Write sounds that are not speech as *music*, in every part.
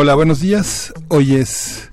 Hola, buenos días. Hoy es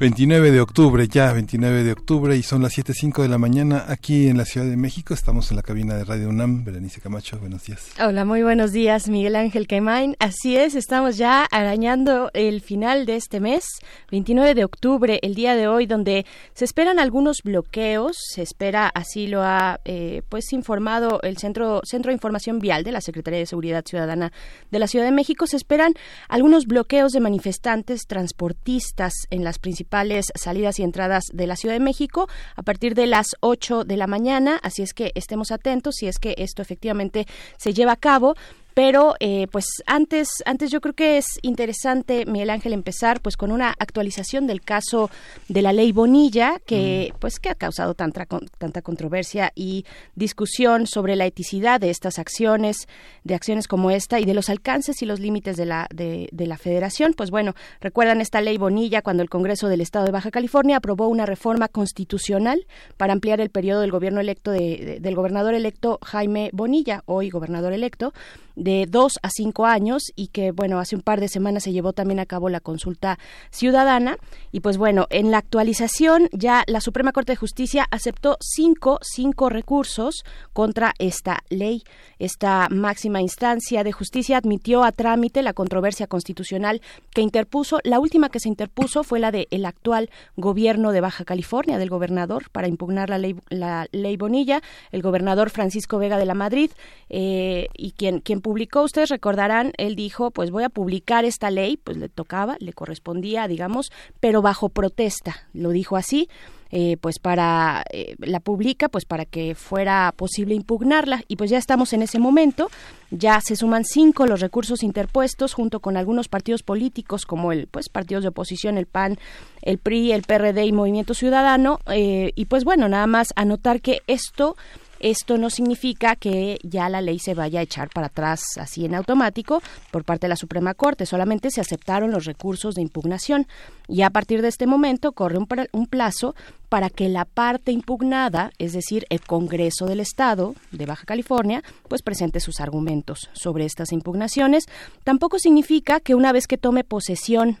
29 de octubre, ya 29 de octubre y son las 7.05 de la mañana aquí en la Ciudad de México. Estamos en la cabina de Radio UNAM. Berenice Camacho, buenos días. Hola, muy buenos días, Miguel Ángel Quemain. Así es, estamos ya arañando el final de este mes, 29 de octubre, el día de hoy, donde se esperan algunos bloqueos. Se espera, así lo ha eh, pues informado el Centro, Centro de Información Vial de la Secretaría de Seguridad Ciudadana de la Ciudad de México. Se esperan algunos bloqueos de manifestantes transportistas en las principales salidas y entradas de la Ciudad de México a partir de las 8 de la mañana, así es que estemos atentos si es que esto efectivamente se lleva a cabo pero eh, pues antes antes yo creo que es interesante Miguel Ángel empezar pues con una actualización del caso de la ley Bonilla que pues que ha causado tanta tanta controversia y discusión sobre la eticidad de estas acciones de acciones como esta y de los alcances y los límites de la de, la Federación. Pues bueno recuerdan esta ley Bonilla cuando el Congreso del Estado de Baja California aprobó una reforma constitucional para ampliar el periodo del gobierno electo del gobernador electo Jaime Bonilla hoy gobernador electo de dos a cinco años y que, bueno, hace un par de semanas se llevó también a cabo la consulta ciudadana. Y pues bueno, en la actualización ya la Suprema Corte de Justicia aceptó cinco, cinco recursos contra esta ley. Esta máxima instancia de justicia admitió a trámite la controversia constitucional que interpuso. La última que se interpuso fue la del el actual gobierno de Baja California, del gobernador, para impugnar la ley, la ley Bonilla, el gobernador Francisco Vega de la Madrid, eh, y quien, quien publicó, ustedes recordarán, él dijo, pues voy a publicar esta ley, pues le tocaba, le correspondía, digamos, pero bajo protesta, lo dijo así. Eh, pues para eh, la publica pues para que fuera posible impugnarla y pues ya estamos en ese momento ya se suman cinco los recursos interpuestos junto con algunos partidos políticos como el pues partidos de oposición el PAN el PRI el PRD y Movimiento Ciudadano eh, y pues bueno nada más anotar que esto esto no significa que ya la ley se vaya a echar para atrás así en automático por parte de la Suprema Corte, solamente se aceptaron los recursos de impugnación y a partir de este momento corre un, plazo para que la parte impugnada, es decir, el Congreso del Estado de Baja California, pues presente sus argumentos sobre estas impugnaciones. Tampoco significa que una vez que tome posesión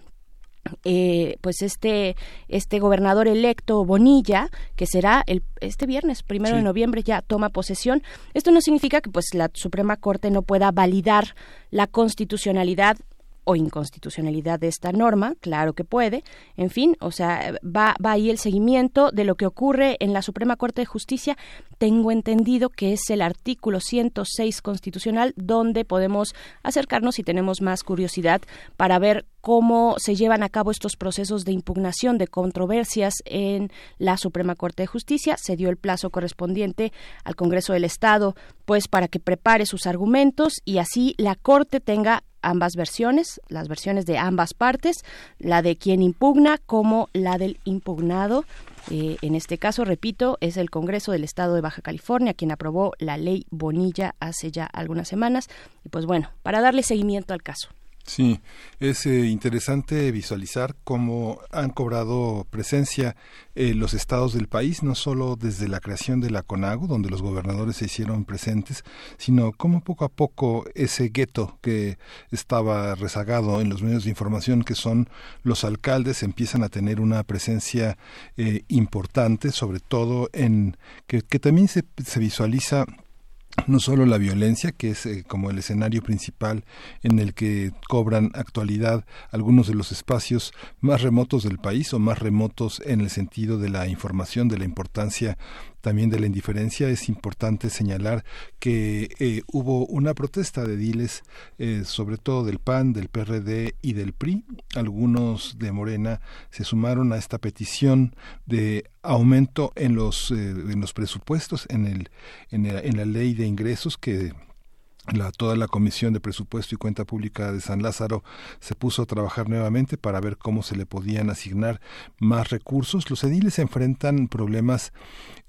eh, pues este este gobernador electo Bonilla que será el este viernes primero de noviembre ya toma posesión. Esto no significa que pues la Suprema Corte no pueda validar la constitucionalidad o inconstitucionalidad de esta norma, claro que puede, en fin, o sea, va, va ahí el seguimiento de lo que ocurre en la Suprema Corte de Justicia. Tengo entendido que es el artículo 106 constitucional donde podemos acercarnos si tenemos más curiosidad para ver cómo se llevan a cabo estos procesos de impugnación de controversias en la Suprema Corte de Justicia. Se dio el plazo correspondiente al Congreso del Estado, pues para que prepare sus argumentos y así la Corte tenga ambas versiones, las versiones de ambas partes, la de quien impugna como la del impugnado. Eh, en este caso, repito, es el Congreso del Estado de Baja California quien aprobó la ley Bonilla hace ya algunas semanas. Y pues bueno, para darle seguimiento al caso. Sí, es eh, interesante visualizar cómo han cobrado presencia eh, los estados del país, no solo desde la creación de la CONAGO, donde los gobernadores se hicieron presentes, sino cómo poco a poco ese gueto que estaba rezagado en los medios de información, que son los alcaldes, empiezan a tener una presencia eh, importante, sobre todo en que, que también se, se visualiza no solo la violencia, que es eh, como el escenario principal en el que cobran actualidad algunos de los espacios más remotos del país o más remotos en el sentido de la información, de la importancia también de la indiferencia, es importante señalar que eh, hubo una protesta de diles, eh, sobre todo del PAN, del PRD y del PRI. Algunos de Morena se sumaron a esta petición de aumento en los, eh, en los presupuestos, en, el, en, en la ley de ingresos que la, toda la Comisión de Presupuesto y Cuenta Pública de San Lázaro se puso a trabajar nuevamente para ver cómo se le podían asignar más recursos. Los ediles enfrentan problemas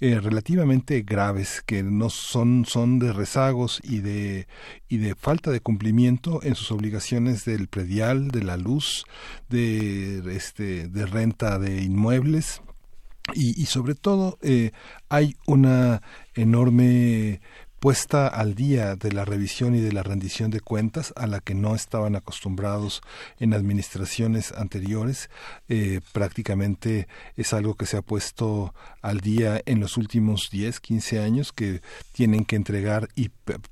eh, relativamente graves que no son, son de rezagos y de, y de falta de cumplimiento en sus obligaciones del predial, de la luz, de, este, de renta de inmuebles. Y, y sobre todo eh, hay una enorme puesta al día de la revisión y de la rendición de cuentas a la que no estaban acostumbrados en administraciones anteriores. Eh, prácticamente es algo que se ha puesto al día en los últimos 10, 15 años que tienen que entregar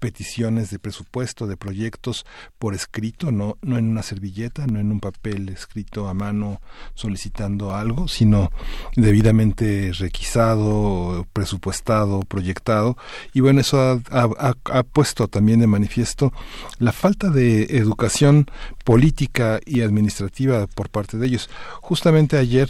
peticiones de presupuesto, de proyectos por escrito, no, no en una servilleta, no en un papel escrito a mano solicitando algo, sino debidamente requisado, presupuestado, proyectado. Y bueno, eso ha ha, puesto también de manifiesto la falta de educación política y administrativa por parte de ellos. Justamente ayer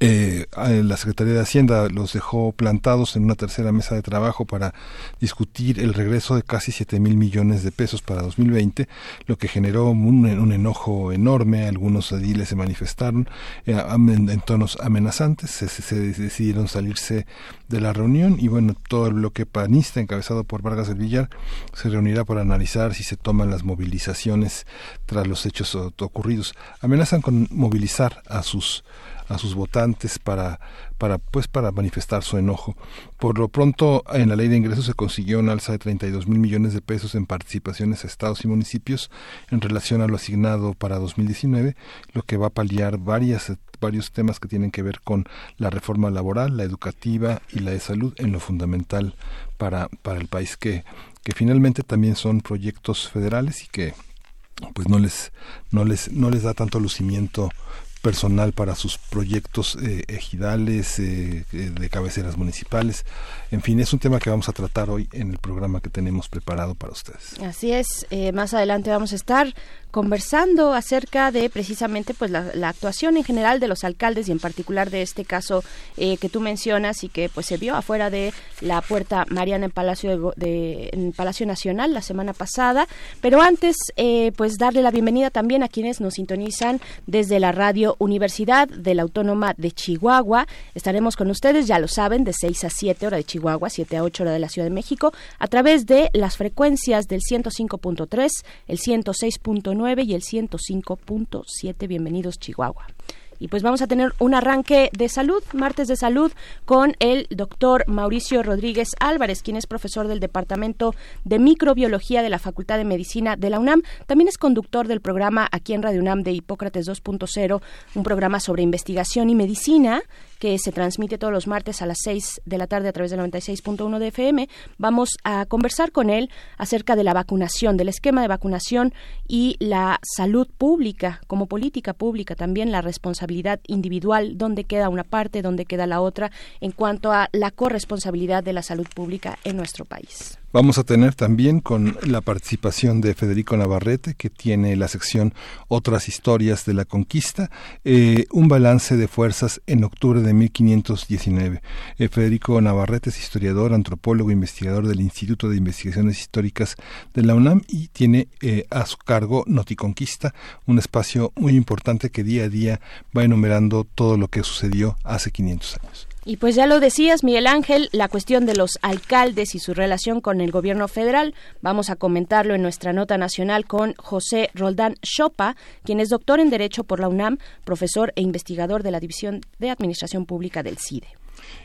eh, la Secretaría de Hacienda los dejó plantados en una tercera mesa de trabajo para discutir el regreso de casi 7 mil millones de pesos para 2020, lo que generó un, enojo enorme. Algunos ediles se manifestaron eh, en, tonos amenazantes, se, decidieron salirse de la reunión y bueno, todo el bloque panista encabezado por Vargas del Villar se reunirá para analizar si se toman las movilizaciones tras los hechos ocurridos. Amenazan con movilizar a sus a sus votantes para, para, pues, para manifestar su enojo. Por lo pronto, en la ley de ingresos se consiguió un alza de 32 mil millones de pesos en participaciones a estados y municipios en relación a lo asignado para 2019, lo que va a paliar varias, varios temas que tienen que ver con la reforma laboral, la educativa y la de salud en lo fundamental para, para el país que, que finalmente también son proyectos federales y que pues no les no les no les da tanto lucimiento personal para sus proyectos eh, ejidales, eh, eh, de cabeceras municipales. En fin, es un tema que vamos a tratar hoy en el programa que tenemos preparado para ustedes. Así es, más adelante vamos a estar conversando acerca de precisamente pues la, actuación en general de los alcaldes y en particular de este caso que tú mencionas y que pues se vio afuera de la puerta Mariana en Palacio de, en Palacio Nacional la semana pasada. Pero antes pues darle la bienvenida también a quienes nos sintonizan desde la radio Universidad de la Autónoma de Chihuahua. Estaremos con ustedes, ya lo saben, de 6 a 7 hora de Chihuahua, 7 a 8 hora de la Ciudad de México, a través de las frecuencias del 105.3, el 106.9 y el 105.7. Bienvenidos, Chihuahua. Y pues vamos a tener un arranque de salud, martes de salud, con el doctor Mauricio Rodríguez Álvarez, quien es profesor del Departamento de Microbiología de la Facultad de Medicina de la UNAM. También es conductor del programa aquí en Radio UNAM de Hipócrates 2.0, un programa sobre investigación y medicina que se transmite todos los martes a las 6 de la tarde a través del 96.1 de FM. Vamos a conversar con él acerca de la vacunación, del esquema de vacunación y la salud pública como política pública, también la responsabilidad individual, dónde queda una parte, dónde queda la otra, en cuanto a la corresponsabilidad de la salud pública en nuestro país. Vamos a tener también con la participación de Federico Navarrete, que tiene la sección Otras historias de la conquista, eh, un balance de fuerzas en octubre de 1519. Eh, Federico Navarrete es historiador, antropólogo, investigador del Instituto de Investigaciones Históricas de la UNAM y tiene eh, a su cargo Noticonquista, un espacio muy importante que día a día va enumerando todo lo que sucedió hace 500 años. Y pues ya lo decías, Miguel Ángel, la cuestión de los alcaldes y su relación con el gobierno federal. Vamos a comentarlo en nuestra nota nacional con José Roldán Chopa, quien es doctor en Derecho por la UNAM, profesor e investigador de la División de Administración Pública del CIDE.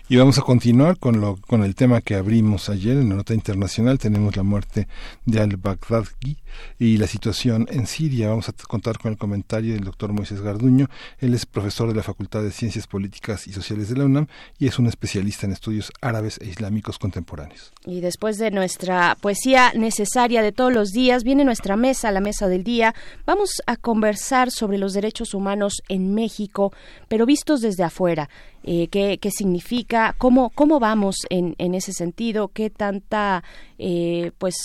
Y vamos a continuar con, lo, con el tema que abrimos ayer en la nota internacional. Tenemos la muerte de al-Baghdadi y la situación en Siria. Vamos a contar con el comentario del doctor Moisés Garduño. Él es profesor de la Facultad de Ciencias Políticas y Sociales de la UNAM y es un especialista en estudios árabes e islámicos contemporáneos. Y después de nuestra poesía necesaria de todos los días, viene nuestra mesa, la mesa del día. Vamos a conversar sobre los derechos humanos en México, pero vistos desde afuera eh, qué, qué, significa, cómo, cómo vamos en, en ese sentido, qué tanta eh, pues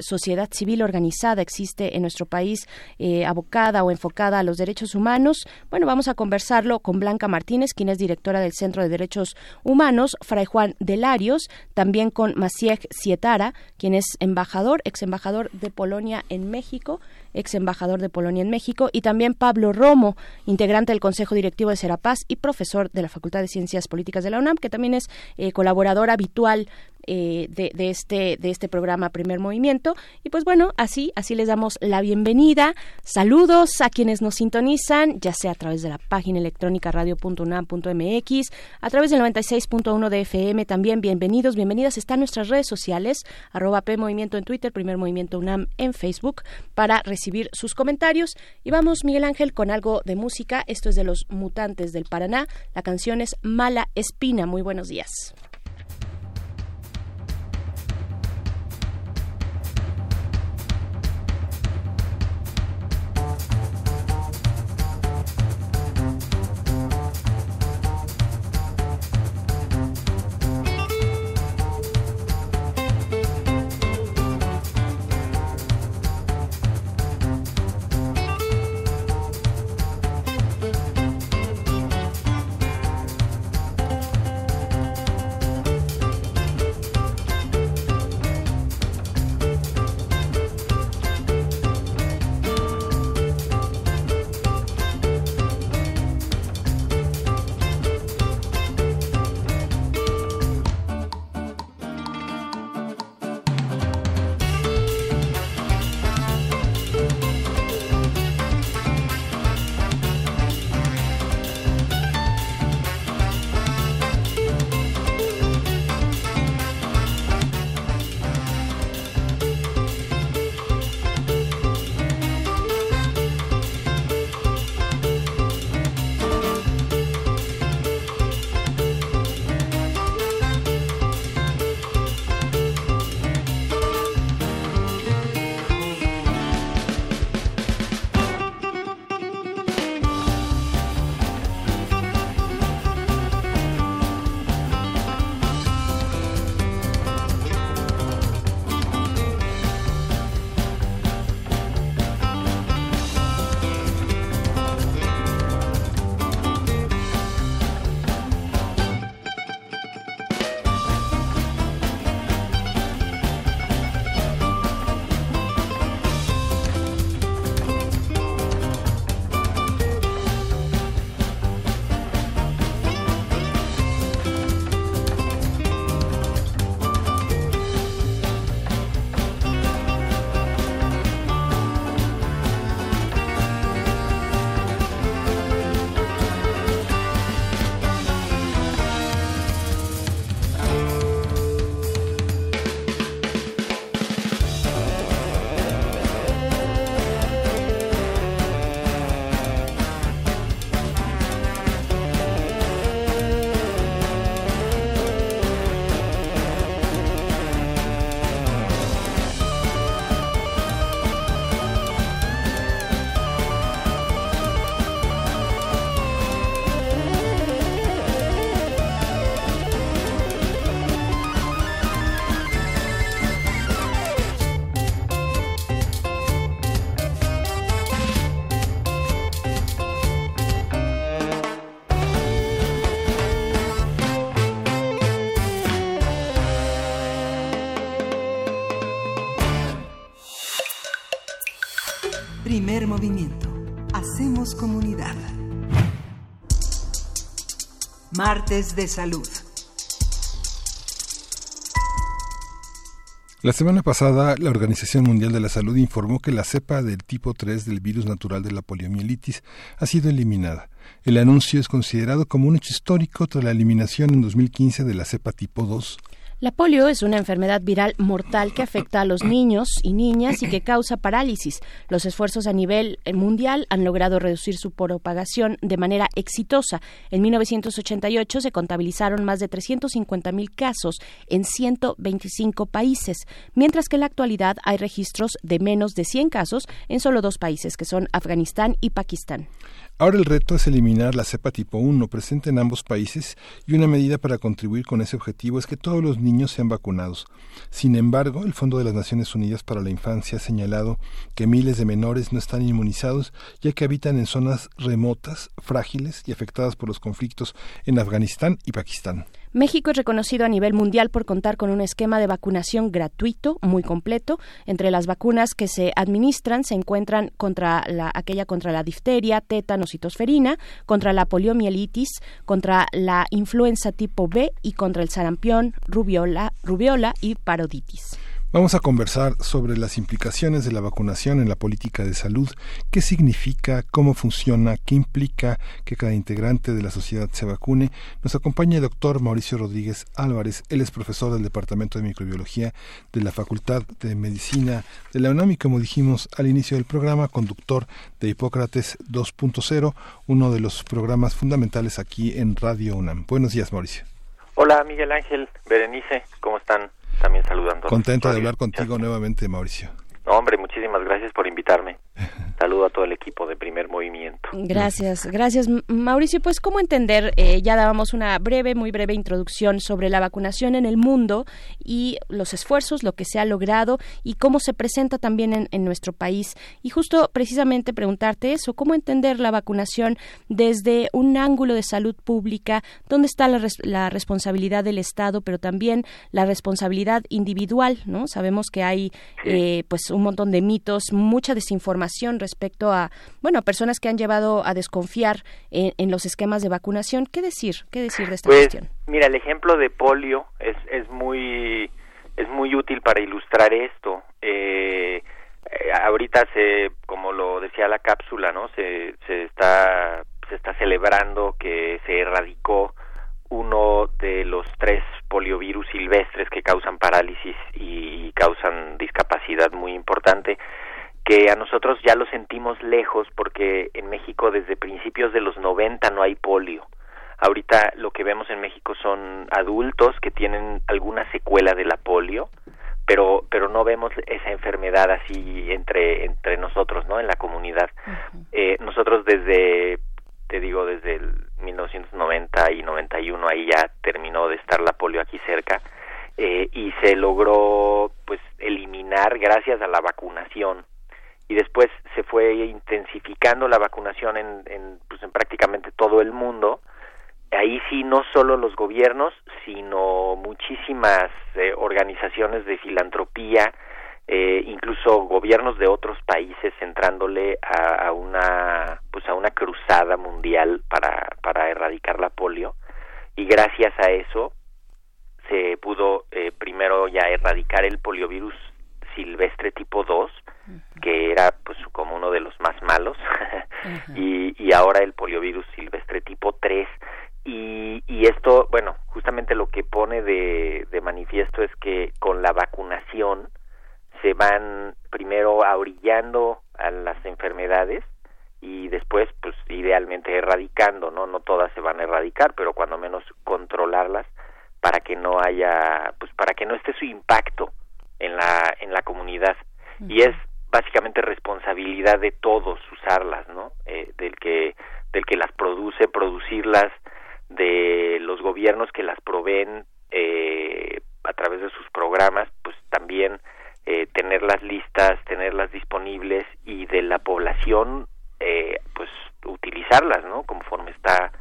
sociedad civil organizada existe en nuestro país, eh, abocada o enfocada a los derechos humanos. Bueno, vamos a conversarlo con Blanca Martínez, quien es directora del Centro de Derechos Humanos, Fray Juan Delarios, también con Maciej Sietara, quien es embajador, ex embajador de Polonia en México ex embajador de Polonia en México, y también Pablo Romo, integrante del Consejo Directivo de Serapaz y profesor de la Facultad de Ciencias Políticas de la UNAM, que también es eh, colaborador habitual eh, de, este, de este programa Primer Movimiento. Y pues bueno, así, así les damos la bienvenida. Saludos a quienes nos sintonizan, ya sea a través de la página electrónica radio.unam.mx, a través del 96.1 de FM también. Bienvenidos, bienvenidas. Están nuestras redes sociales, arroba P Movimiento en Twitter, Primer Movimiento UNAM en Facebook, para recibir sus comentarios. Y vamos, Miguel Ángel, con algo de música. Esto es de los Mutantes del Paraná. La canción es Mala Espina. Muy buenos días. Movimiento. Hacemos comunidad. Martes de salud. La semana pasada, la Organización Mundial de la Salud informó que la cepa del tipo 3 del virus natural de la poliomielitis ha sido eliminada. El anuncio es considerado como un hecho histórico tras la eliminación en 2015 de la cepa tipo 2 La polio es una enfermedad viral mortal que afecta a los niños y niñas y que causa parálisis. Los esfuerzos a nivel eh, mundial han logrado reducir su propagación de manera exitosa. En 1988 se contabilizaron más de 350.000 casos en 125 países, mientras que en la actualidad hay registros de menos de 100 casos en solo dos países, que son Afganistán y Pakistán. Ahora el reto es eliminar la cepa tipo 1 presente en ambos países y una medida para contribuir con ese objetivo es que todos los niños sean vacunados. Sin embargo, el Fondo de las Naciones Unidas para la Infancia ha señalado que miles de menores no están inmunizados ya que habitan en zonas remotas, frágiles y afectadas por los conflictos en Afganistán y Pakistán. México es reconocido a nivel mundial por contar con un esquema de vacunación gratuito, muy completo. Entre las vacunas que se administran se encuentran contra la, aquella contra la difteria, tétano, citosferina, contra la poliomielitis, contra la influenza tipo B y contra el sarampión, rubiola, rubiola y paroditis. Vamos a conversar sobre las implicaciones de la vacunación en la política de salud, qué significa, cómo funciona, qué implica que cada integrante de la sociedad se vacune. Nos acompaña el doctor Mauricio Rodríguez Álvarez, él es profesor del Departamento de Microbiología de la Facultad de Medicina de la UNAM y como dijimos al inicio del programa, conductor de Hipócrates 2.0, uno de los programas fundamentales aquí en Radio UNAM. Buenos días, Mauricio. Hola, Miguel Ángel, Berenice, ¿cómo están? También saludando. Contento de hablar contigo nuevamente, Mauricio. No, hombre, muchísimas gracias por invitarme. Saludo a todo el equipo de Primer Movimiento. Gracias, gracias Mauricio. Pues cómo entender, eh, ya dábamos una breve, muy breve introducción sobre la vacunación en el mundo y los esfuerzos, lo que se ha logrado y cómo se presenta también en, nuestro país. Y justo precisamente preguntarte eso, cómo entender la vacunación desde un ángulo de salud pública, dónde está la, responsabilidad del Estado, pero también la responsabilidad individual, ¿no? Sabemos que hay eh, pues un montón de mitos, mucha desinformación respecto a, bueno, personas que han llevado a desconfiar en, los esquemas de vacunación. ¿Qué decir? ¿Qué decir de esta pues, cuestión? Mira, el ejemplo de polio es, es muy es muy útil para ilustrar esto. Eh, eh, ahorita se, como lo decía la cápsula, ¿no? Se, se está se está celebrando que se erradicó uno de los tres poliovirus silvestres que causan parálisis y causan discapacidad muy importante que a nosotros ya lo sentimos lejos porque en México desde principios de los 90 no hay polio. Ahorita lo que vemos en México son adultos que tienen alguna secuela de la polio, pero pero no vemos esa enfermedad así entre entre nosotros, ¿no? En la comunidad. eh, nosotros desde te digo desde el 1990 y 91 ahí ya terminó de estar la polio aquí cerca eh, y se logró pues eliminar gracias a la vacunación y después se fue intensificando la vacunación en, en, pues en prácticamente todo el mundo. Ahí sí, no solo los gobiernos, sino muchísimas eh, organizaciones de filantropía, eh, incluso gobiernos de otros países entrándole a, una pues a una cruzada mundial para para erradicar la polio y gracias a eso se pudo eh, primero ya erradicar el poliovirus silvestre tipo 2 que era pues como uno de los más malos. *laughs* Y, y ahora el poliovirus silvestre tipo 3 y, y esto bueno justamente lo que pone de, de manifiesto es que con la vacunación se van primero ahorillando a las enfermedades y después pues idealmente erradicando no no todas se van a erradicar pero cuando menos controlarlas para que no haya pues para que no esté su impacto en la en la comunidad. Y es básicamente responsabilidad de todos usarlas, ¿no? Eh, del que del que las produce, producirlas, de los gobiernos que las proveen eh, a través de sus programas, pues también eh, tenerlas listas, tenerlas disponibles y de la población, eh, pues utilizarlas, ¿no? Conforme está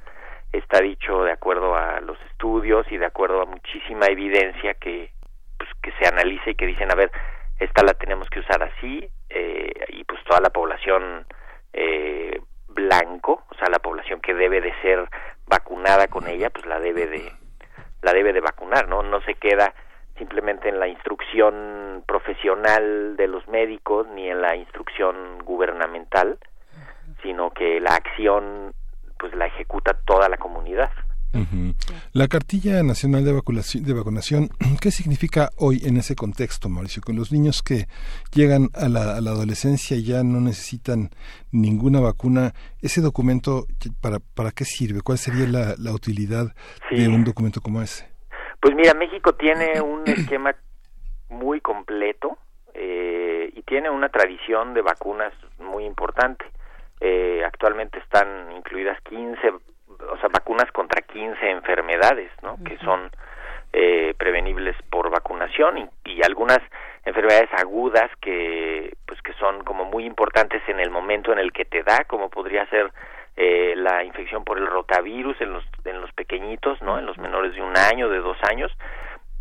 está dicho de acuerdo a los estudios y de acuerdo a muchísima evidencia que pues que se analiza y que dicen a ver esta la tenemos que usar así eh, y pues toda la población eh, blanco, o sea, la población que debe de ser vacunada con ella, pues la debe de la debe de vacunar, ¿no? No se queda simplemente en la instrucción profesional de los médicos ni en la instrucción gubernamental, sino que la acción pues la ejecuta toda la comunidad. La cartilla nacional de vacunación, de vacunación, *clears throat* ¿qué significa hoy en ese contexto, Mauricio? Con los niños que llegan a la, adolescencia y ya no necesitan ninguna vacuna, ¿ese documento para, para qué sirve? ¿Cuál sería la, utilidad de un documento como ese? Pues mira, México tiene un *clears throat* esquema muy completo eh, y tiene una tradición de vacunas muy importante. Eh, actualmente están incluidas 15, o sea, vacunas contra 15 enfermedades, ¿no? Que son eh, prevenibles por vacunación y, y, algunas enfermedades agudas que, pues, que son como muy importantes en el momento en el que te da, como podría ser eh, la infección por el rotavirus en los, en los pequeñitos, ¿no? En los menores de un año, de dos años,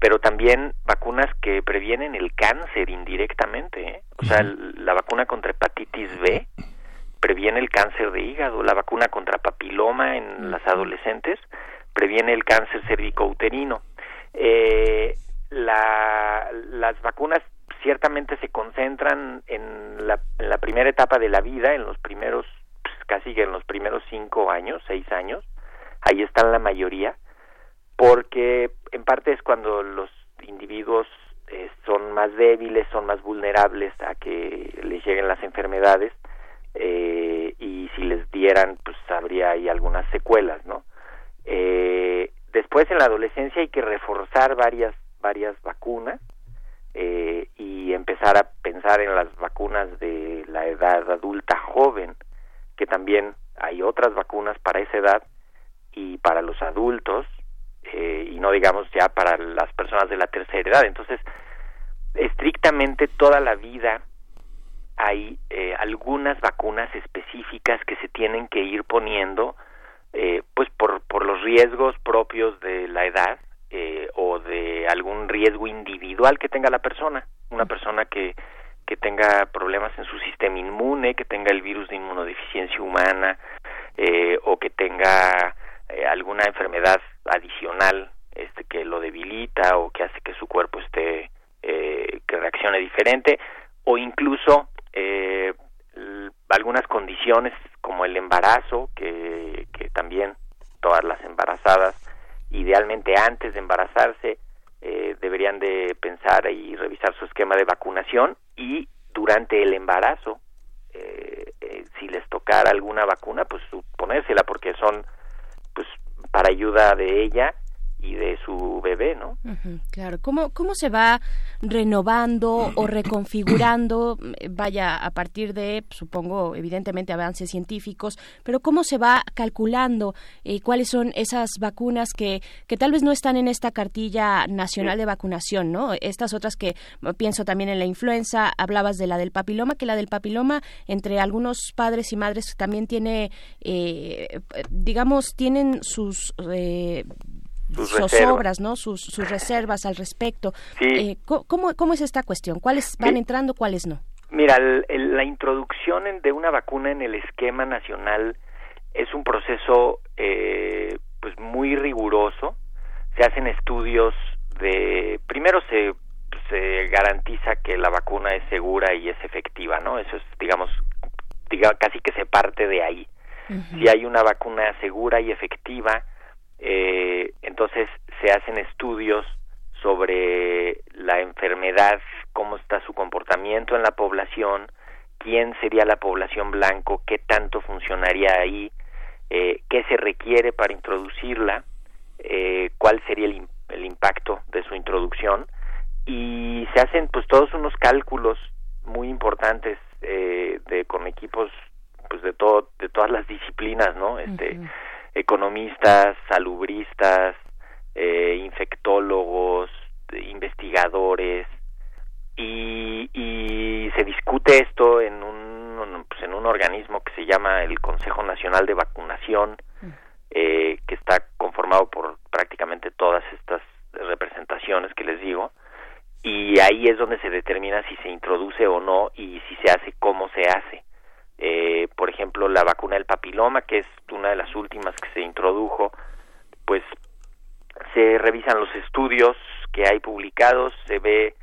pero también vacunas que previenen el cáncer indirectamente. ¿eh? O sea, la vacuna contra hepatitis B previene el cáncer de hígado, la vacuna contra papiloma en las adolescentes previene el cáncer cervicouterino. Eh, la, las vacunas ciertamente se concentran en la, en la, primera etapa de la vida, en los primeros, pues, casi que en los primeros cinco años, seis años, ahí están la mayoría, porque en parte es cuando los individuos eh, son más débiles, son más vulnerables a que les lleguen las enfermedades eh, y si les dieran pues habría ahí algunas secuelas, ¿no? Eh, después en la adolescencia hay que reforzar varias varias vacunas eh, y empezar a pensar en las vacunas de la edad adulta joven, que también hay otras vacunas para esa edad y para los adultos eh, y no digamos ya para las personas de la tercera edad. Entonces, estrictamente toda la vida hay eh, algunas vacunas específicas que se tienen que ir poniendo eh, pues por, por los riesgos propios de la edad o de algún riesgo individual que tenga la persona. Una persona que, que tenga problemas en su sistema inmune, que tenga el virus de inmunodeficiencia humana o que tenga alguna enfermedad adicional este que lo debilita o que hace que su cuerpo esté eh, que reaccione diferente o incluso eh, algunas condiciones como el embarazo que, que también todas las embarazadas idealmente antes de embarazarse eh, deberían de pensar y revisar su esquema de vacunación y durante el embarazo eh, eh, si les tocara alguna vacuna pues ponérsela porque son pues para ayuda de ella y de su bebé, ¿no? claro. ¿Cómo, ¿Cómo se va renovando o *clears throat* reconfigurando, vaya, a partir de, supongo, evidentemente, avances científicos, pero cómo se va calculando eh, cuáles son esas vacunas que, que tal vez no están en esta cartilla nacional de vacunación, ¿no? Estas otras que pienso también en la influenza, hablabas de la del papiloma, que la del papiloma entre algunos padres y madres también tiene, eh, digamos, tienen sus... Eh, sus reservas. ¿no? Sus, sus, reservas al respecto. Eh, ¿cómo, ¿Cómo es esta cuestión? ¿Cuáles van entrando, cuáles no? Mira, la introducción de una vacuna en el esquema nacional es un proceso eh, pues muy riguroso. Se hacen estudios de primero se se garantiza que la vacuna es segura y es efectiva, ¿no? Eso es digamos diga, casi que se parte de ahí. Si hay una vacuna segura y efectiva, eh, entonces se hacen estudios sobre la enfermedad, cómo está su comportamiento en la población, quién sería la población blanco, qué tanto funcionaría ahí, eh, qué se requiere para introducirla, eh, cuál sería el, impacto de su introducción. Y se hacen pues todos unos cálculos muy importantes eh, de con equipos pues de todo de todas las disciplinas no este economistas, salubristas, eh, infectólogos, investigadores, y, y, se discute esto en un, pues en un organismo que se llama el Consejo Nacional de Vacunación, eh, que está conformado por prácticamente todas estas representaciones que les digo, y ahí es donde se determina si se introduce o no y si se hace, cómo se hace eh, por ejemplo la vacuna del papiloma que es una de las últimas que se introdujo pues se revisan los estudios que hay publicados se ve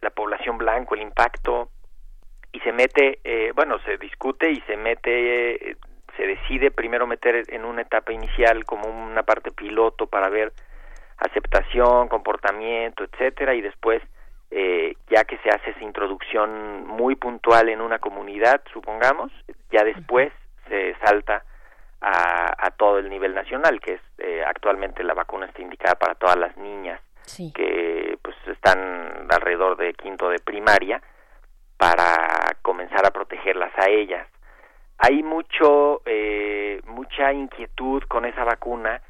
la población blanco el impacto y se mete eh, bueno se discute y se mete se se decide primero meter en una etapa inicial como una parte piloto para ver aceptación, comportamiento, etcétera, y después eh, ya que se hace esa introducción muy puntual en una comunidad, supongamos, ya después se salta a, a todo el nivel nacional, que es eh, actualmente la vacuna está indicada para todas las niñas que pues están alrededor de quinto de primaria para comenzar a protegerlas a ellas. Hay mucho eh, mucha inquietud con esa vacuna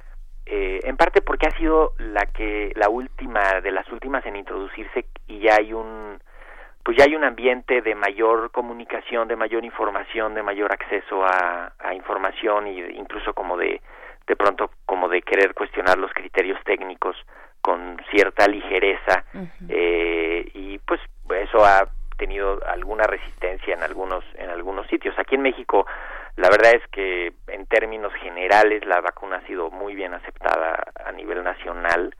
eh, en parte porque ha sido la que la última de las últimas en introducirse y ya hay un pues ya hay un ambiente de mayor comunicación, de mayor información, de mayor acceso a, a información y incluso como de de pronto como de querer cuestionar los criterios técnicos con cierta ligereza eh, y pues eso ha tenido alguna resistencia en algunos en algunos sitios. Aquí en México la verdad es que en términos generales la vacuna ha sido muy bien aceptada a nivel nacional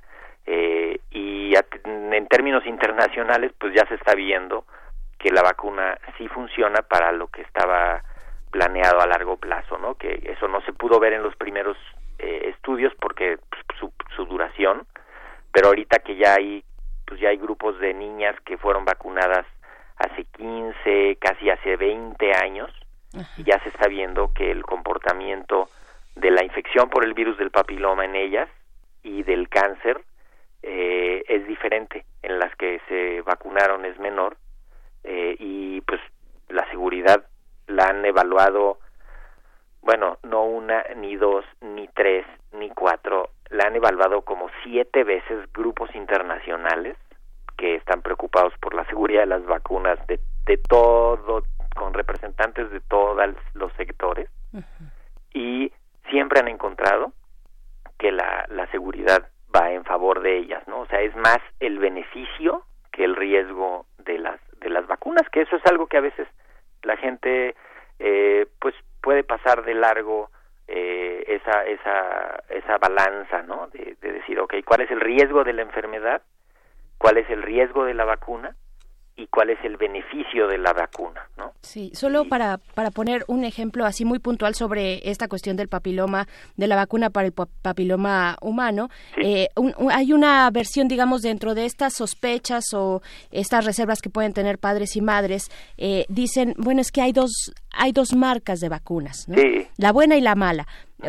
eh, y en términos internacionales pues ya se está viendo que la vacuna sí funciona para lo que estaba planeado a largo plazo, ¿no? Que eso no se pudo ver en los primeros eh, estudios porque pues, su, su duración, pero ahorita que ya hay pues ya hay grupos de niñas que fueron vacunadas hace 15, casi hace 20 años y ya se está viendo que el comportamiento de la infección por el virus del papiloma en ellas y del cáncer eh, es diferente. En las que se vacunaron es menor eh, y pues la seguridad la han evaluado, bueno, no una, ni dos, ni tres, ni cuatro, la han evaluado como siete veces grupos internacionales que están preocupados por la seguridad de las vacunas de, de todo con representantes de todos los sectores y siempre han encontrado que la, la seguridad va en favor de ellas, ¿no? O sea, es más el beneficio que el riesgo de las de las vacunas, que eso es algo que a veces la gente eh, pues puede pasar de largo eh, esa esa esa balanza, ¿no? De, de decir, okay, ¿cuál es el riesgo de la enfermedad? ¿Cuál es el riesgo de la vacuna? Y cuál es el beneficio de la vacuna, ¿no? Sí, solo para, para poner un ejemplo así muy puntual sobre esta cuestión del papiloma, de la vacuna para el papiloma humano, eh, hay una versión, digamos, dentro de estas sospechas o estas reservas que pueden tener padres y madres, eh, dicen, bueno, es que hay dos, hay dos marcas de vacunas, ¿no? La buena y la mala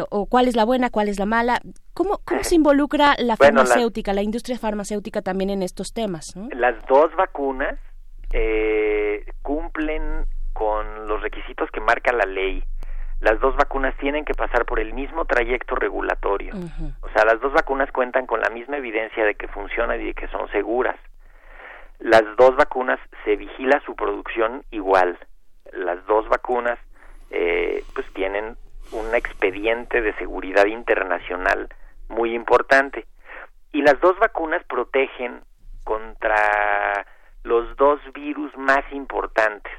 o cuál es la buena, cuál es la mala. ¿Cómo, cómo se involucra la farmacéutica, la, industria farmacéutica también en estos temas? Las dos vacunas eh, cumplen con los requisitos que marca la ley. Las dos vacunas tienen que pasar por el mismo trayecto regulatorio. O sea, las dos vacunas cuentan con la misma evidencia de que funcionan y de que son seguras. Las dos vacunas se vigila su producción igual. Las dos vacunas eh, pues tienen un expediente de seguridad internacional muy importante. Y las dos vacunas protegen contra los dos virus más importantes.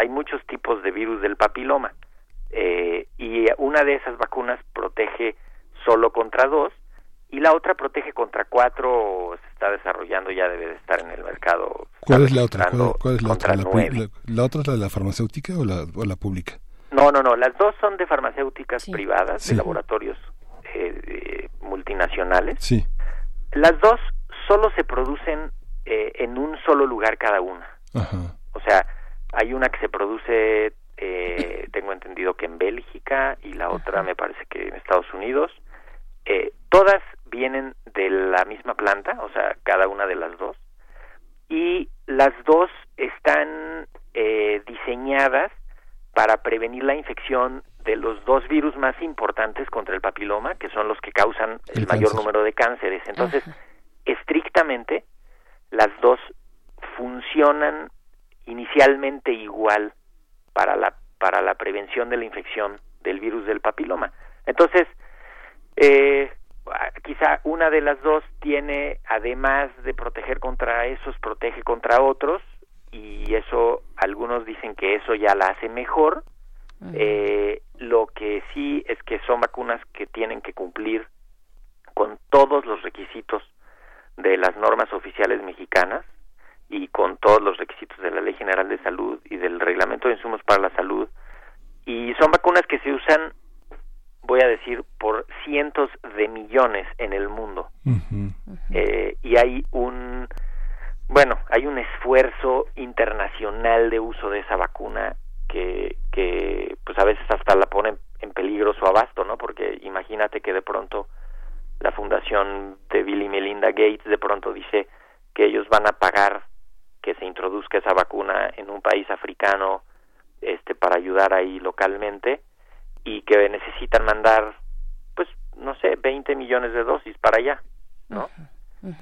hay muchos tipos de virus del papiloma eh, y una de esas vacunas protege solo contra dos y la otra protege contra cuatro se está desarrollando ya debe de estar en el mercado ¿cuál es la otra? ¿Cuál, es la otra? La, otra es la de la farmacéutica o la, o la pública? No no no las dos son de farmacéuticas privadas de laboratorios eh, multinacionales sí las dos solo se producen eh, en un solo lugar cada una. O sea, hay una que se produce, eh, tengo entendido que en Bélgica y la otra me parece que en Estados Unidos. Eh, todas vienen de la misma planta, o sea, cada una de las dos. Y las dos están diseñadas para prevenir la infección de los dos virus más importantes contra el papiloma, que son los que causan el, mayor número de cánceres. Entonces, estrictamente, las dos funcionan inicialmente igual para la para la prevención de la infección del virus del papiloma. Entonces, eh, quizá una de las dos tiene, además de proteger contra esos, protege contra otros, y eso, algunos dicen que eso ya la hace mejor. eh, lo que sí es que son vacunas que tienen que cumplir con todos los requisitos de las normas oficiales mexicanas y con todos los requisitos de la Ley General de Salud y del Reglamento de Insumos para la Salud y son vacunas que se usan, voy a decir, por cientos de millones en el mundo. Eh, y hay un, bueno, hay un esfuerzo internacional de uso de esa vacuna que, que pues a veces hasta la pone en peligro su abasto, ¿no? Porque imagínate que de pronto la fundación de Bill y Melinda Gates de pronto dice que ellos van a pagar que se introduzca esa vacuna en un país africano este para ayudar ahí localmente y que necesitan mandar pues no sé 20 millones de dosis para allá no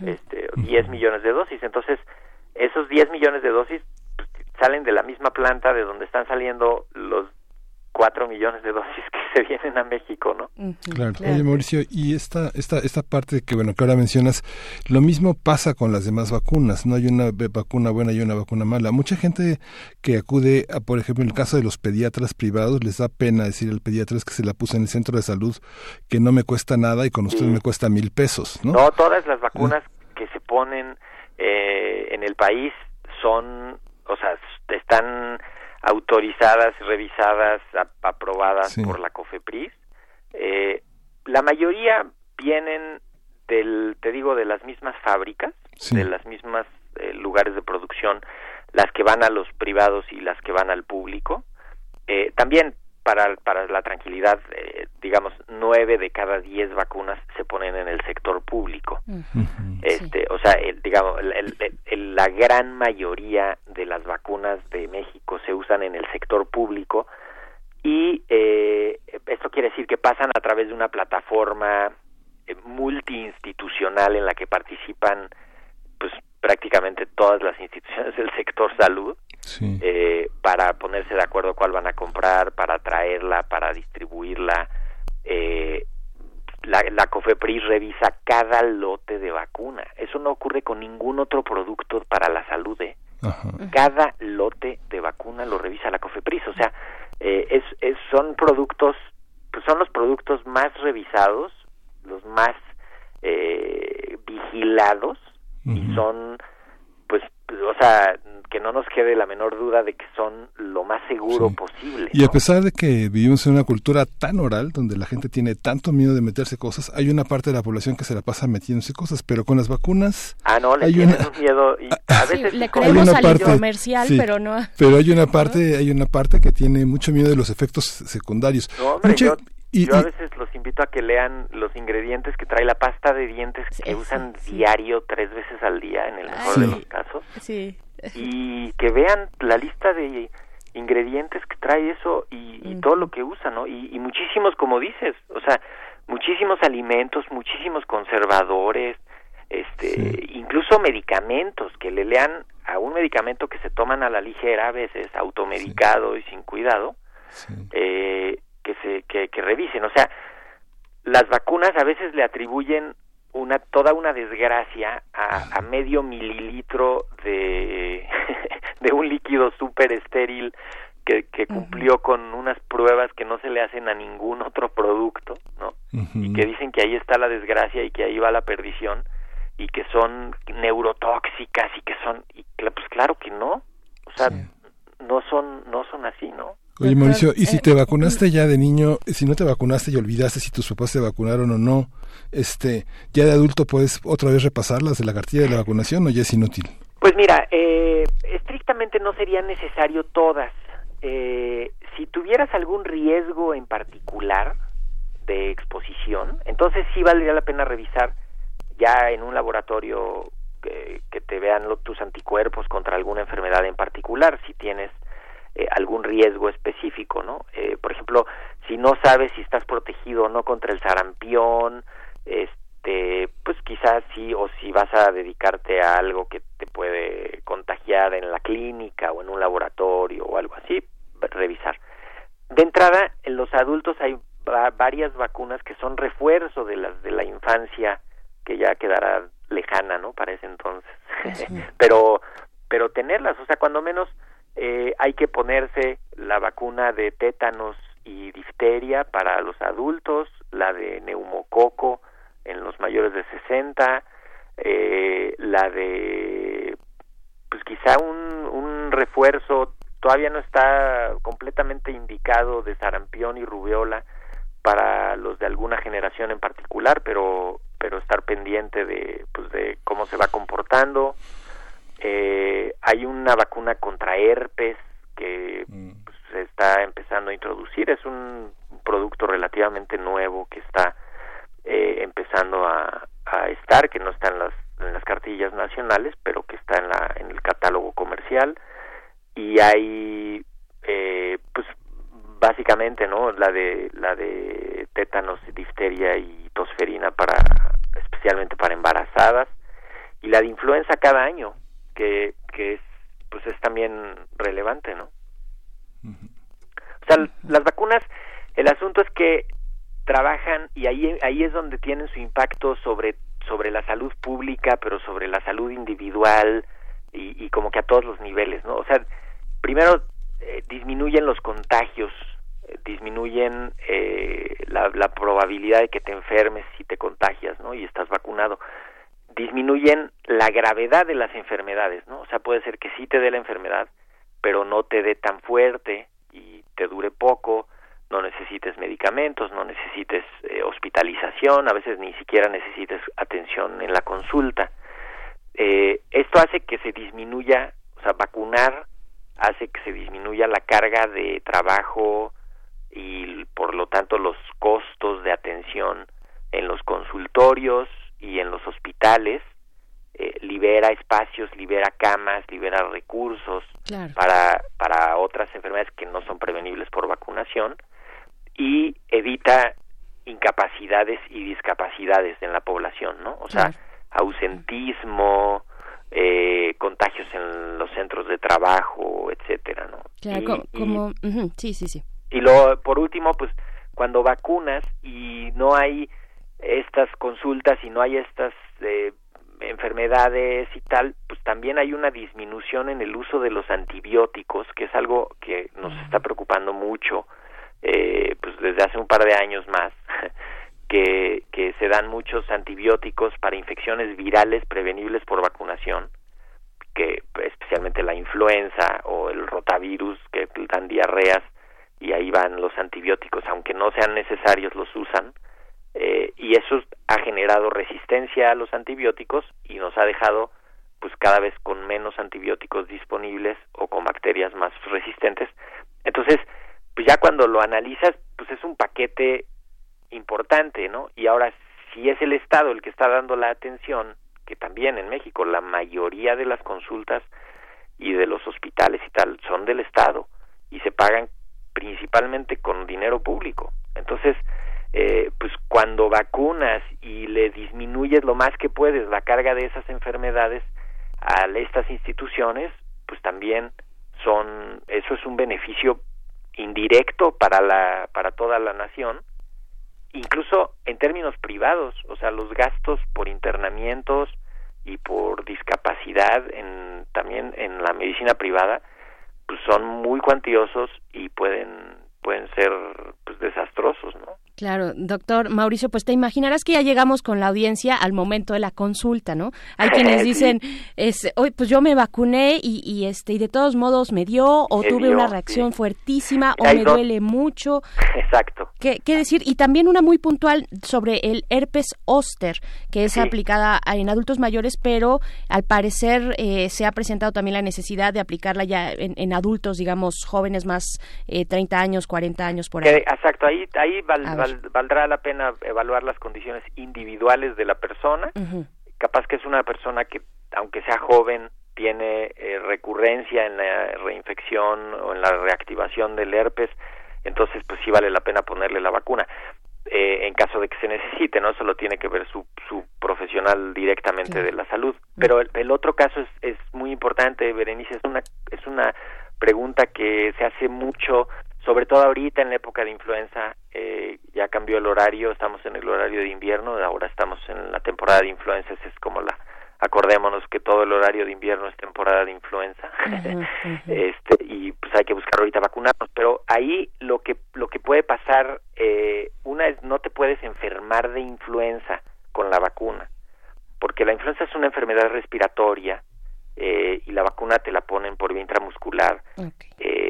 este 10 millones de dosis. Entonces esos 10 millones de dosis salen de la misma planta de donde están saliendo los cuatro millones de dosis que se vienen a México, ¿no? Claro. Oye, Mauricio, y esta, esta, esta parte que, bueno, que ahora mencionas, lo mismo pasa con las demás vacunas, no hay una vacuna buena y una vacuna mala. Mucha gente que acude, a, por ejemplo, en el caso de los pediatras privados, les da pena decir al pediatra que se la puse en el centro de salud, que no me cuesta nada y con usted me cuesta mil pesos, ¿no? No, todas las vacunas que se ponen eh, en el país son, o sea, están autorizadas, revisadas, aprobadas por la COFEPRIS. Eh, la mayoría vienen del, te digo, de las mismas fábricas, de las mismas eh, lugares de producción, las que van a los privados y las que van al público. Eh, también para, para la tranquilidad, eh, digamos, nueve de cada diez vacunas se ponen en el sector público. este, O sea, digamos, la gran mayoría de las vacunas de México se usan en el sector público y eh, esto quiere decir que pasan a través de una plataforma eh, multiinstitucional en la que participan pues prácticamente todas las instituciones del sector salud eh, para ponerse de acuerdo cuál van a comprar, para traerla, para distribuirla. Eh, la, la COFEPRIS revisa cada lote de vacuna. Eso no ocurre con ningún otro producto para la salud. ¿eh? Cada lote de vacuna lo revisa la COFEPRIS. O sea, eh, es, es, son productos, pues son los productos más revisados, los más eh, vigilados y son, o sea, que no nos quede la menor duda de que son lo más seguro posible. Y a pesar de que vivimos en una cultura tan oral, donde la gente tiene tanto miedo de meterse cosas, hay una parte de la población que se la pasa metiéndose cosas, pero con las vacunas... Ah, no, le hay un miedo y *laughs* a veces... le creemos al parte, comercial, pero no... Pero hay una parte, hay una parte que tiene mucho miedo de los efectos secundarios. No, hombre, yo, yo a veces los invito a que lean los ingredientes que trae la pasta de dientes que usan diario tres veces al día en el mejor de los casos. Sí. Y que vean la lista de ingredientes que trae eso y, todo lo que usa, ¿no? Y, muchísimos, como dices, o sea, muchísimos alimentos, muchísimos conservadores, este, incluso medicamentos que le lean a un medicamento que se toman a la ligera a veces, automedicado y sin cuidado, eh, que se que, que revisen, o sea, las vacunas a veces le atribuyen una toda una desgracia a, medio mililitro de, *laughs* de un líquido súper estéril que, que cumplió con unas pruebas que no se le hacen a ningún otro producto, ¿no? Y que dicen que ahí está la desgracia y que ahí va la perdición y que son neurotóxicas y que son y pues claro que no, o sea, no son no son así, ¿no? Oye, Mauricio, ¿y si te vacunaste ya de niño, si no te vacunaste y olvidaste si tus papás te vacunaron o no, este, ya de adulto puedes otra vez repasarlas de la cartilla de la vacunación o ya es inútil? Pues mira, eh, estrictamente no serían necesario todas. Eh, si tuvieras algún riesgo en particular de exposición, entonces sí valdría la pena revisar ya en un laboratorio que, que te vean tus anticuerpos contra alguna enfermedad en particular, si tienes eh, algún riesgo específico, ¿no? Eh, por ejemplo, si no sabes si estás protegido o no contra el sarampión, este, pues quizás sí, o si vas a dedicarte a algo que te puede contagiar en la clínica o en un laboratorio o algo así, revisar. De entrada, en los adultos hay varias vacunas que son refuerzo de las de la infancia que ya quedará lejana, ¿no? Para ese entonces. *laughs* pero pero tenerlas, o sea, cuando menos eh, hay que ponerse la vacuna de tétanos y difteria para los adultos, la de neumococo en los mayores de 60, eh, la de, pues quizá un, refuerzo todavía no está completamente indicado de sarampión y rubiola para los de alguna generación en particular, pero pero estar pendiente de pues de cómo se va comportando. Eh, hay una vacuna contra herpes que mm. pues, se está empezando a introducir. Es un producto relativamente nuevo que está eh, empezando a, a, estar, que no está en las, en las cartillas nacionales, pero que está en, la, en el catálogo comercial. Y hay, eh, pues básicamente, ¿no? La de la de tétanos, difteria y tosferina para especialmente para embarazadas y la de influenza cada año que es pues es también relevante, ¿no? O sea, las vacunas el asunto es que trabajan y ahí ahí es donde tienen su impacto sobre sobre la salud pública, pero sobre la salud individual y, como que a todos los niveles, ¿no? O sea, primero eh, disminuyen los contagios disminuyen eh, la, la, probabilidad de que te enfermes si te contagias, ¿no? Y estás vacunado. Disminuyen la gravedad de las enfermedades, ¿no? O sea, puede ser que sí te dé la enfermedad, pero no te dé tan fuerte y te dure poco, no necesites medicamentos, no necesites eh, hospitalización, a veces ni siquiera necesites atención en la consulta. Eh, esto hace que se disminuya, o sea, vacunar hace que se disminuya la carga de trabajo y por lo tanto los costos de atención en los consultorios y en los hospitales eh, libera espacios, libera camas, libera recursos para, para otras enfermedades que no son prevenibles por vacunación y evita incapacidades y discapacidades en la población, ¿no? O sea, ausentismo, eh, contagios en los centros de trabajo, etcétera, ¿no? Claro, como, sí, sí, sí. Y lo, por último, pues cuando vacunas y no hay estas consultas y no hay estas eh, enfermedades y tal, pues también hay una disminución en el uso de los antibióticos, que es algo que nos está preocupando mucho, eh, pues desde hace un par de años más, *laughs* que, que se dan muchos antibióticos para infecciones virales prevenibles por vacunación, que especialmente la influenza o el rotavirus que dan diarreas y ahí van los antibióticos, aunque no sean necesarios, los usan. Eh, y eso ha generado resistencia a los antibióticos y nos ha dejado pues cada vez con menos antibióticos disponibles o con bacterias más resistentes. Entonces, pues ya cuando lo analizas, pues es un paquete importante, ¿no? Y ahora, si es el Estado el que está dando la atención, que también en México la mayoría de las consultas y de los hospitales y tal son del Estado y se pagan principalmente con dinero público. Entonces, eh, pues cuando vacunas y le disminuyes lo más que puedes la carga de esas enfermedades a estas instituciones, pues también son, eso es un beneficio indirecto para la, para toda la nación, incluso en términos privados, o sea, los gastos por internamientos y por discapacidad en, también en la medicina privada, pues son muy cuantiosos y pueden pueden ser pues desastrosos, ¿no? Claro, doctor Mauricio, pues te imaginarás que ya llegamos con la audiencia al momento de la consulta, ¿no? Hay *laughs* quienes dicen, es, hoy pues yo me vacuné y, y, este y de todos modos me dio o tuve una reacción fuertísima *laughs* o me duele mucho. Exacto. ¿Qué, ¿Qué, decir? Y también una muy puntual sobre el herpes óster, que es aplicada en adultos mayores, pero al parecer eh, se ha presentado también la necesidad de aplicarla ya en, en adultos, digamos, jóvenes más eh, 30 años, 40 años por ahí. exacto, ahí, ahí valdrá la pena evaluar las condiciones individuales de la persona. Capaz que es una persona que, aunque sea joven, tiene eh, recurrencia en la reinfección o en la reactivación del herpes, entonces pues sí vale la pena ponerle la vacuna. Eh, en caso de que se necesite, ¿no? Eso lo tiene que ver su, su profesional directamente de la salud. Pero el, el otro caso es, es muy importante, Berenice, es una, es una pregunta que se hace mucho sobre todo ahorita en la época de influenza, eh, ya cambió el horario, estamos en el horario de invierno, ahora estamos en la temporada de influenza, es como la, acordémonos que todo el horario de invierno es temporada de influenza, *laughs* este, y pues hay que buscar ahorita vacunarnos, pero ahí lo que, lo que puede pasar, eh, una es no te puedes enfermar de influenza con la vacuna, porque la influenza es una enfermedad respiratoria, eh, y la vacuna te la ponen por vía intramuscular. Eh,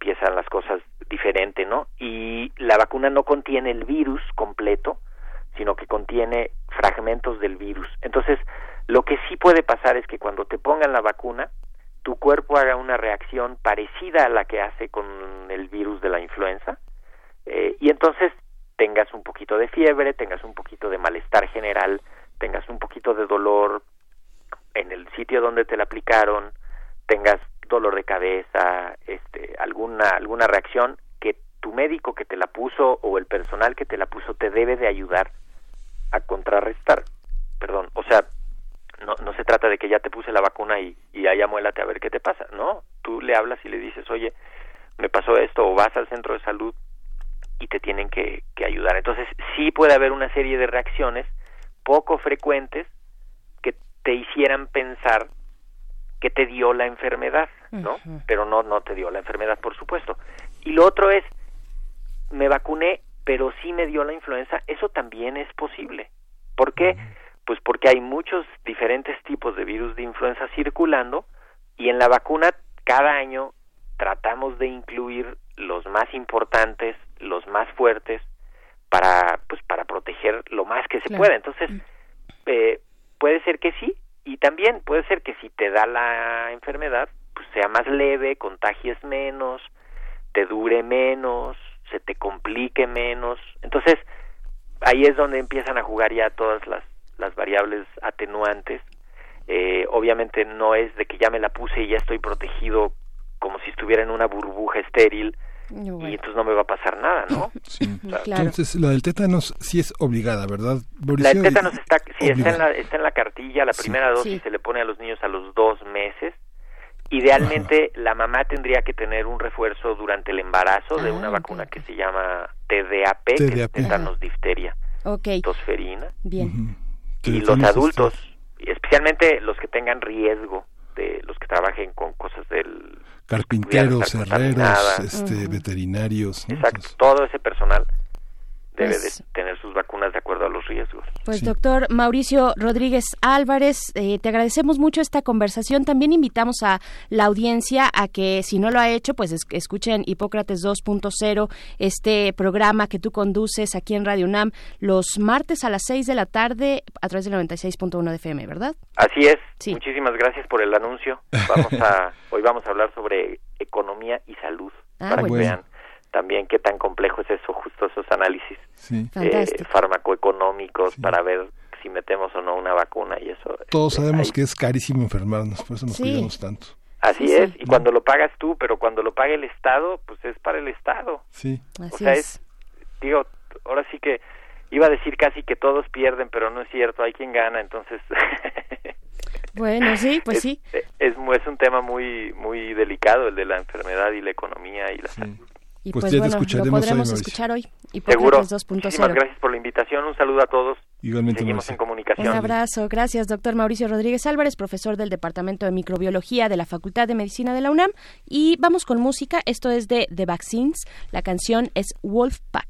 empiezan las cosas diferente, ¿no? Y la vacuna no contiene el virus completo, sino que contiene fragmentos del virus. Entonces, lo que sí puede pasar es que cuando te pongan la vacuna, tu cuerpo haga una reacción parecida a la que hace con el virus de la influenza, eh, y entonces tengas un poquito de fiebre, tengas un poquito de malestar general, tengas un poquito de dolor en el sitio donde te la aplicaron, tengas dolor de cabeza, este, alguna alguna reacción que tu médico que te la puso o el personal que te la puso te debe de ayudar a contrarrestar. Perdón, o sea, no, no se trata de que ya te puse la vacuna y, y allá muélate a ver qué te pasa. No, tú le hablas y le dices, oye, me pasó esto, o vas al centro de salud y te tienen que, que ayudar. Entonces, sí puede haber una serie de reacciones poco frecuentes que te hicieran pensar que te dio la enfermedad, ¿no? Pero no, no te dio la enfermedad, por supuesto. Y lo otro es, me vacuné, pero sí me dio la influenza, eso también es posible. ¿Por qué? Pues porque hay muchos diferentes tipos de virus de influenza circulando y en la vacuna cada año tratamos de incluir los más importantes, los más fuertes, para, pues, para proteger lo más que se pueda. Entonces, eh, puede ser que sí, y también puede ser que si te da la enfermedad, pues sea más leve, contagies menos, te dure menos, se te complique menos. Entonces, ahí es donde empiezan a jugar ya todas las, las variables atenuantes. Eh, obviamente no es de que ya me la puse y ya estoy protegido como si estuviera en una burbuja estéril, y entonces no me va a pasar nada, ¿no? *laughs* Sí. Entonces, la del tétanos sí es obligada, ¿verdad? La del tétanos está, sí, está, en la, está en la cartilla, la primera dosis se le pone a los niños a los dos meses. Idealmente, la mamá tendría que tener un refuerzo durante el embarazo de una ah, vacuna que se llama TDAP, que es tétanos difteria, okay. tosferina. Bien. Y los adultos, especialmente los que tengan riesgo, de los que trabajen con cosas del carpinteros, herreros, este, veterinarios. Exacto, todo ese personal debe de pues tener sus vacunas de acuerdo a los riesgos. Pues doctor Mauricio Rodríguez Álvarez, eh, te agradecemos mucho esta conversación. También invitamos a la audiencia a que si no lo ha hecho, pues escuchen Hipócrates 2.0, este programa que tú conduces aquí en Radio UNAM los martes a las 6 de la tarde a través del 96.1 de FM, ¿verdad? Así es. Muchísimas gracias por el anuncio. Vamos a, *laughs* hoy vamos a hablar sobre economía y salud ah, para que vean también qué tan complejo es eso, justo esos análisis eh, farmacoeconómicos para ver si metemos o no una vacuna y eso. Todos este, sabemos que es carísimo enfermarnos, por eso nos cuidamos tanto. Así es, y cuando lo pagas tú, pero cuando lo paga el Estado, pues es para el Estado. Sí. o sea, es. digo, ahora sí que iba a decir casi que todos pierden, pero no es cierto, hay quien gana, entonces... *laughs* bueno, sí, pues sí. Es, es, un tema muy muy delicado el de la enfermedad y la economía y la salud. Y pues, pues ya bueno, lo podremos escuchar hoy. Y Seguro. Muchísimas gracias por la invitación. Un saludo a todos. Igualmente. Seguimos en comunicación. Un abrazo. Gracias, doctor Mauricio Rodríguez Álvarez, profesor del Departamento de Microbiología de la Facultad de Medicina de la UNAM. Y vamos con música. Esto es de The Vaccines. La canción es Wolfpack.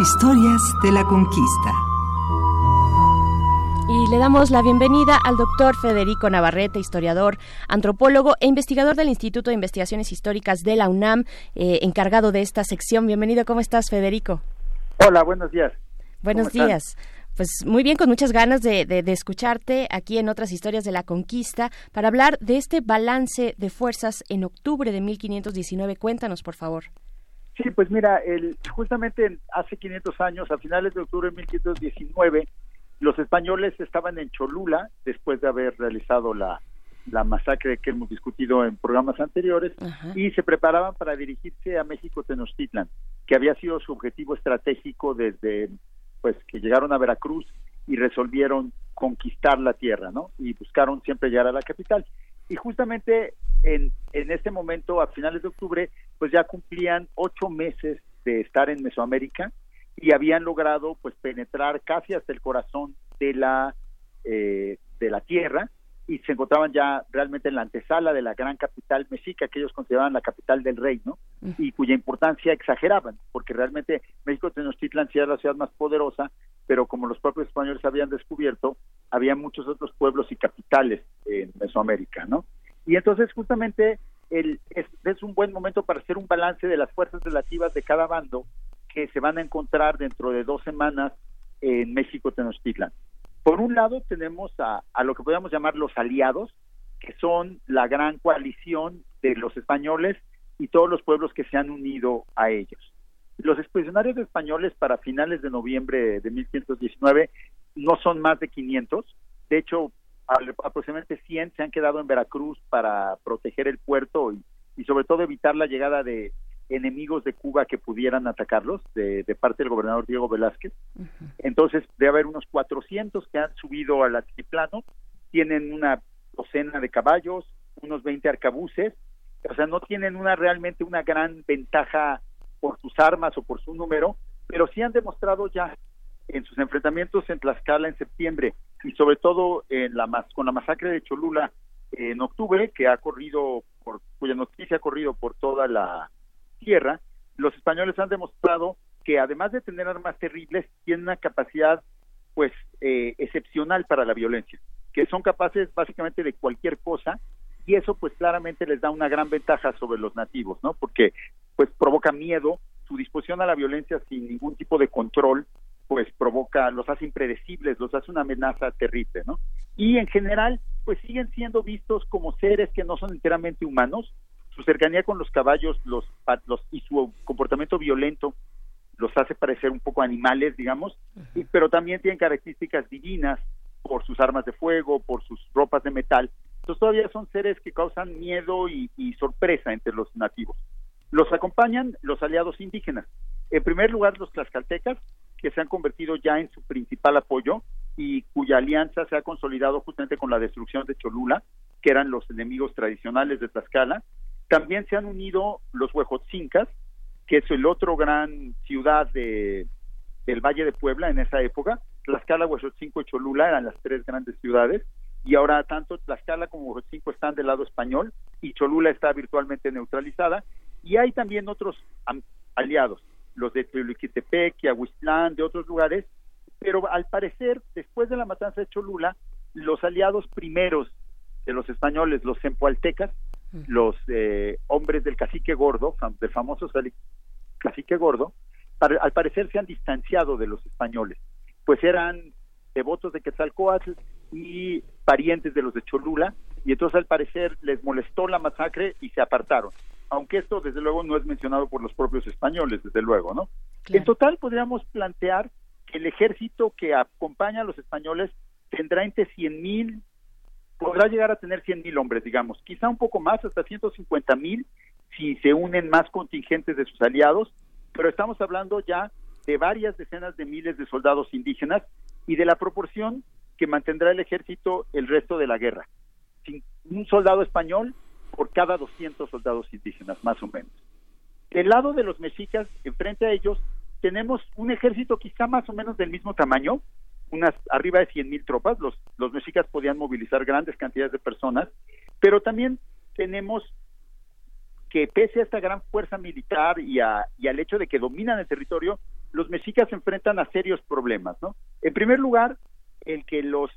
Historias de la conquista. Y le damos la bienvenida al doctor Federico Navarrete, historiador, antropólogo e investigador del Instituto de Investigaciones Históricas de la UNAM, eh, encargado de esta sección. Bienvenido, ¿cómo estás, Federico? Hola, buenos días. Buenos días. Pues muy bien, con muchas ganas de, de, escucharte aquí en otras historias de la conquista para hablar de este balance de fuerzas en octubre de 1519. Cuéntanos, por favor. Sí, pues mira, el, justamente hace 500 años, a finales de octubre de 1519, los españoles estaban en Cholula, después de haber realizado la, la masacre que hemos discutido en programas anteriores, y se preparaban para dirigirse a México Tenochtitlan, que había sido su objetivo estratégico desde pues que llegaron a Veracruz y resolvieron conquistar la tierra, ¿no? Y buscaron siempre llegar a la capital. Y justamente en, en este momento, a finales de octubre, pues ya cumplían ocho meses de estar en Mesoamérica y habían logrado pues penetrar casi hasta el corazón de la eh, de la tierra y se encontraban ya realmente en la antesala de la gran capital mexica que ellos consideraban la capital del reino y cuya importancia exageraban porque realmente México Tenochtitlan sí era la ciudad más poderosa pero como los propios españoles habían descubierto había muchos otros pueblos y capitales en Mesoamérica no y entonces justamente el, es, es un buen momento para hacer un balance de las fuerzas relativas de cada bando que se van a encontrar dentro de dos semanas en México Tenochtitlan. Por un lado tenemos a, a lo que podríamos llamar los aliados, que son la gran coalición de los españoles y todos los pueblos que se han unido a ellos. Los expedicionarios españoles para finales de noviembre de 1519 no son más de 500, de hecho aproximadamente 100 se han quedado en Veracruz para proteger el puerto y, y sobre todo evitar la llegada de, enemigos de Cuba que pudieran atacarlos de, parte del gobernador Diego Velázquez. Entonces, debe haber unos 400 que han subido al altiplano, tienen una docena de caballos, unos 20 arcabuces, o sea, no tienen una realmente una gran ventaja por sus armas o por su número, pero sí han demostrado ya en sus enfrentamientos en Tlaxcala en septiembre y sobre todo en la con la masacre de Cholula en octubre que ha corrido por cuya noticia ha corrido por toda la tierra, los españoles han demostrado que además de tener armas terribles, tienen una capacidad pues eh, excepcional para la violencia, que son capaces básicamente de cualquier cosa y eso pues claramente les da una gran ventaja sobre los nativos, ¿no? Porque pues provoca miedo, su disposición a la violencia sin ningún tipo de control pues provoca, los hace impredecibles, los hace una amenaza terrible, ¿no? Y en general pues siguen siendo vistos como seres que no son enteramente humanos, su cercanía con los caballos los, los y su comportamiento violento los hace parecer un poco animales, digamos, y, pero también tienen características divinas por sus armas de fuego, por sus ropas de metal. Entonces todavía son seres que causan miedo y, y sorpresa entre los nativos. Los acompañan los aliados indígenas. En primer lugar, los tlaxcaltecas, que se han convertido ya en su principal apoyo y cuya alianza se ha consolidado justamente con la destrucción de Cholula, que eran los enemigos tradicionales de Tlaxcala, también se han unido los huejotzincas, que es el otro gran ciudad de, del Valle de Puebla en esa época. Tlaxcala, Huejotzinco y Cholula eran las tres grandes ciudades. Y ahora tanto Tlaxcala como Huejotzinco están del lado español y Cholula está virtualmente neutralizada. Y hay también otros aliados, los de Teoliquitepec y Aguislán, de otros lugares, pero al parecer, después de la matanza de Cholula, los aliados primeros de los españoles, los zempoaltecas, los eh, hombres del cacique gordo, del famoso cacique gordo, al parecer se han distanciado de los españoles, pues eran devotos de Quetzalcoatl y parientes de los de Cholula, y entonces al parecer les molestó la masacre y se apartaron. Aunque esto desde luego no es mencionado por los propios españoles, desde luego, ¿no? En total podríamos plantear que el ejército que acompaña a los españoles tendrá entre cien mil podrá llegar a tener 100 mil hombres, digamos, quizá un poco más, hasta 150 mil, si se unen más contingentes de sus aliados, pero estamos hablando ya de varias decenas de miles de soldados indígenas y de la proporción que mantendrá el ejército el resto de la guerra. Un soldado español por cada 200 soldados indígenas, más o menos. Del lado de los mexicas, enfrente a ellos, tenemos un ejército quizá más o menos del mismo tamaño, unas arriba de 100 mil tropas, los, los mexicas podían movilizar grandes cantidades de personas, Pero también tenemos que pese a esta gran fuerza militar y, y al hecho de que dominan el territorio, los mexicas se enfrentan a serios problemas, ¿no? En primer lugar, el que los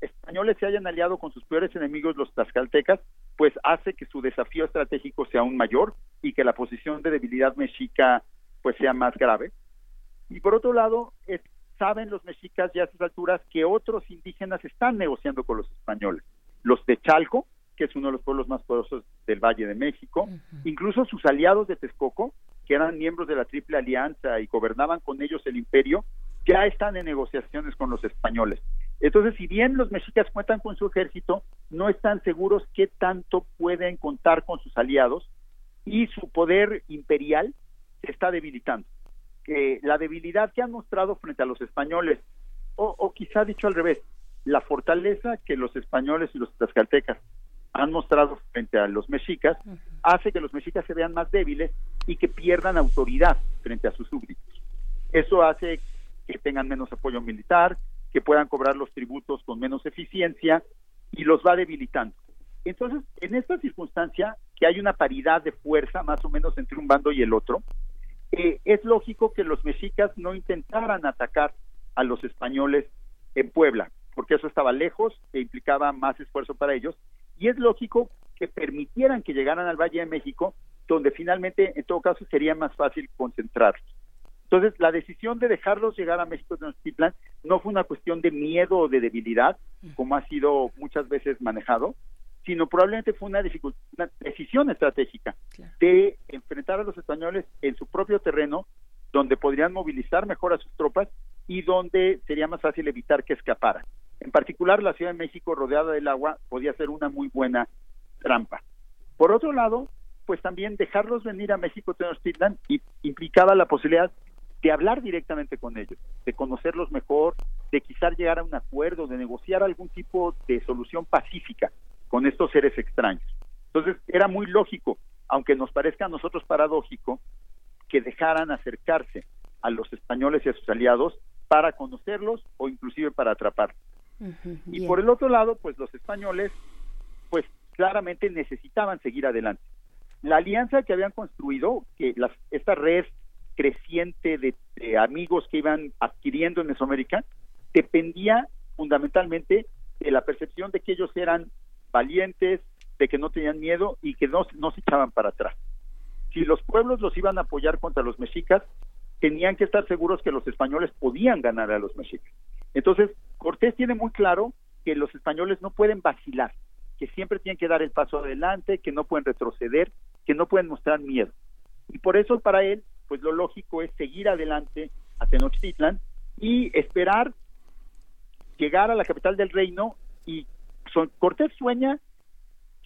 españoles se hayan aliado con sus peores enemigos, los tlaxcaltecas, pues hace que su desafío estratégico sea aún mayor y que la posición de debilidad mexica pues sea más grave. Y por otro lado, saben los mexicas ya a estas alturas que otros indígenas están negociando con los españoles. Los de Chalco, que es uno de los pueblos más poderosos del Valle de México, incluso sus aliados de Texcoco, que eran miembros de la Triple Alianza y gobernaban con ellos el imperio, ya están en negociaciones con los españoles. Entonces, si bien los mexicas cuentan con su ejército, no están seguros qué tanto pueden contar con sus aliados y su poder imperial se está debilitando. Que la debilidad que han mostrado frente a los españoles, o, o, quizá dicho al revés, la fortaleza que los españoles y los tlaxcaltecas han mostrado frente a los mexicas, hace que los mexicas se vean más débiles y que pierdan autoridad frente a sus súbditos. Eso hace que tengan menos apoyo militar, que puedan cobrar los tributos con menos eficiencia y los va debilitando. Entonces, en esta circunstancia, que hay una paridad de fuerza más o menos entre un bando y el otro, eh, es lógico que los mexicas no intentaran atacar a los españoles en Puebla, porque eso estaba lejos e implicaba más esfuerzo para ellos, y es lógico que permitieran que llegaran al Valle de México, donde finalmente, en todo caso, sería más fácil concentrarlos. Entonces, la decisión de dejarlos llegar a México Tenochtitlan no fue una cuestión de miedo o de debilidad, como ha sido muchas veces manejado, sino probablemente fue una, una decisión estratégica de enfrentar a los españoles en su propio terreno, donde podrían movilizar mejor a sus tropas y donde sería más fácil evitar que escaparan. En particular, la Ciudad de México rodeada del agua podía ser una muy buena trampa. Por otro lado, pues también dejarlos venir a México Tenochtitlan implicaba la posibilidad de hablar directamente con ellos, de conocerlos mejor, de quizás llegar a un acuerdo, de negociar algún tipo de solución pacífica con estos seres extraños. Entonces era muy lógico, aunque nos parezca a nosotros paradójico, que dejaran acercarse a los españoles y a sus aliados para conocerlos o inclusive para atraparlos. y por el otro lado, pues los españoles, pues claramente necesitaban seguir adelante. La alianza que habían construido, que esta red creciente de, amigos que iban adquiriendo en Mesoamérica dependía fundamentalmente de la percepción de que ellos eran valientes, de que no tenían miedo y que no, no se echaban para atrás. Si los pueblos los iban a apoyar contra los mexicas, tenían que estar seguros que los españoles podían ganar a los mexicas. Entonces, Cortés tiene muy claro que los españoles no pueden vacilar, que siempre tienen que dar el paso adelante, que no pueden retroceder, que no pueden mostrar miedo. Y por eso para él pues lo lógico es seguir adelante a Tenochtitlan y esperar llegar a la capital del reino y Cortés sueña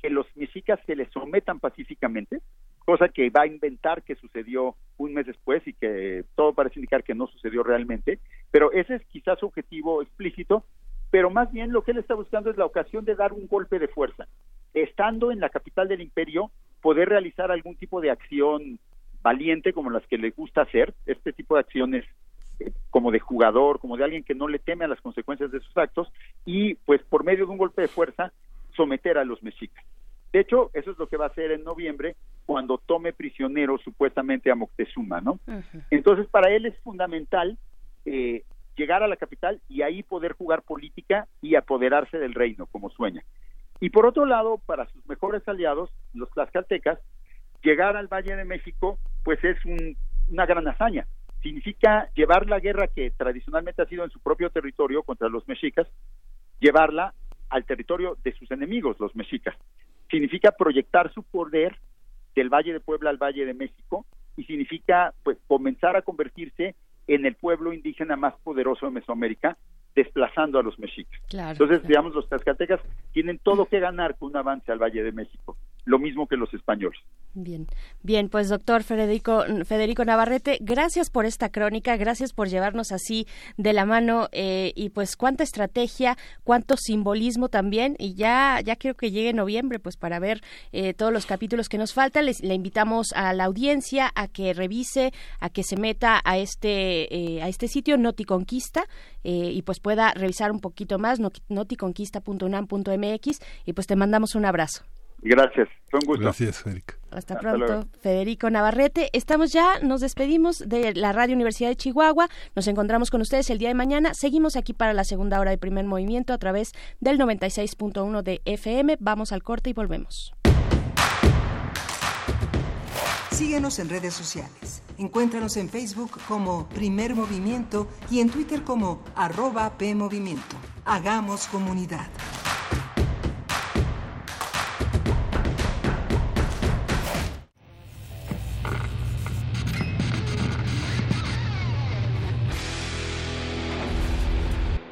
que los mexicas se le sometan pacíficamente, cosa que va a inventar que sucedió un mes después y que todo parece indicar que no sucedió realmente, pero ese es quizás su objetivo explícito, pero más bien lo que él está buscando es la ocasión de dar un golpe de fuerza. Estando en la capital del imperio, poder realizar algún tipo de acción valiente como las que le gusta hacer, este tipo de acciones como de jugador, como de alguien que no le teme a las consecuencias de sus actos y pues por medio de un golpe de fuerza someter a los mexicas. De hecho, eso es lo que va a hacer en noviembre cuando tome prisionero supuestamente a Moctezuma, ¿no? Entonces, para él es fundamental eh, llegar a la capital y ahí poder jugar política y apoderarse del reino, como sueña. Y por otro lado, para sus mejores aliados, los tlaxcaltecas, llegar al Valle de México, pues es una gran hazaña. Significa llevar la guerra que tradicionalmente ha sido en su propio territorio contra los mexicas, llevarla al territorio de sus enemigos, los mexicas. Significa proyectar su poder del Valle de Puebla al Valle de México y significa pues comenzar a convertirse en el pueblo indígena más poderoso de Mesoamérica, desplazando a los mexicas. Entonces, digamos, los tlaxcaltecas tienen todo que ganar con un avance al Valle de México lo mismo que los españoles. Bien, bien, pues doctor Federico, Federico Navarrete, gracias por esta crónica, gracias por llevarnos así de la mano eh, y pues cuánta estrategia, cuánto simbolismo también y ya, ya creo que llegue noviembre pues para ver eh, todos los capítulos que nos faltan. Les, le invitamos a la audiencia a que revise, a que se meta a este, eh, a este sitio Noticonquista y pues pueda revisar un poquito más noticonquista.unam.mx y pues te mandamos un abrazo. Gracias, fue un gusto. Gracias, Federico. Hasta, pronto, Federico Navarrete. Estamos ya, nos despedimos de la Radio Universidad de Chihuahua. Nos encontramos con ustedes el día de mañana. Seguimos aquí para la segunda hora de primer movimiento a través del 96.1 de FM. Vamos al corte y volvemos. Síguenos en redes sociales. Encuéntranos en Facebook como Primer Movimiento y en Twitter como arroba PMovimiento. Hagamos comunidad.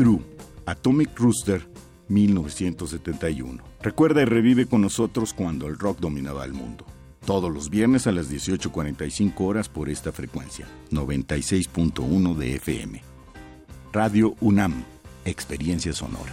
Breakthrough, Atomic Rooster, 1971. Recuerda y revive con nosotros cuando el rock dominaba el mundo. Todos los viernes a las 18.45 horas por esta frecuencia, 96.1 de FM. Radio UNAM, Experiencia Sonora.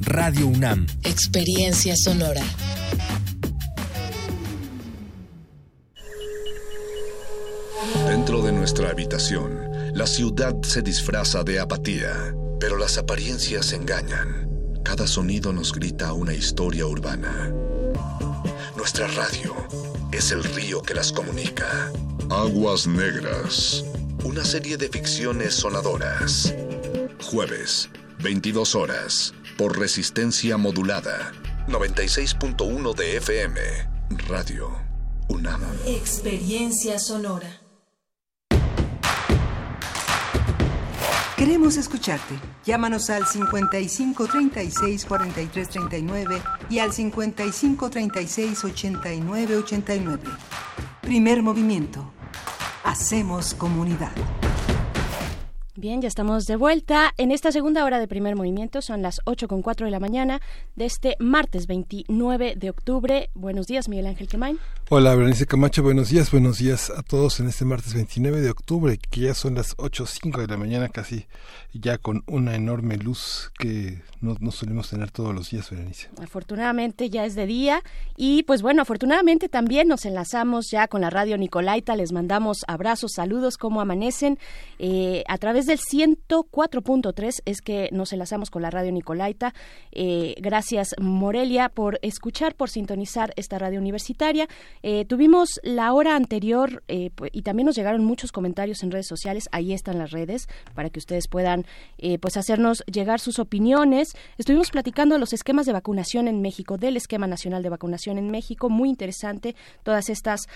Radio UNAM. Experiencia sonora. Dentro de nuestra habitación, la ciudad se disfraza de apatía, pero las apariencias engañan. Cada sonido nos grita una historia urbana. Nuestra radio es el río que las comunica. Aguas Negras. Una serie de ficciones sonadoras. Jueves, 22 horas por resistencia modulada. 96.1 de FM. Radio UNAM. Experiencia sonora. Queremos escucharte. Llámanos al 55 36 43 39 y al 55 36 89 89. Primer movimiento. Hacemos comunidad. Bien, ya estamos de vuelta en esta segunda hora de primer movimiento. Son las 8 con 4 de la mañana de este martes 29 de octubre. Buenos días, Miguel Ángel Quemain. Hola, Berenice Camacho. Buenos días, buenos días a todos en este martes 29 de octubre, que ya son las 8.05 de la mañana, casi ya con una enorme luz que no, no solemos tener todos los días, Berenice. Afortunadamente ya es de día y pues bueno, afortunadamente también nos enlazamos ya con la radio Nicolaita. Les mandamos abrazos, saludos, cómo amanecen. Eh, a través del 104.3 es que nos enlazamos con la radio Nicolaita. Eh, gracias Morelia por escuchar, por sintonizar esta radio universitaria. Eh, tuvimos la hora anterior eh, y también nos llegaron muchos comentarios en redes sociales. Ahí están las redes para que ustedes puedan eh, pues hacernos llegar sus opiniones. Estuvimos platicando de los esquemas de vacunación en México, del esquema nacional de vacunación en México. Muy interesante todas estas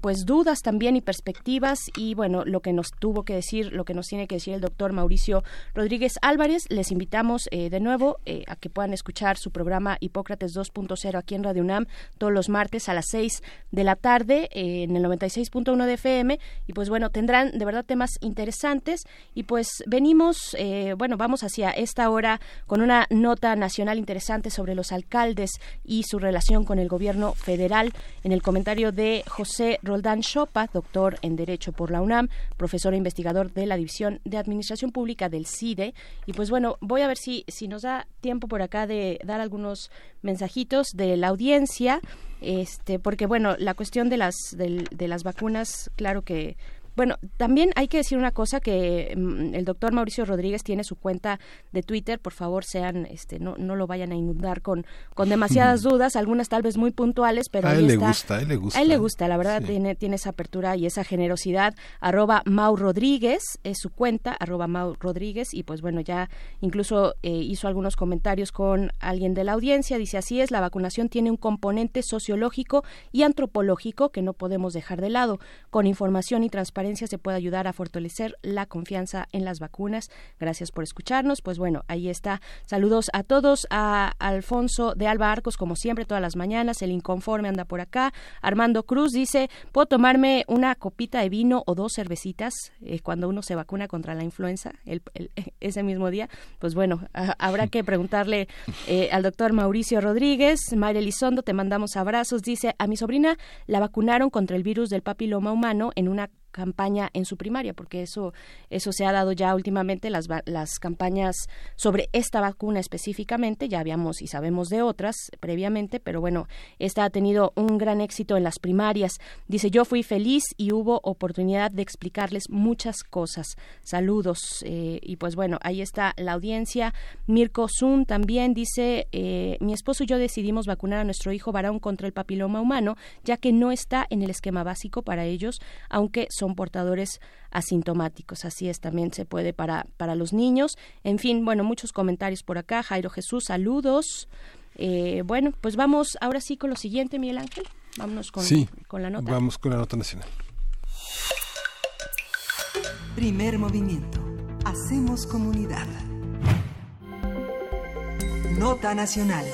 pues dudas también y perspectivas y bueno lo que nos tuvo que decir, lo que nos tiene que el doctor Mauricio Rodríguez Álvarez. Les invitamos eh, de nuevo eh, a que puedan escuchar su programa Hipócrates 2.0 aquí en Radio UNAM todos los martes a las 6 de la tarde eh, en el 96.1 de FM. Y pues bueno, tendrán de verdad temas interesantes. Y pues venimos, bueno, vamos hacia esta hora con una nota nacional interesante sobre los alcaldes y su relación con el gobierno federal. En el comentario de José Roldán Chopa, doctor en Derecho por la UNAM, profesor e investigador de la División de Administración Pública del CIDE. Y pues bueno, voy a ver si, si nos da tiempo por acá de dar algunos mensajitos de la audiencia, este, porque bueno, la cuestión de las, de las vacunas, claro que bueno, también hay que decir una cosa que mm, el doctor Mauricio Rodríguez tiene su cuenta de Twitter, por favor sean, este, no, no lo vayan a inundar con, con demasiadas *laughs* dudas, algunas tal vez muy puntuales, pero a él le gusta, a él le gusta. A él le gusta, la verdad tiene, tiene esa apertura y esa generosidad. Arroba Mau Rodríguez es su cuenta, arroba Mau Rodríguez, y pues bueno, ya incluso eh, hizo algunos comentarios con alguien de la audiencia, dice así es, la vacunación tiene un componente sociológico y antropológico que no podemos dejar de lado, con información y transparencia se puede ayudar a fortalecer la confianza en las vacunas. Gracias por escucharnos. Pues bueno, ahí está. Saludos a todos. A Alfonso de Alba Arcos, como siempre, todas las mañanas. El inconforme anda por acá. Armando Cruz dice, ¿puedo tomarme una copita de vino o dos cervecitas eh, cuando uno se vacuna contra la influenza *laughs* ese mismo día? Pues bueno, habrá que preguntarle eh, al doctor Mauricio Rodríguez. María Elizondo, te mandamos abrazos. Dice, a mi sobrina la vacunaron contra el virus del papiloma humano en una campaña en su primaria, porque eso, eso se ha dado ya últimamente, las, las campañas sobre esta vacuna específicamente, ya habíamos y sabemos de otras previamente, pero bueno, esta ha tenido un gran éxito en las primarias. Dice, yo fui feliz y hubo oportunidad de explicarles muchas cosas. Saludos. Eh, y pues bueno, ahí está la audiencia. Mirko Zun también dice, eh, mi esposo y yo decidimos vacunar a nuestro hijo varón contra el papiloma humano, ya que no está en el esquema básico para ellos, aunque son portadores asintomáticos. Así es, también se puede para, para los niños. En fin, bueno, muchos comentarios por acá. Jairo Jesús, saludos. Eh, bueno, pues vamos ahora sí con lo siguiente, Miguel Ángel. Vámonos con, con la nota. Vamos con la nota nacional. Primer movimiento. Hacemos comunidad. Nota nacional.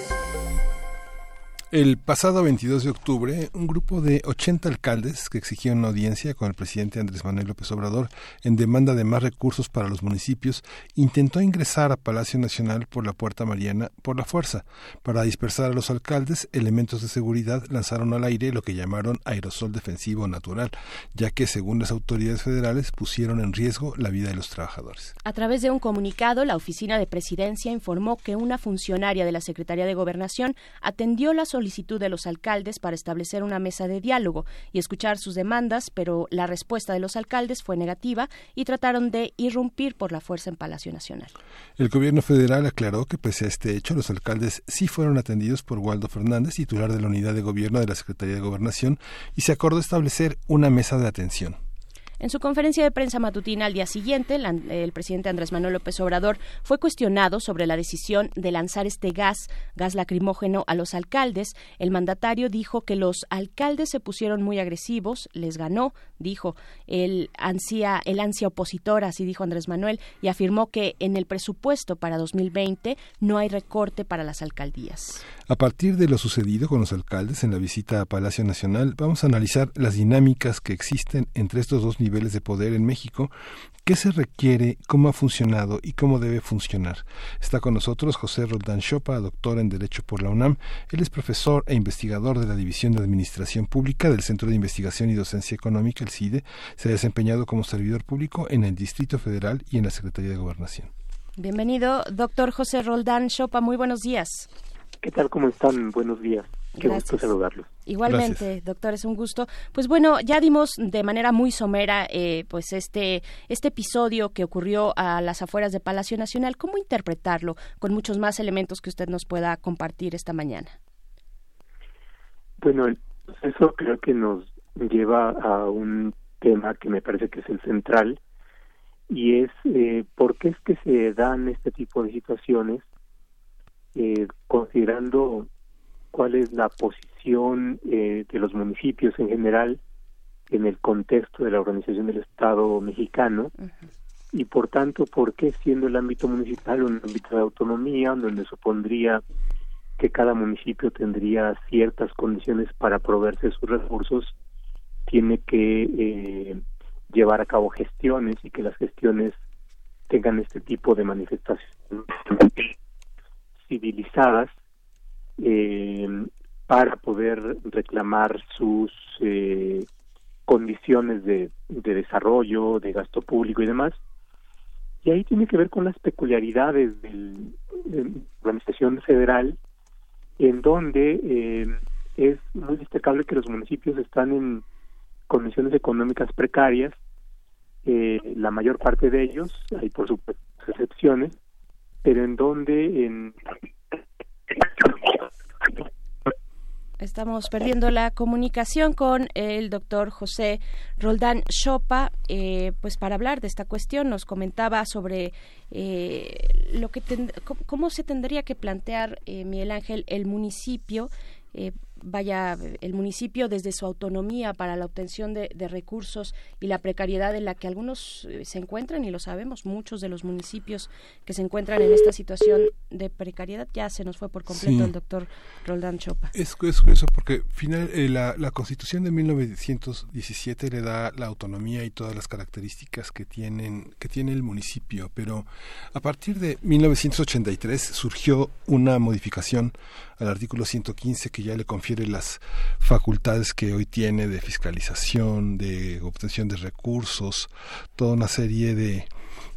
El pasado 22 de octubre, un grupo de 80 alcaldes que exigían una audiencia con el presidente Andrés Manuel López Obrador en demanda de más recursos para los municipios intentó ingresar a Palacio Nacional por la Puerta Mariana por la fuerza. Para dispersar a los alcaldes, elementos de seguridad lanzaron al aire lo que llamaron aerosol defensivo natural, ya que, según las autoridades federales, pusieron en riesgo la vida de los trabajadores. A través de un comunicado, la Oficina de Presidencia informó que una funcionaria de la Secretaría de Gobernación atendió las solicitud de los alcaldes para establecer una mesa de diálogo y escuchar sus demandas, pero la respuesta de los alcaldes fue negativa y trataron de irrumpir por la fuerza en Palacio Nacional. El gobierno federal aclaró que pese a este hecho, los alcaldes sí fueron atendidos por Waldo Fernández, titular de la unidad de gobierno de la Secretaría de Gobernación, y se acordó establecer una mesa de atención. En su conferencia de prensa matutina al día siguiente, el presidente Andrés Manuel López Obrador fue cuestionado sobre la decisión de lanzar este gas, gas lacrimógeno, a los alcaldes. El mandatario dijo que los alcaldes se pusieron muy agresivos, les ganó, dijo el ansia, el ansia opositor, así dijo Andrés Manuel, y afirmó que en el presupuesto para 2020 no hay recorte para las alcaldías. A partir de lo sucedido con los alcaldes en la visita a Palacio Nacional, vamos a analizar las dinámicas que existen entre estos dos niveles de poder en México, qué se requiere, cómo ha funcionado y cómo debe funcionar. Está con nosotros José Roldán Chopa, doctor en Derecho por la UNAM. Él es profesor e investigador de la División de Administración Pública del Centro de Investigación y Docencia Económica, el CIDE. Se ha desempeñado como servidor público en el Distrito Federal y en la Secretaría de Gobernación. Bienvenido, doctor José Roldán Chopa. Muy buenos días. ¿Qué tal? ¿Cómo están? Buenos días. Qué gusto saludarlos. Igualmente, doctor, es un gusto. Pues bueno, ya dimos de manera muy somera eh, pues este, este episodio que ocurrió a las afueras de Palacio Nacional. ¿Cómo interpretarlo con muchos más elementos que usted nos pueda compartir esta mañana? Bueno, eso creo que nos lleva a un tema que me parece que es el central y es eh, por qué es que se dan este tipo de situaciones eh, considerando cuál es la posición eh, de los municipios en general en el contexto de la organización del Estado mexicano y por tanto, ¿por qué siendo el ámbito municipal un ámbito de autonomía donde supondría que cada municipio tendría ciertas condiciones para proveerse sus recursos, tiene que eh, llevar a cabo gestiones y que las gestiones tengan este tipo de manifestaciones civilizadas eh, para poder reclamar sus eh, condiciones de, de, desarrollo, de gasto público y demás. Y ahí tiene que ver con las peculiaridades de la Administración Federal, en donde eh, es muy destacable que los municipios están en condiciones económicas precarias, eh, la mayor parte de ellos, hay por supuesto excepciones, pero en donde en Estamos perdiendo la comunicación con el doctor José Roldán Chopa, eh, pues para hablar de esta cuestión. Nos comentaba sobre eh, lo que cómo se tendría que plantear eh, Miguel Ángel el municipio eh, vaya el municipio desde su autonomía para la obtención de, recursos y la precariedad en la que algunos eh, se encuentran y lo sabemos muchos de los municipios que se encuentran en esta situación de precariedad ya se nos fue por completo el doctor Roldán Chopa. Es, es curioso porque final eh, la, la, constitución de 1917 le da la autonomía y todas las características que tienen que tiene el municipio pero a partir de 1983 surgió una modificación al artículo 115 que ya le confiere las facultades que hoy tiene de fiscalización, de obtención de recursos, toda una serie de,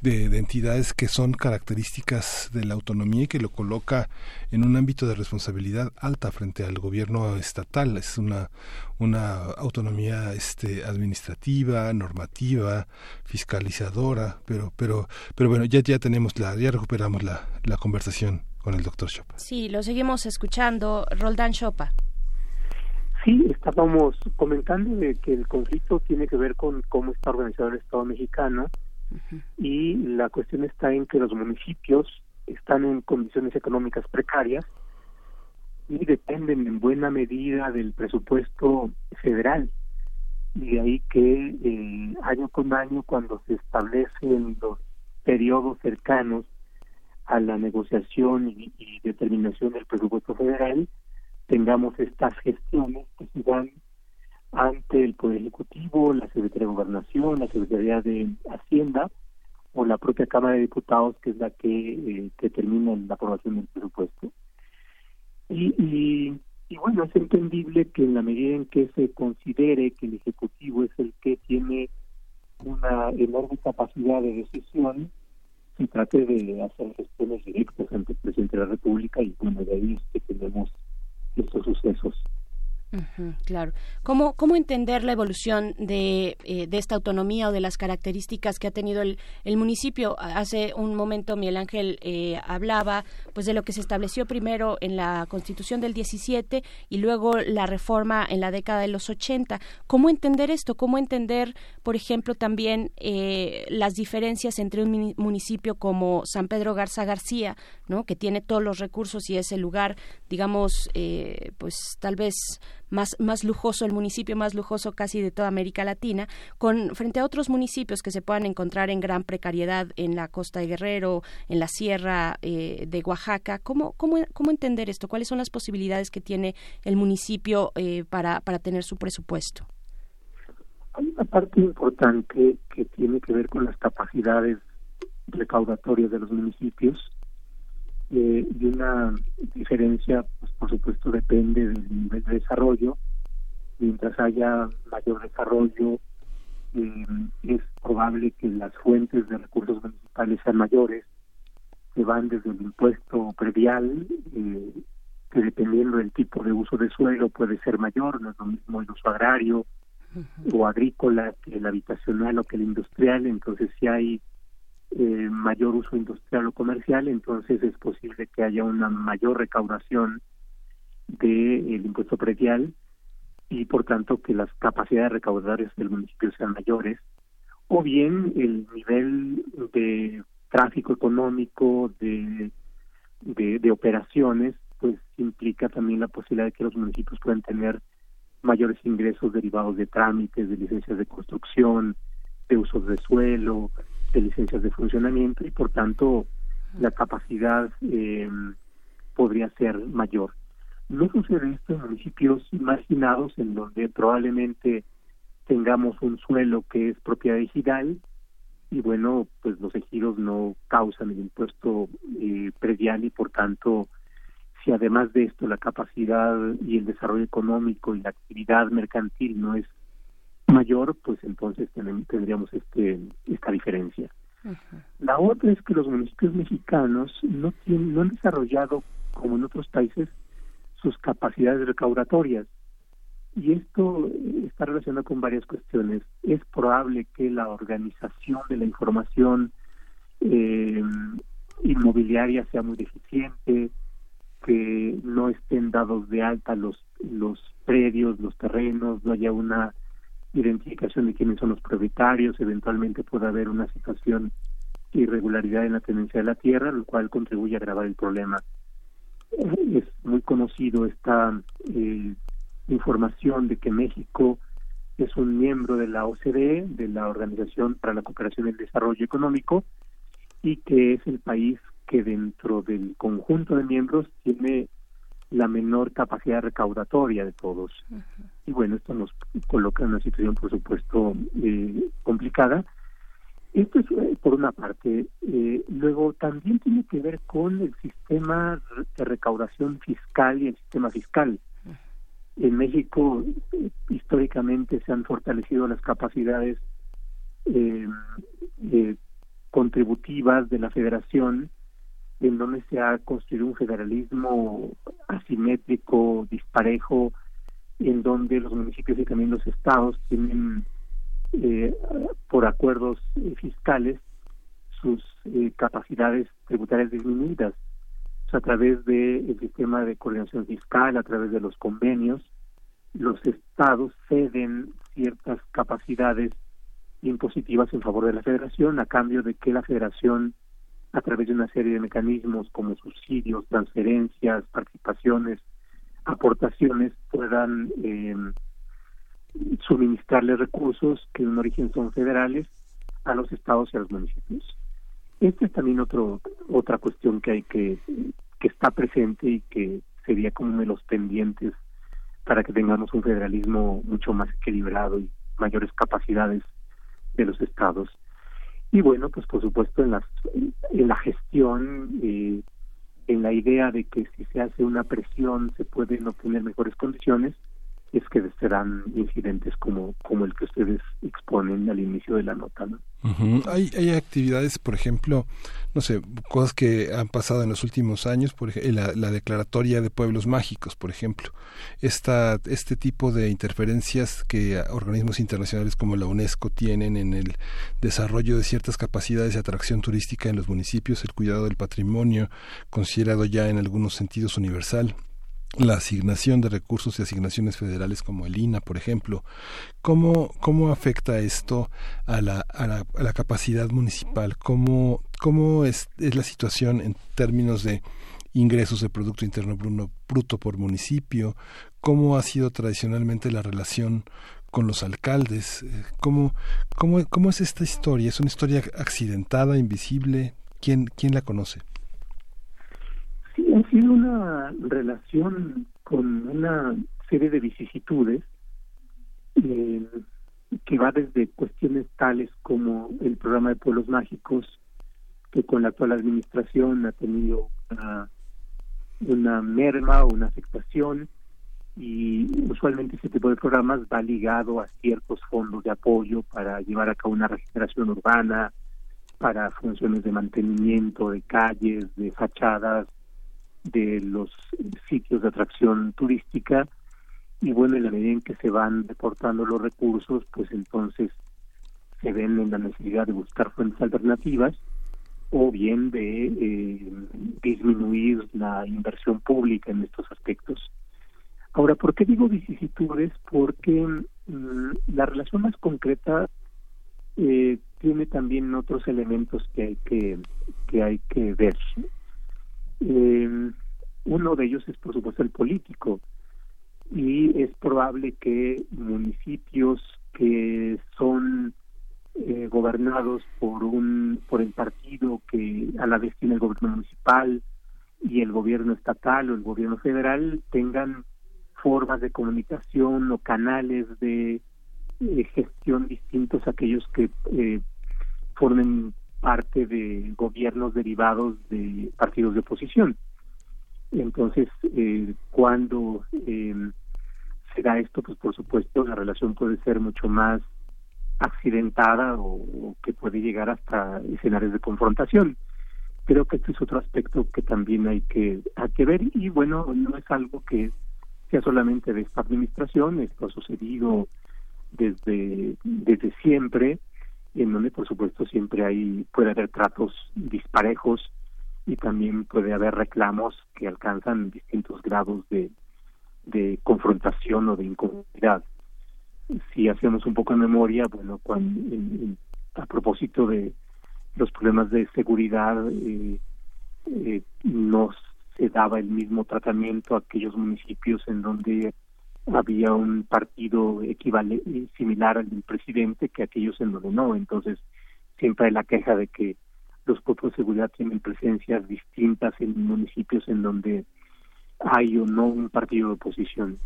de, entidades que son características de la autonomía y que lo coloca en un ámbito de responsabilidad alta frente al gobierno estatal. Es una, una autonomía este, administrativa, normativa, fiscalizadora, pero, pero, pero bueno, ya, ya tenemos la, ya recuperamos la, la conversación con el doctor Chopa. Sí, lo seguimos escuchando. Roldán Chopa. Sí, estábamos comentando de que el conflicto tiene que ver con cómo está organizado el Estado mexicano y la cuestión está en que los municipios están en condiciones económicas precarias y dependen en buena medida del presupuesto federal. Y de ahí que eh, año con año, cuando se establecen los periodos cercanos a la negociación y, determinación del presupuesto federal, tengamos estas gestiones que se dan ante el Poder Ejecutivo, la Secretaría de Gobernación, la Secretaría de Hacienda o la propia Cámara de Diputados, que es la que eh, determina la aprobación del presupuesto. Y, y, y, bueno, es entendible que en la medida en que se considere que el Ejecutivo es el que tiene una enorme capacidad de decisión, se trate de hacer gestiones directas ante el presidente de la República y bueno, de ahí es que tenemos estos sucesos claro. ¿Cómo, ¿Cómo entender la evolución de, eh, de, esta autonomía o de las características que ha tenido el, el municipio? Hace un momento Miguel Ángel eh, hablaba pues de lo que se estableció primero en la Constitución del 17 y luego la reforma en la década de los 80. ¿Cómo entender esto? ¿Cómo entender, por ejemplo, también eh, las diferencias entre un municipio como San Pedro Garza García, ¿no? que tiene todos los recursos y es el lugar, digamos, pues tal vez más, más lujoso, el municipio más lujoso casi de toda América Latina, con frente a otros municipios que se puedan encontrar en gran precariedad en la costa de Guerrero, en la sierra eh, de Oaxaca. ¿Cómo, cómo, ¿Cómo entender esto? ¿Cuáles son las posibilidades que tiene el municipio eh, para, para tener su presupuesto? Hay una parte importante que tiene que ver con las capacidades recaudatorias de los municipios eh, y una diferencia, pues por supuesto depende del nivel de desarrollo. Mientras haya mayor desarrollo, eh, es probable que las fuentes de recursos municipales sean mayores, que van desde el impuesto predial, eh, que dependiendo del tipo de uso de suelo puede ser mayor, no es lo mismo el uso agrario o agrícola que el habitacional o que el industrial, entonces si hay eh, mayor uso industrial o comercial, entonces es posible que haya una mayor recaudación del el impuesto predial y por tanto que las capacidades recaudadoras del municipio sean mayores, o bien el nivel de tráfico económico, de, de, de operaciones, pues implica también la posibilidad de que los municipios puedan tener mayores ingresos derivados de trámites, de licencias de construcción, de usos de suelo, de licencias de funcionamiento y por tanto la capacidad eh, podría ser mayor. No sucede esto en municipios marginados en donde probablemente tengamos un suelo que es propiedad digital y bueno, pues los ejidos no causan el impuesto eh, predial y por tanto, si además de esto la capacidad y el desarrollo económico y la actividad mercantil no es mayor, pues entonces tendríamos este esta diferencia. La otra es que los municipios mexicanos no tienen, no han desarrollado como en otros países sus capacidades recaudatorias y esto está relacionado con varias cuestiones. Es probable que la organización de la información eh, inmobiliaria sea muy deficiente, que no estén dados de alta los los predios, los terrenos, no haya una identificación de quiénes son los propietarios, eventualmente puede haber una situación de irregularidad en la tenencia de la tierra, lo cual contribuye a agravar el problema. Es muy conocido esta eh, información de que México es un miembro de la OCDE, de la Organización para la Cooperación y el Desarrollo Económico, y que es el país que dentro del conjunto de miembros tiene la menor capacidad recaudatoria de todos. Y bueno, esto nos coloca en una situación, por supuesto, eh, complicada. Esto es eh, por una parte. Eh, luego también tiene que ver con el sistema de recaudación fiscal y el sistema fiscal. En México, históricamente, se han fortalecido las capacidades contributivas de la federación en donde se ha construido un federalismo asimétrico, disparejo, en donde los municipios y también los estados tienen, eh, por acuerdos eh, fiscales, sus eh, capacidades tributarias disminuidas. A través del sistema de coordinación fiscal, a través de los convenios, los estados ceden ciertas capacidades impositivas en favor de la federación a cambio de que la federación a través de una serie de mecanismos como subsidios, transferencias, participaciones, aportaciones, puedan eh, suministrarle recursos que en origen son federales a los estados y a los municipios. Esta es también otro, otra cuestión que hay que, que está presente y que sería como uno de los pendientes para que tengamos un federalismo mucho más equilibrado y mayores capacidades de los estados y bueno pues por supuesto en las en la gestión eh, en la idea de que si se hace una presión se pueden obtener mejores condiciones es que serán incidentes como como el que ustedes exponen al inicio de la nota ¿no? hay, hay actividades, por ejemplo, no sé, cosas que han pasado en los últimos años, por ejemplo, la, la, declaratoria de pueblos mágicos, por ejemplo. Esta, este tipo de interferencias que organismos internacionales como la UNESCO tienen en el desarrollo de ciertas capacidades de atracción turística en los municipios, el cuidado del patrimonio, considerado ya en algunos sentidos universal la asignación de recursos y asignaciones federales como el INA, por ejemplo. ¿Cómo, cómo afecta esto a la, a la, a la capacidad municipal? ¿Cómo, cómo es, es, la situación en términos de ingresos de Producto Interno Bruto por municipio? ¿Cómo ha sido tradicionalmente la relación con los alcaldes? ¿Cómo, cómo, cómo es esta historia? ¿Es una historia accidentada, invisible? ¿Quién, quién la conoce? Ha sido una relación con una serie de vicisitudes eh, que va desde cuestiones tales como el programa de pueblos mágicos, que con la actual administración ha tenido una, una merma o una afectación, y usualmente ese tipo de programas va ligado a ciertos fondos de apoyo para llevar a cabo una regeneración urbana, para funciones de mantenimiento de calles, de fachadas, de los sitios de atracción turística y bueno, en la medida en que se van deportando los recursos, pues entonces se ven en la necesidad de buscar fuentes alternativas o bien de eh, disminuir la inversión pública en estos aspectos. Ahora, ¿por qué digo vicisitudes? Porque mm, la relación más concreta eh, tiene también otros elementos que hay que, que hay que ver. Eh, uno de ellos es, por supuesto, el político. Y es probable que municipios que son eh, gobernados por un gobierno municipal y el gobierno estatal o el gobierno federal tengan formas de comunicación o canales de eh, gestión distintos a aquellos que eh, formen parte de gobiernos derivados de partidos de oposición. Entonces, eh, cuando eh, se da esto, pues por supuesto la relación puede ser mucho más accidentada o, que puede llegar hasta escenarios de confrontación. Creo que este es otro aspecto que también hay que, hay que ver y bueno, no es algo que sea solamente de esta administración, esto ha sucedido desde, desde siempre, en donde por supuesto siempre hay, puede haber tratos disparejos y también puede haber reclamos que alcanzan distintos grados de, confrontación o de incomodidad. Si hacemos un poco de memoria, bueno, cuando, a propósito de los problemas de seguridad, eh, eh, no se daba el mismo tratamiento a aquellos municipios en donde había un partido equivalente similar al del presidente que aquellos en donde no. Entonces, siempre hay la queja de que los cuerpos de seguridad tienen presencias distintas en municipios en donde hay o no un partido de oposición.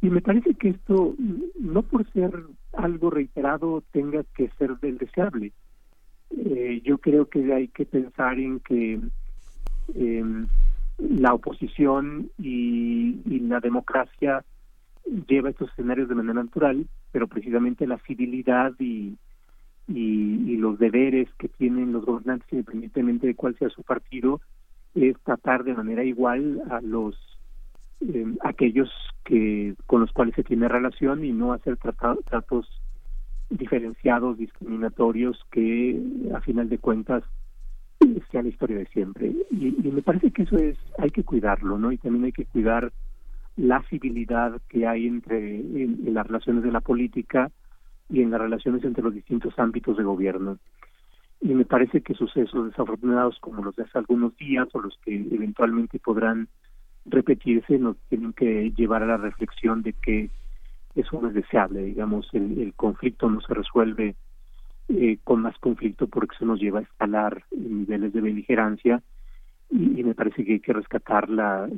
Y me parece que esto, no por ser algo reiterado, tenga que ser del deseable. Eh, yo creo que hay que pensar en que em, la oposición y, la democracia lleva estos escenarios de manera natural, pero precisamente la civilidad y, y, los deberes que tienen los gobernantes, independientemente de cuál sea su partido, es tratar de manera igual a los eh, aquellos que con los cuales se tiene relación y no hacer tratos diferenciados, discriminatorios, que a final de cuentas sea la historia de siempre. Y, me parece que eso es, hay que cuidarlo, ¿no? Y también hay que cuidar la civilidad que hay entre en las relaciones de la política y en las relaciones entre los distintos ámbitos de gobierno. Y me parece que sucesos desafortunados como los de hace algunos días o los que eventualmente podrán repetirse nos tienen que llevar a la reflexión de que eso no es deseable, digamos, el, conflicto no se resuelve eh, con más conflicto porque eso nos lleva a escalar niveles de beligerancia y, me parece que hay que rescatar la,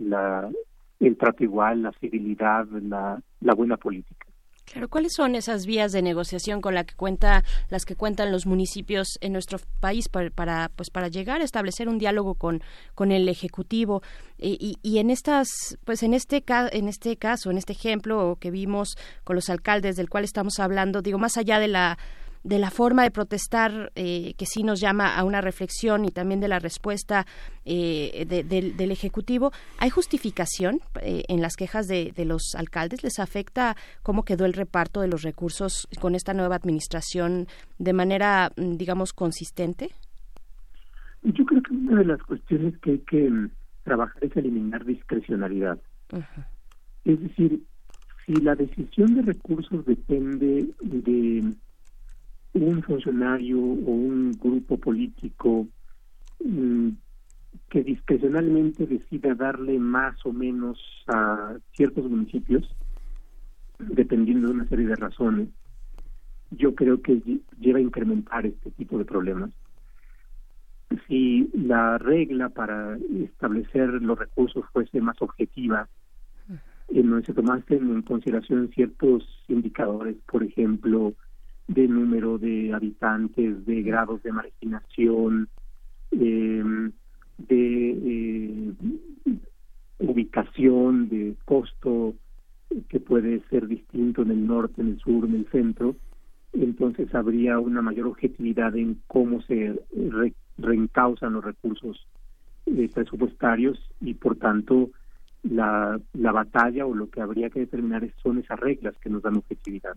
el trato igual, la civilidad, la, la buena política. Claro, ¿cuáles son esas vías de negociación con la que cuenta, las que cuentan los municipios en nuestro país para, pues para llegar a establecer un diálogo con, con el ejecutivo y, y, en estas, pues en este en este caso, en este ejemplo que vimos con los alcaldes del cual estamos hablando, digo más allá de la de la forma de protestar eh, que sí nos llama a una reflexión y también de la respuesta eh, del Ejecutivo. ¿Hay justificación eh, en las quejas de, los alcaldes? ¿Les afecta cómo quedó el reparto de los recursos con esta nueva administración de manera, mm, digamos, consistente? Yo creo que una de las cuestiones que hay que mm, trabajar es eliminar discrecionalidad. Es decir, si la decisión de recursos depende de un funcionario o un grupo político mm, que discrecionalmente decida darle más o menos a ciertos municipios, dependiendo de una serie de razones, yo creo que lleva a incrementar este tipo de problemas. Si la regla para establecer los recursos fuese más objetiva, en donde se tomasen en consideración ciertos indicadores, por ejemplo, de número de habitantes, de grados de marginación, em, de eh, ubicación, de costo que puede ser distinto en el norte, en el sur, en el centro, entonces habría una mayor objetividad en cómo se reencausan los recursos eh, presupuestarios y por tanto la, la batalla o lo que habría que determinar son esas reglas que nos dan objetividad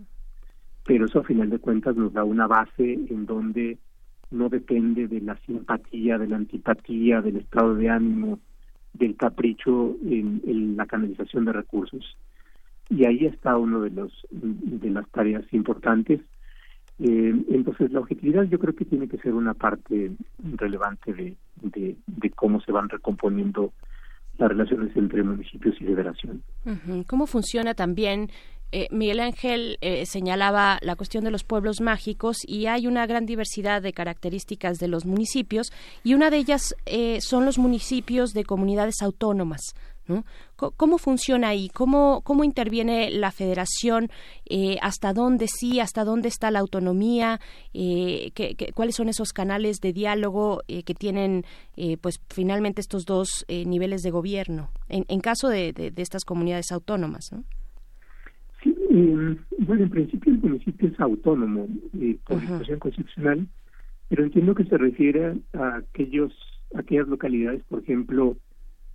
pero eso a final de cuentas nos da una base en donde no depende de la simpatía, de la antipatía, del estado de ánimo, del capricho en, la canalización de recursos. Y ahí está uno de los de las tareas importantes. Eh, entonces la objetividad yo creo que tiene que ser una parte relevante de, de, cómo se van recomponiendo las relaciones entre municipios y federación. ¿Cómo funciona también eh, Miguel Ángel eh, señalaba la cuestión de los pueblos mágicos y hay una gran diversidad de características de los municipios y una de ellas eh, son los municipios de comunidades autónomas. ¿Cómo funciona ahí? ¿Cómo, cómo interviene la federación? ¿Hasta dónde sí? ¿Hasta dónde está la autonomía? cuáles son esos canales de diálogo que tienen pues finalmente estos dos niveles de gobierno en, caso de, de, de, estas comunidades autónomas? ¿no? Eh, bueno, en principio el municipio es autónomo eh, por situación constitucional, pero entiendo que se refiere a aquellos aquellas localidades, por ejemplo,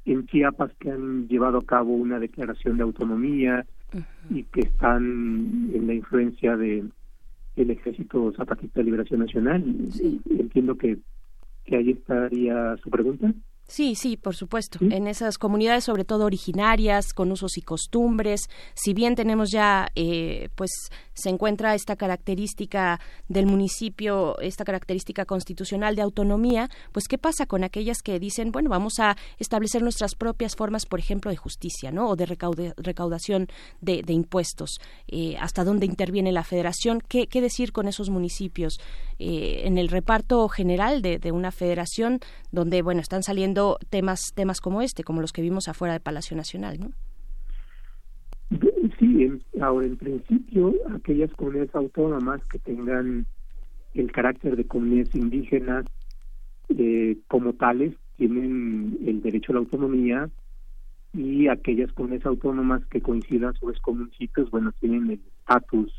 en Chiapas que han llevado a cabo una declaración de autonomía y que están en la influencia de el Ejército Zapatista de Liberación Nacional. Entiendo que, que ahí estaría su pregunta. Sí, sí, por supuesto. En esas comunidades, sobre todo originarias, con usos y costumbres, si bien tenemos ya, eh, pues, se encuentra esta característica del municipio, esta característica constitucional de autonomía, pues, ¿qué pasa con aquellas que dicen, bueno, vamos a establecer nuestras propias formas, por ejemplo, de justicia, ¿no? O de recaudación de, impuestos. Eh, ¿Hasta dónde interviene la federación? ¿Qué, qué decir con esos municipios? Eh, en el reparto general de, de una federación donde, bueno, están saliendo temas temas como este, como los que vimos afuera del Palacio Nacional, ¿no? Sí, ahora en principio aquellas comunidades autónomas que tengan el carácter de comunidades indígenas eh, como tales tienen el derecho a la autonomía y aquellas comunidades autónomas que coincidan sobre con municipios, bueno, tienen el estatus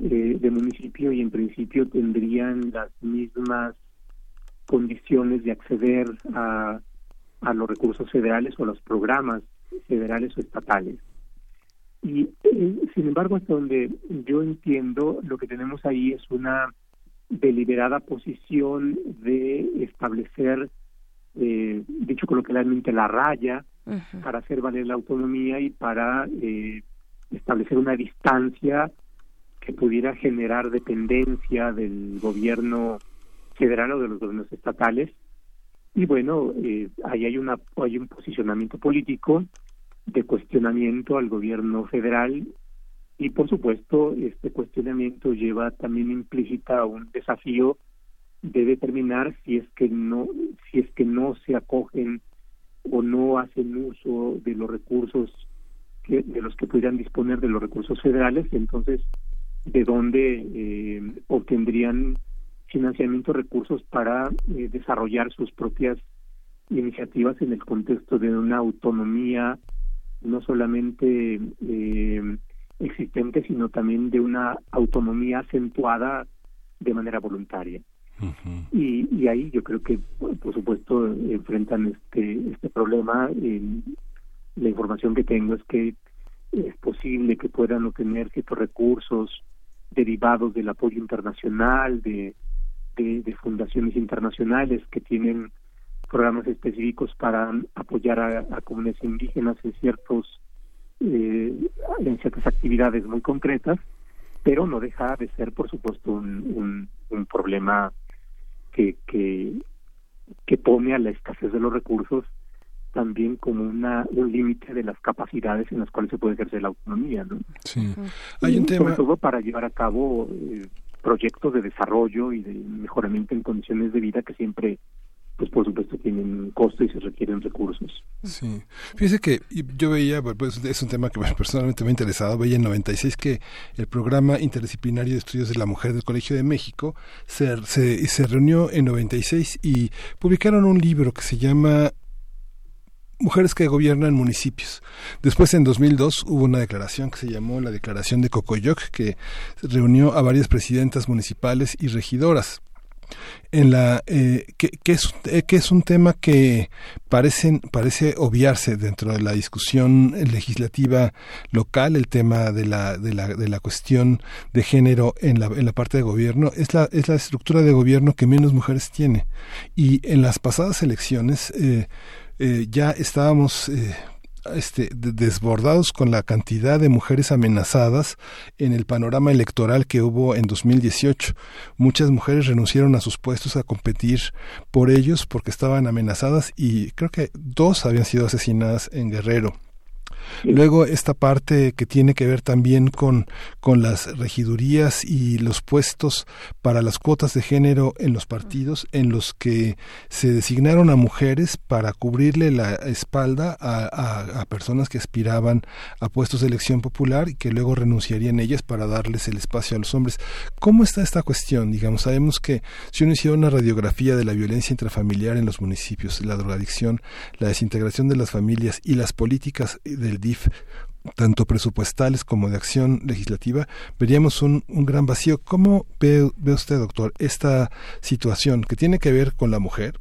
eh, de municipio y en principio tendrían las mismas condiciones de acceder a, a los recursos federales o a los programas federales o estatales. Y eh, sin embargo, hasta donde yo entiendo, lo que tenemos ahí es una deliberada posición de establecer, eh, dicho coloquialmente, la raya para hacer valer la autonomía y para eh, establecer una distancia que pudiera generar dependencia del gobierno federal o de los gobiernos estatales. Y bueno, eh, ahí hay, una, hay un posicionamiento político de cuestionamiento al gobierno federal y por supuesto este cuestionamiento lleva también implícita un desafío de determinar si es que no si es que no se acogen o no hacen uso de los recursos que, de los que pudieran disponer de los recursos federales entonces de dónde eh, obtendrían financiamiento recursos para eh, desarrollar sus propias iniciativas en el contexto de una autonomía no solamente eh, existente, sino también de una autonomía acentuada de manera voluntaria. y, y, ahí yo creo que, por supuesto, enfrentan este, este problema. la información que tengo es que es posible que puedan obtener ciertos recursos derivados del apoyo internacional, de de, fundaciones internacionales que tienen programas específicos para apoyar a, comunidades indígenas en ciertos eh, en ciertas actividades muy concretas pero no deja de ser por supuesto un, un, problema que, que que pone a la escasez de los recursos también como una, un límite de las capacidades en las cuales se puede ejercer la autonomía, ¿no? Sí. Hay un tema... Sobre todo para llevar a cabo eh, proyectos de desarrollo y de mejoramiento en condiciones de vida que siempre pues por supuesto tienen costo y se requieren recursos. Sí, fíjese que yo veía, pues es un tema que personalmente me ha interesado, veía en 96 que el programa interdisciplinario de estudios de la mujer del Colegio de México se, se, se reunió en 96 y publicaron un libro que se llama mujeres que gobiernan municipios. Después, en 2002, hubo una declaración que se llamó la Declaración de Cocoyoc, que reunió a varias presidentas municipales y regidoras. En la eh, que, es, eh, que es un tema que parecen, parece obviarse dentro de la discusión legislativa local, el tema de la, de la, de la cuestión de género en la, en la parte de gobierno, es la, es la estructura de gobierno que menos mujeres tiene. Y en las pasadas elecciones, eh, eh, ya estábamos eh, este, desbordados con la cantidad de mujeres amenazadas en el panorama electoral que hubo en 2018. Muchas mujeres renunciaron a sus puestos a competir por ellos porque estaban amenazadas y creo que dos habían sido asesinadas en Guerrero. Luego esta parte que tiene que ver también con, con las regidurías y los puestos para las cuotas de género en los partidos en los que se designaron a mujeres para cubrirle la espalda a, a, personas que aspiraban a puestos de elección popular y que luego renunciarían ellas para darles el espacio a los hombres. ¿Cómo está esta cuestión? Digamos, sabemos que si uno hiciera una radiografía de la violencia intrafamiliar en los municipios, la drogadicción, la desintegración de las familias y las políticas del DIF tanto presupuestales como de acción legislativa, veríamos un, un gran vacío. ¿Cómo ve, ve, usted, doctor, esta situación que tiene que ver con la mujer,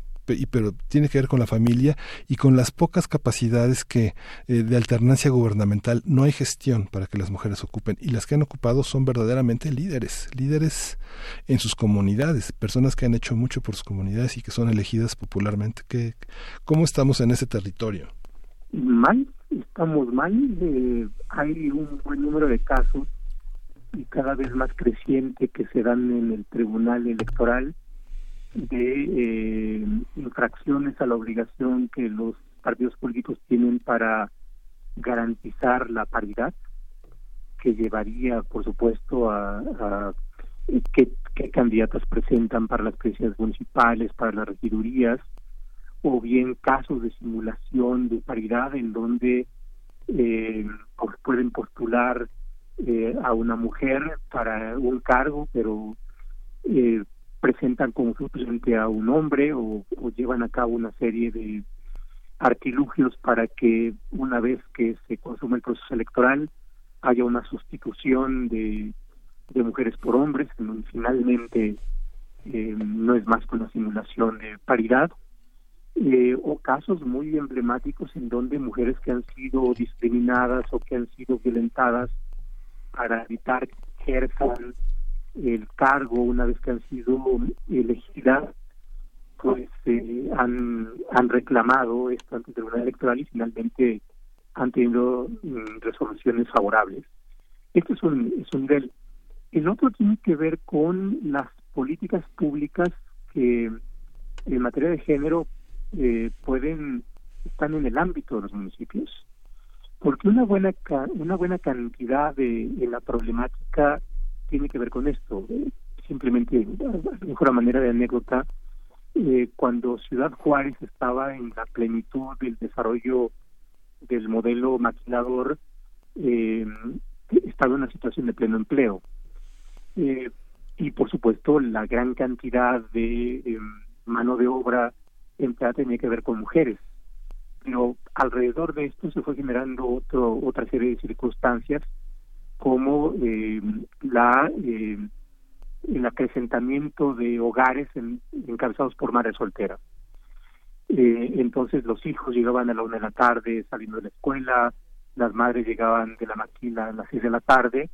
pero tiene que ver con la familia y con las pocas capacidades que eh, de alternancia gubernamental no hay gestión para que las mujeres ocupen y las que han ocupado son verdaderamente líderes, líderes en sus comunidades, personas que han hecho mucho por sus comunidades y que son elegidas popularmente. ¿Qué, ¿Cómo estamos en ese territorio? Mal, estamos mal. Eh, hay un buen número de casos y cada vez más creciente que se dan en el Tribunal Electoral de eh, infracciones a la obligación que los partidos políticos tienen para garantizar la paridad, que llevaría, por supuesto, a, a qué, qué candidatas presentan para las presidencias municipales, para las regidurías, o bien casos de simulación de paridad en donde eh, pues pueden postular eh, a una mujer para un cargo, pero eh, presentan como suplente a un hombre o, llevan a cabo una serie de artilugios para que una vez que se consume el proceso electoral haya una sustitución de, mujeres por hombres, en finalmente eh, no es más que una simulación de paridad eh, o casos muy emblemáticos en donde mujeres que han sido discriminadas o que han sido violentadas para evitar que ejerzan el cargo una vez que han sido elegidas pues eh, han, han reclamado esto ante el Tribunal Electoral y finalmente han tenido mm, resoluciones favorables. Este es un, es un nivel. El otro tiene que ver con las políticas públicas que en materia de género eh, pueden están en el ámbito de los municipios porque una buena una buena cantidad de, la problemática tiene que ver con esto simplemente a mejor manera de anécdota eh, cuando Ciudad Juárez estaba en la plenitud del desarrollo del modelo maquinador eh, estaba en una situación de pleno empleo. Eh, y por supuesto la gran cantidad de em, mano de obra empleada tenía que ver con mujeres. Pero alrededor de esto se fue generando otro, otra serie de circunstancias como eh, la eh, el acrecentamiento de hogares encabezados por madres solteras. Eh, entonces los hijos llegaban a la una de la tarde saliendo de la escuela, las madres llegaban de la maquila a las seis de la tarde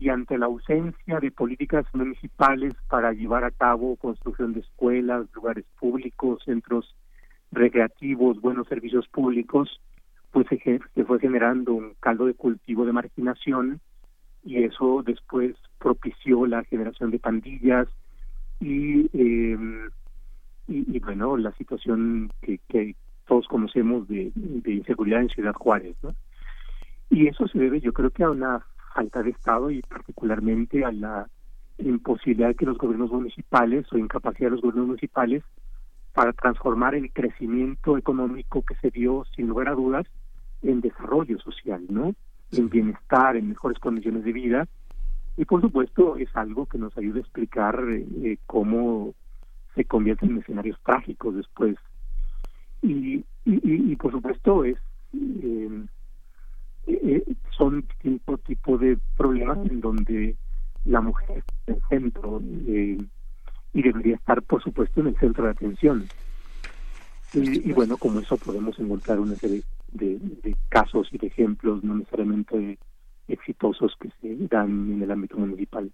y ante la ausencia de políticas municipales para llevar a cabo construcción de escuelas, lugares públicos, centros recreativos, buenos servicios públicos, pues se, fue generando un caldo de cultivo de marginación y eso después propició la generación de pandillas y, eh, y, bueno, la situación que, que todos conocemos de, de inseguridad en Ciudad Juárez. ¿no? Y eso se debe yo creo que a una falta de Estado y particularmente a la imposibilidad que los gobiernos municipales o incapacidad de los gobiernos municipales para transformar el crecimiento económico que se dio sin lugar a dudas en desarrollo social, ¿no? En bienestar, en mejores condiciones de vida. Y por supuesto es algo que nos ayuda a explicar eh, cómo se convierte en escenarios trágicos después. Y, y, y, por supuesto es eh, eh, son tipo tipo de problemas en donde la mujer está en el centro eh, y debería estar por supuesto en el centro de atención. Y, bueno como eso podemos encontrar una serie de, casos y de ejemplos no necesariamente exitosos que se dan en el ámbito municipal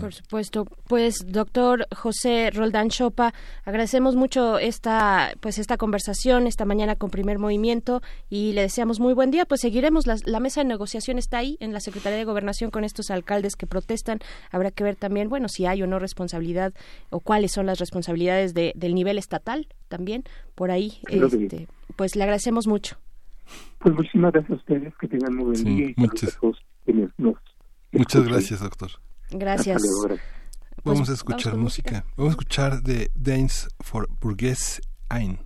Por supuesto. Pues, doctor José Roldán Chopa, agradecemos mucho esta, pues, esta conversación esta mañana con Primer Movimiento y le deseamos muy buen día. Pues seguiremos, la, la mesa de negociación está ahí en la Secretaría de Gobernación con estos alcaldes que protestan. Habrá que ver también, bueno, si hay o no responsabilidad o cuáles son las responsabilidades de, del nivel estatal también. Por ahí, este, pues le agradecemos mucho. Pues muchísimas gracias a ustedes, que tengan muy buen día y muchas, muchas gracias, doctor. Gracias. Pues, vamos a escuchar música. Vamos a escuchar de Dance for Burgess Ein.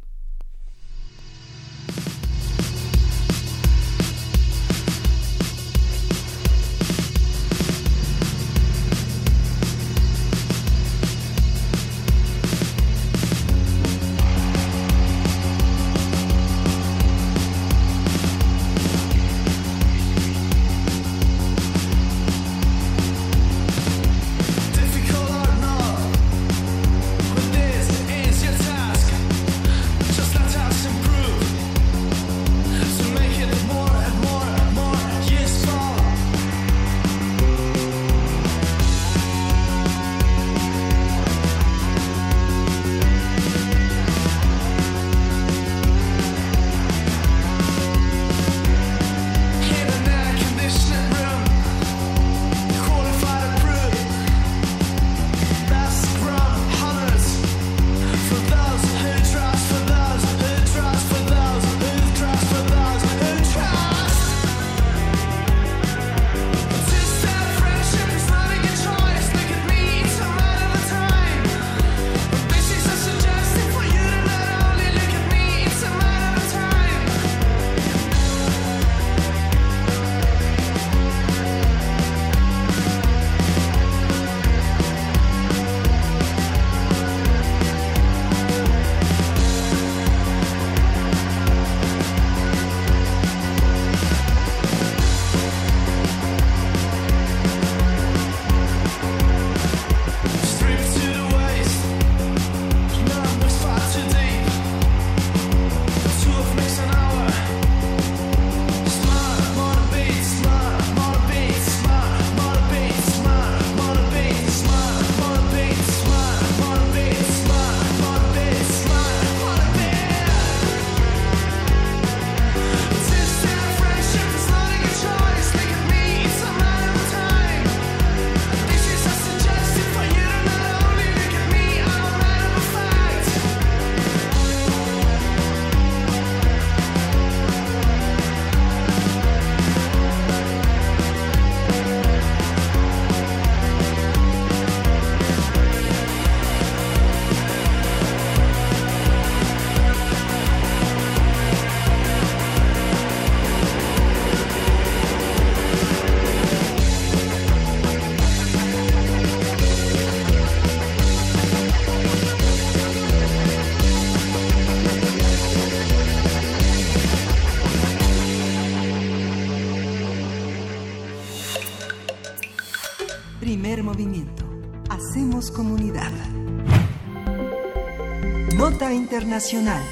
Internacional.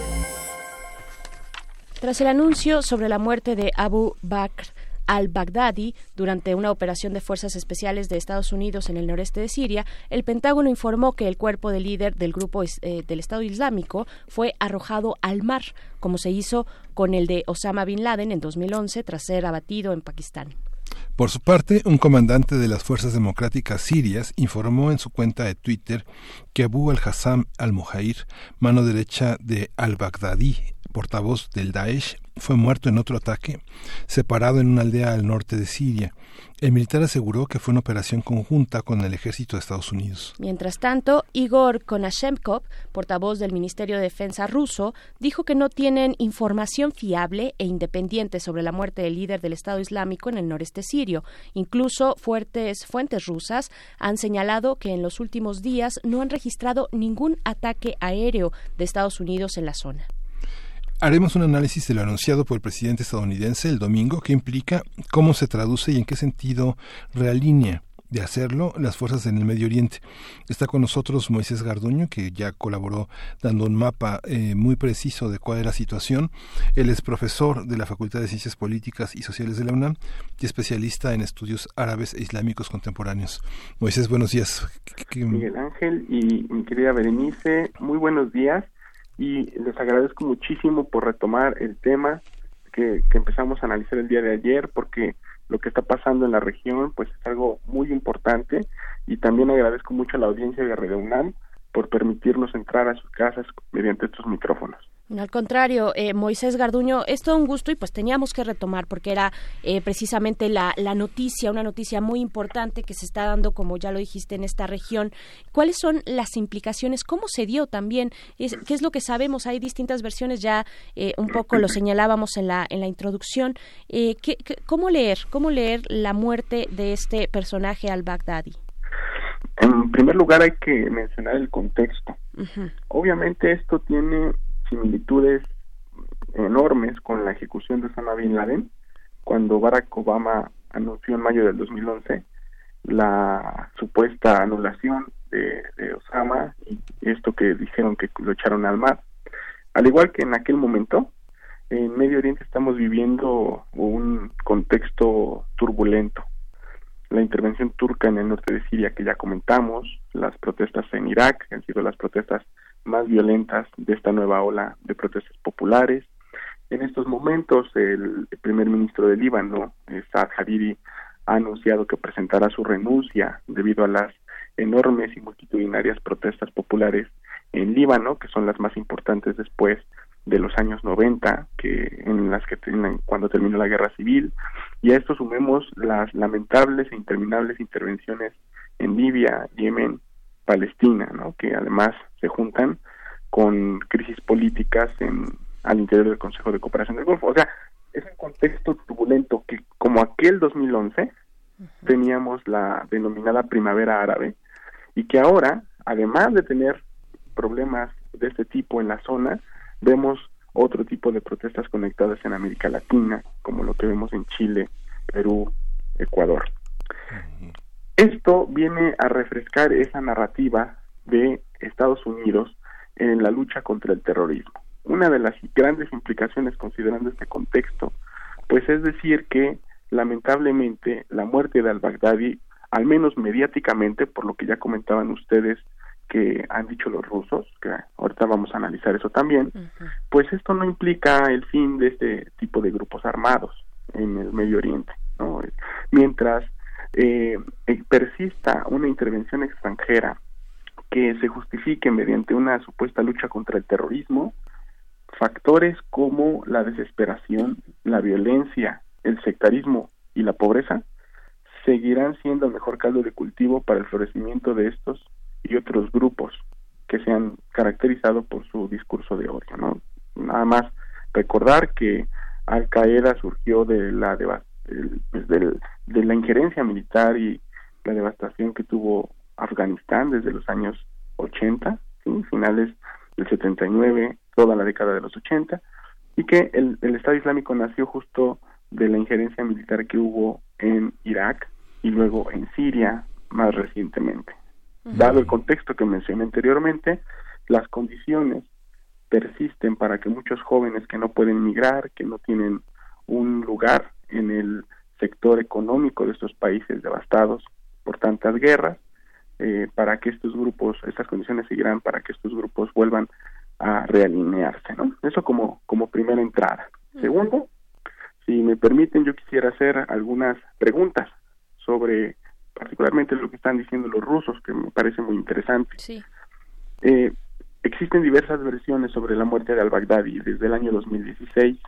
Tras el anuncio sobre la muerte de Abu Bakr al-Baghdadi durante una operación de fuerzas especiales de Estados Unidos en el noreste de Siria, el Pentágono informó que el cuerpo del líder del grupo eh, del Estado Islámico fue arrojado al mar, como se hizo con el de Osama Bin Laden en 2011 tras ser abatido en Pakistán. Por su parte, un comandante de las Fuerzas Democráticas Sirias informó en su cuenta de Twitter que Abu al-Hassam al-Muhair, mano derecha de al-Baghdadi, portavoz del Daesh, fue muerto en otro ataque separado en una aldea al norte de Siria. El militar aseguró que fue una operación conjunta con el ejército de Estados Unidos. Mientras tanto, Igor Konashemkov, portavoz del Ministerio de Defensa ruso, dijo que no tienen información fiable e independiente sobre la muerte del líder del Estado Islámico en el noreste sirio. Incluso fuertes fuentes rusas han señalado que en los últimos días no han registrado ningún ataque aéreo de Estados Unidos en la zona. Haremos un análisis de lo anunciado por el presidente estadounidense el domingo, que implica cómo se traduce y en qué sentido realinea de hacerlo las fuerzas en el Medio Oriente. Está con nosotros Moisés Garduño, que ya colaboró dando un mapa eh, muy preciso de cuál es la situación. Él es profesor de la Facultad de Ciencias Políticas y Sociales de la UNAM y especialista en estudios árabes e islámicos contemporáneos. Moisés, buenos días. Miguel Ángel y mi querida Berenice, muy buenos días y les agradezco muchísimo por retomar el tema que, que empezamos a analizar el día de ayer porque lo que está pasando en la región pues es algo muy importante y también agradezco mucho a la audiencia de Radio UNAM por permitirnos entrar a sus casas mediante estos micrófonos. Al contrario, eh, Moisés Garduño, es todo un gusto y pues teníamos que retomar porque era eh, precisamente la, la, noticia, una noticia muy importante que se está dando, como ya lo dijiste, en esta región. ¿Cuáles son las implicaciones? ¿Cómo se dio también? ¿Qué es lo que sabemos? Hay distintas versiones, ya eh, un poco lo señalábamos en la, en la introducción. ¿qué, cómo leer? ¿Cómo leer la muerte de este personaje al-Baghdadi? En primer lugar hay que mencionar el contexto. Obviamente esto tiene similitudes enormes con la ejecución de Osama Bin Laden, cuando Barack Obama anunció en mayo del 2011 la supuesta anulación de, Osama y esto que dijeron que lo echaron al mar. Al igual que en aquel momento, en Medio Oriente estamos viviendo un contexto turbulento. La intervención turca en el norte de Siria que ya comentamos, las protestas en Irak, que han sido las protestas más violentas de esta nueva ola de protestas populares. En estos momentos, el primer ministro del Líbano, eh, Saad Hariri, ha anunciado que presentará su renuncia debido a las enormes y multitudinarias protestas populares en Líbano, que son las más importantes después de los años 90, que en las que cuando terminó la guerra civil, y a esto sumemos las lamentables e interminables intervenciones en Libia, Yemen, Palestina, ¿no? que además se juntan con crisis políticas en, al interior del Consejo de Cooperación del Golfo. O sea, es un contexto turbulento que, como aquel 2011, teníamos la denominada primavera árabe y que ahora, además de tener problemas de este tipo en la zona, vemos otro tipo de protestas conectadas en América Latina, como lo que vemos en Chile, Perú, Ecuador. Esto viene a refrescar esa narrativa de Estados Unidos en la lucha contra el terrorismo. Una de las grandes implicaciones considerando este contexto, pues es decir que lamentablemente la muerte de al-Baghdadi, al menos mediáticamente, por lo que ya comentaban ustedes que han dicho los rusos, que ahorita vamos a analizar eso también, pues esto no implica el fin de este tipo de grupos armados en el Medio Oriente. ¿no? Mientras eh, eh, persista una intervención extranjera que se justifique mediante una supuesta lucha contra el terrorismo, factores como la desesperación, la violencia, el sectarismo y la pobreza seguirán siendo el mejor caldo de cultivo para el florecimiento de estos y otros grupos que se han caracterizado por su discurso de odio. ¿no? Nada más recordar que Al Qaeda surgió de la pues, de la injerencia militar y la devastación que tuvo Afganistán desde los años 80, finales del 79, toda la década de los 80, y que el, Estado Islámico nació justo de la injerencia militar que hubo en Irak y luego en Siria más recientemente. Dado el contexto que mencioné anteriormente, las condiciones persisten para que muchos jóvenes que no pueden migrar, que no tienen un lugar en el sector económico de estos países devastados por tantas guerras, eh, para que estos grupos, estas condiciones seguirán para que estos grupos vuelvan a realinearse, ¿no? Eso como, como primera entrada. Segundo, si me permiten, yo quisiera hacer algunas preguntas sobre particularmente lo que están diciendo los rusos, que me parece muy interesante. Sí. Eh, existen diversas versiones sobre la muerte de al-Baghdadi desde el año 2016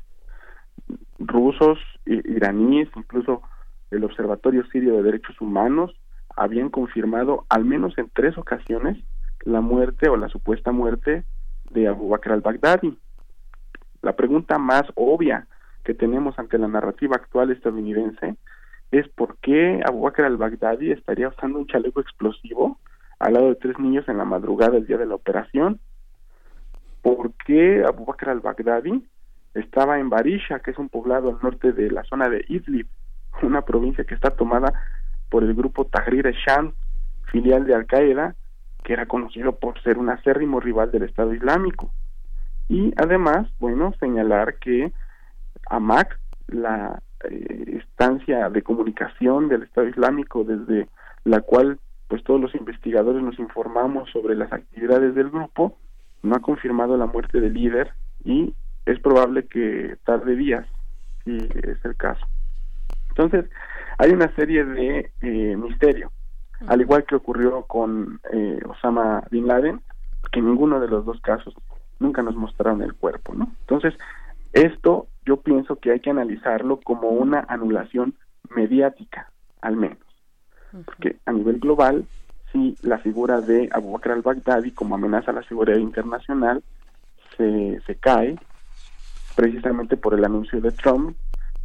rusos, iraníes, incluso el Observatorio Sirio de Derechos Humanos habían confirmado al menos en tres ocasiones la muerte o la supuesta muerte de Abu Bakr al-Baghdadi. La pregunta más obvia que tenemos ante la narrativa actual estadounidense es por qué Abu Bakr al-Baghdadi estaría usando un chaleco explosivo al lado de tres niños en la madrugada del día de la operación. ¿Por qué Abu Bakr al-Baghdadi estaba en Barisha, que es un poblado al norte de la zona de Idlib, una provincia que está tomada por el grupo Tahrir e-Sham, filial de Al-Qaeda, que era conocido por ser un acérrimo rival del Estado Islámico. Y además, bueno, señalar que AMAC, la eh, estancia de comunicación del Estado Islámico desde la cual pues todos los investigadores nos informamos sobre las actividades del grupo, no ha confirmado la muerte del líder y es probable que tarde días, si es el caso. Entonces, hay una serie de eh, misterios, al igual que ocurrió con eh, Osama Bin Laden, que en ninguno de los dos casos nunca nos mostraron el cuerpo, ¿no? Entonces, esto yo pienso que hay que analizarlo como una anulación mediática, al menos. Porque a nivel global, si la figura de Abu Bakr al-Baghdadi como amenaza a la seguridad internacional se, se cae precisamente por el anuncio de Trump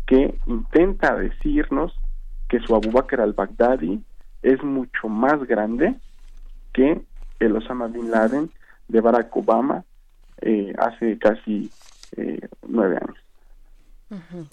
que intenta decirnos que su Abu Bakr al-Baghdadi es mucho más grande que el Osama Bin Laden de Barack Obama eh, hace casi eh, nueve años.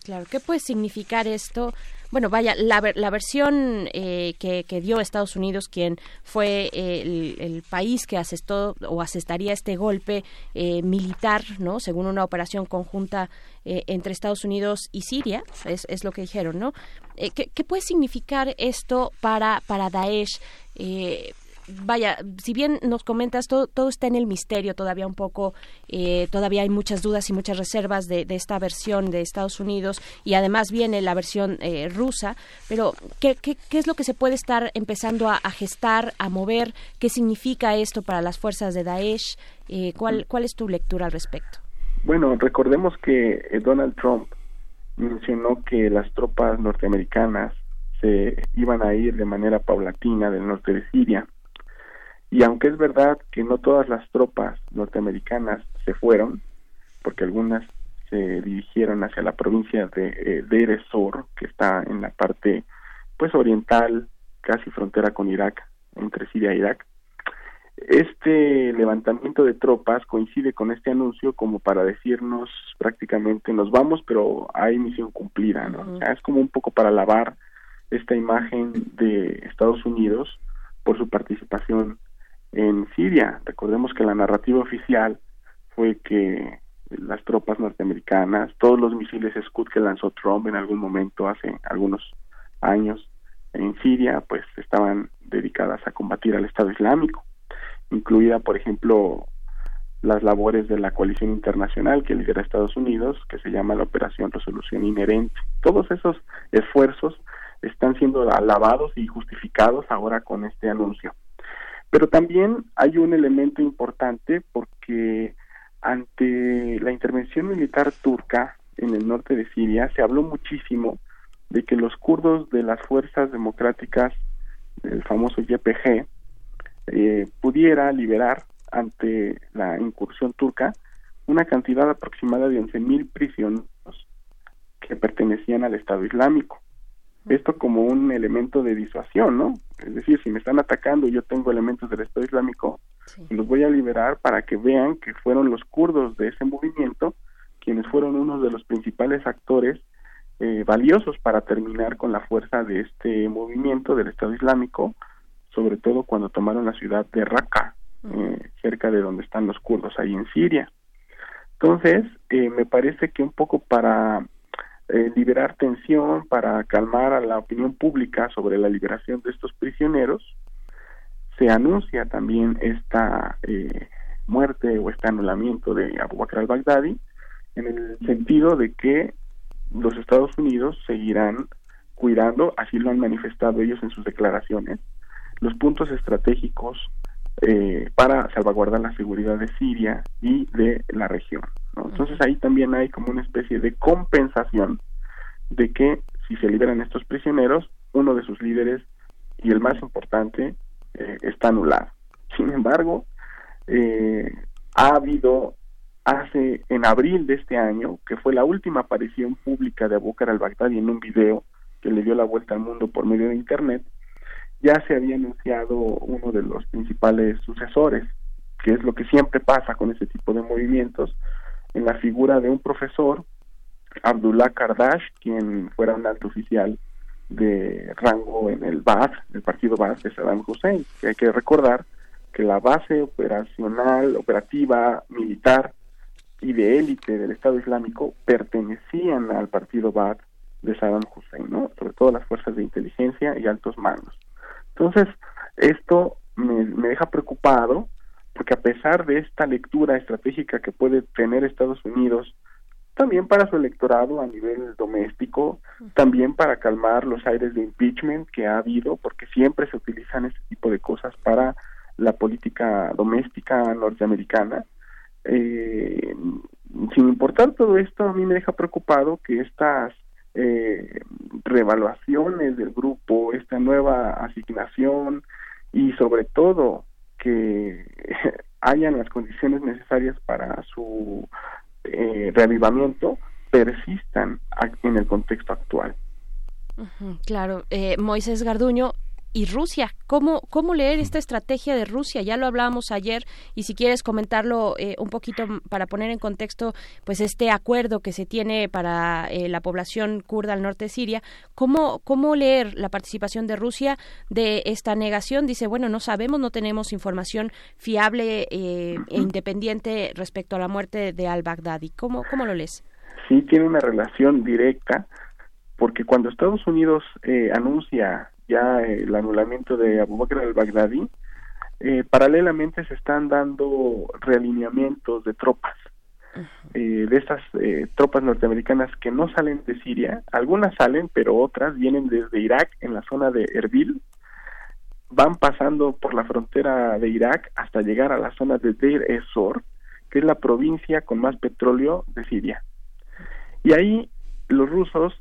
Claro, ¿qué puede significar esto? Bueno, vaya, la, la versión eh, que, dio Estados Unidos, quien fue el, país que asestó o asestaría este golpe militar, ¿no? Según una operación conjunta entre Estados Unidos y Siria, es, es lo que dijeron, ¿no? ¿qué, ¿qué, puede significar esto para, para Daesh? Vaya, si bien nos comentas, todo, todo está en el misterio todavía un poco, eh, todavía hay muchas dudas y muchas reservas de, esta versión de Estados Unidos y además viene la versión eh, rusa, pero ¿qué, ¿qué, es lo que se puede estar empezando a, gestar, a mover? ¿Qué significa esto para las fuerzas de Daesh? Eh, ¿cuál, ¿Cuál es tu lectura al respecto? Bueno, recordemos que Donald Trump mencionó que las tropas norteamericanas se iban a ir de manera paulatina del norte de Siria y aunque es verdad que no todas las tropas norteamericanas se fueron, porque algunas se dirigieron hacia la provincia de, eh, de que está en la parte pues oriental, casi frontera con Irak, entre Siria e Irak. Este levantamiento de tropas coincide con este anuncio como para decirnos prácticamente nos vamos, pero hay misión cumplida, ¿no? es como un poco para lavar esta imagen de Estados Unidos por su participación en Siria. Recordemos que la narrativa oficial fue que las tropas norteamericanas, todos los misiles Scud que lanzó Trump en algún momento hace algunos años en Siria, pues estaban dedicadas a combatir al Estado Islámico, incluida, por ejemplo, las labores de la coalición internacional que lidera Estados Unidos, que se llama la Operación Resolución Inherente. Todos esos esfuerzos están siendo alabados y justificados ahora con este anuncio. Pero también hay un elemento importante porque ante la intervención militar turca en el norte de Siria se habló muchísimo de que los kurdos de las fuerzas democráticas del famoso YPG eh, pudiera liberar ante la incursión turca una cantidad aproximada de 11.000 prisioneros que pertenecían al Estado Islámico esto como un elemento de disuasión, ¿no? Es decir, si me están atacando y yo tengo elementos del Estado Islámico, los voy a liberar para que vean que fueron los kurdos de ese movimiento quienes fueron uno de los principales actores eh, valiosos para terminar con la fuerza de este movimiento del Estado Islámico, sobre todo cuando tomaron la ciudad de Raqqa, eh, cerca de donde están los kurdos, ahí en Siria. Entonces, eh, me parece que un poco para eh, liberar tensión, para calmar a la opinión pública sobre la liberación de estos prisioneros, se anuncia también esta eh, muerte o este anulamiento de Abu Bakr al-Baghdadi en el sentido de que los Estados Unidos seguirán cuidando, así lo han manifestado ellos en sus declaraciones, los puntos estratégicos eh, para salvaguardar la seguridad de Siria y de la región. Entonces ahí también hay como una especie de compensación de que si se liberan estos prisioneros, uno de sus líderes y el más importante eh, está anulado. Sin embargo, eh, ha habido hace en abril de este año, que fue la última aparición pública de Abu al-Baghdadi en un video que le dio la vuelta al mundo por medio de internet, ya se había anunciado uno de los principales sucesores, que es lo que siempre pasa con ese tipo de movimientos, en la figura de un profesor, Abdullah Kardash, quien fuera un alto oficial de rango en el BAS, el partido BAS de Saddam Hussein. Que hay que recordar que la base operacional, operativa, militar y de élite del Estado Islámico pertenecían al partido Baath de Saddam Hussein, ¿no? Sobre todo las fuerzas de inteligencia y altos mandos. Entonces, esto me deja preocupado porque a pesar de esta lectura estratégica que puede tener Estados Unidos también para su electorado a nivel doméstico, también para calmar los aires de impeachment que ha habido, porque siempre se utilizan este tipo de cosas para la política doméstica norteamericana. Eh, sin importar todo esto, a mí me deja preocupado que estas eh, revaluaciones del grupo, esta nueva asignación y sobre todo que *laughs* hayan las condiciones necesarias para su eh, reavivamiento persistan en el contexto actual. claro, eh, Moisés Garduño, y Rusia. ¿Cómo, ¿Cómo leer esta estrategia de Rusia? Ya lo hablábamos ayer y si quieres comentarlo eh, un poquito para poner en contexto pues este acuerdo que se tiene para eh, la población kurda al norte de Siria, ¿cómo, ¿cómo leer la participación de Rusia de esta negación? Dice, bueno, no sabemos, no tenemos información fiable eh, e independiente respecto a la muerte de al-Baghdadi. ¿Cómo, ¿Cómo lo lees? Sí, tiene una relación directa porque cuando Estados Unidos anuncia ya el anulamiento de Abu Bakr al-Baghdadi, eh, paralelamente se están dando realineamientos de tropas, eh, de estas eh, tropas norteamericanas que no salen de Siria, algunas salen, pero otras vienen desde Irak, en la zona de Erbil, van pasando por la frontera de Irak hasta llegar a la zona de Deir ez-Zor, que es la provincia con más petróleo de Siria. Y ahí los rusos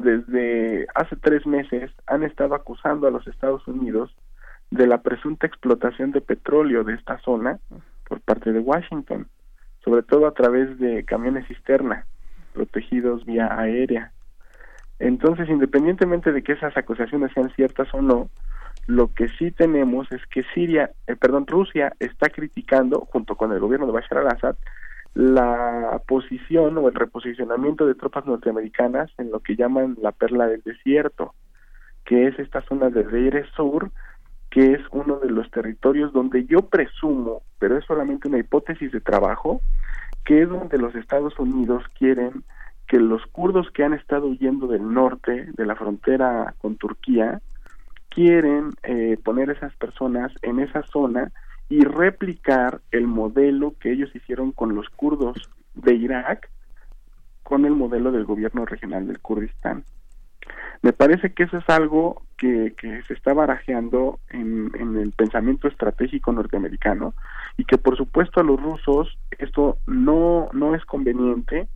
desde hace tres meses han estado acusando a los Estados Unidos de la presunta explotación de petróleo de esta zona por parte de Washington, sobre todo a través de camiones cisterna protegidos vía aérea. Entonces, independientemente de que esas acusaciones sean ciertas o no, lo que sí tenemos es que Siria, eh, perdón, Rusia está criticando junto con el gobierno de Bashar al-Assad la posición o el reposicionamiento de tropas norteamericanas en lo que llaman la perla del desierto, que es esta zona de Deir Sur, que es uno de los territorios donde yo presumo, pero es solamente una hipótesis de trabajo, que es donde los Estados Unidos quieren que los kurdos que han estado huyendo del norte, de la frontera con Turquía, quieren eh, poner esas personas en esa zona y replicar el modelo que ellos hicieron con los kurdos de Irak con el modelo del gobierno regional del Kurdistán. Me parece que eso es algo que, se está barajeando en, en, el pensamiento estratégico norteamericano y que por supuesto a los rusos esto no, no es conveniente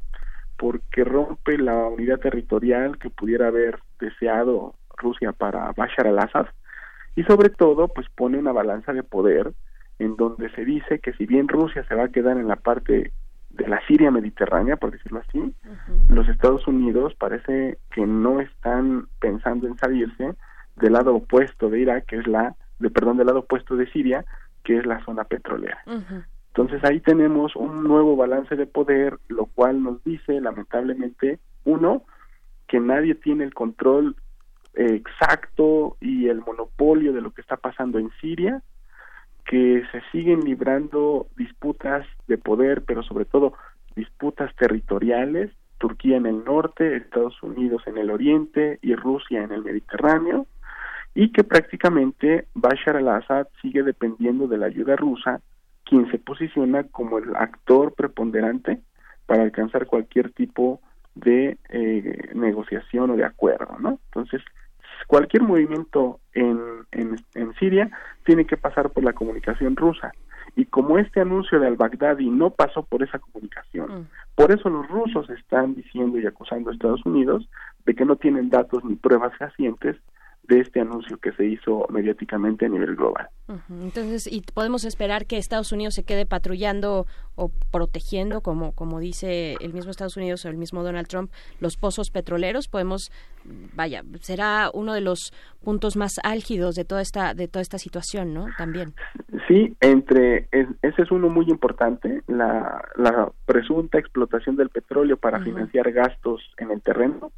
porque rompe la unidad territorial que pudiera haber deseado Rusia para Bashar al-Assad y sobre todo pues pone una balanza de poder en donde se dice que si bien Rusia se va a quedar en la parte de la Siria mediterránea, por decirlo así, los Estados Unidos parece que no están pensando en salirse del lado opuesto de Irak, que es la, de perdón, del lado opuesto de Siria, que es la zona petrolera. Entonces ahí tenemos un nuevo balance de poder, lo cual nos dice, lamentablemente, uno, que nadie tiene el control exacto y el monopolio de lo que está pasando en Siria, que se siguen librando disputas de poder, pero sobre todo disputas territoriales, Turquía en el norte, Estados Unidos en el oriente y Rusia en el Mediterráneo, y que prácticamente Bashar al-Assad sigue dependiendo de la ayuda rusa, quien se posiciona como el actor preponderante para alcanzar cualquier tipo de eh, negociación o de acuerdo, ¿no? Entonces, cualquier movimiento en, en, Siria tiene que pasar por la comunicación rusa. Y como este anuncio de al-Baghdadi no pasó por esa comunicación, mm. por eso los rusos están diciendo y acusando a Estados Unidos de que no tienen datos ni pruebas fehacientes de este anuncio que se hizo mediáticamente a nivel global. Entonces, ¿y podemos esperar que Estados Unidos se quede patrullando o protegiendo, como, como dice el mismo Estados Unidos o el mismo Donald Trump, los pozos petroleros? Podemos, vaya, será uno de los puntos más álgidos de toda esta, de toda esta situación, ¿no? También. Sí, entre, ese es uno muy importante, la, la presunta explotación del petróleo para financiar gastos en el terreno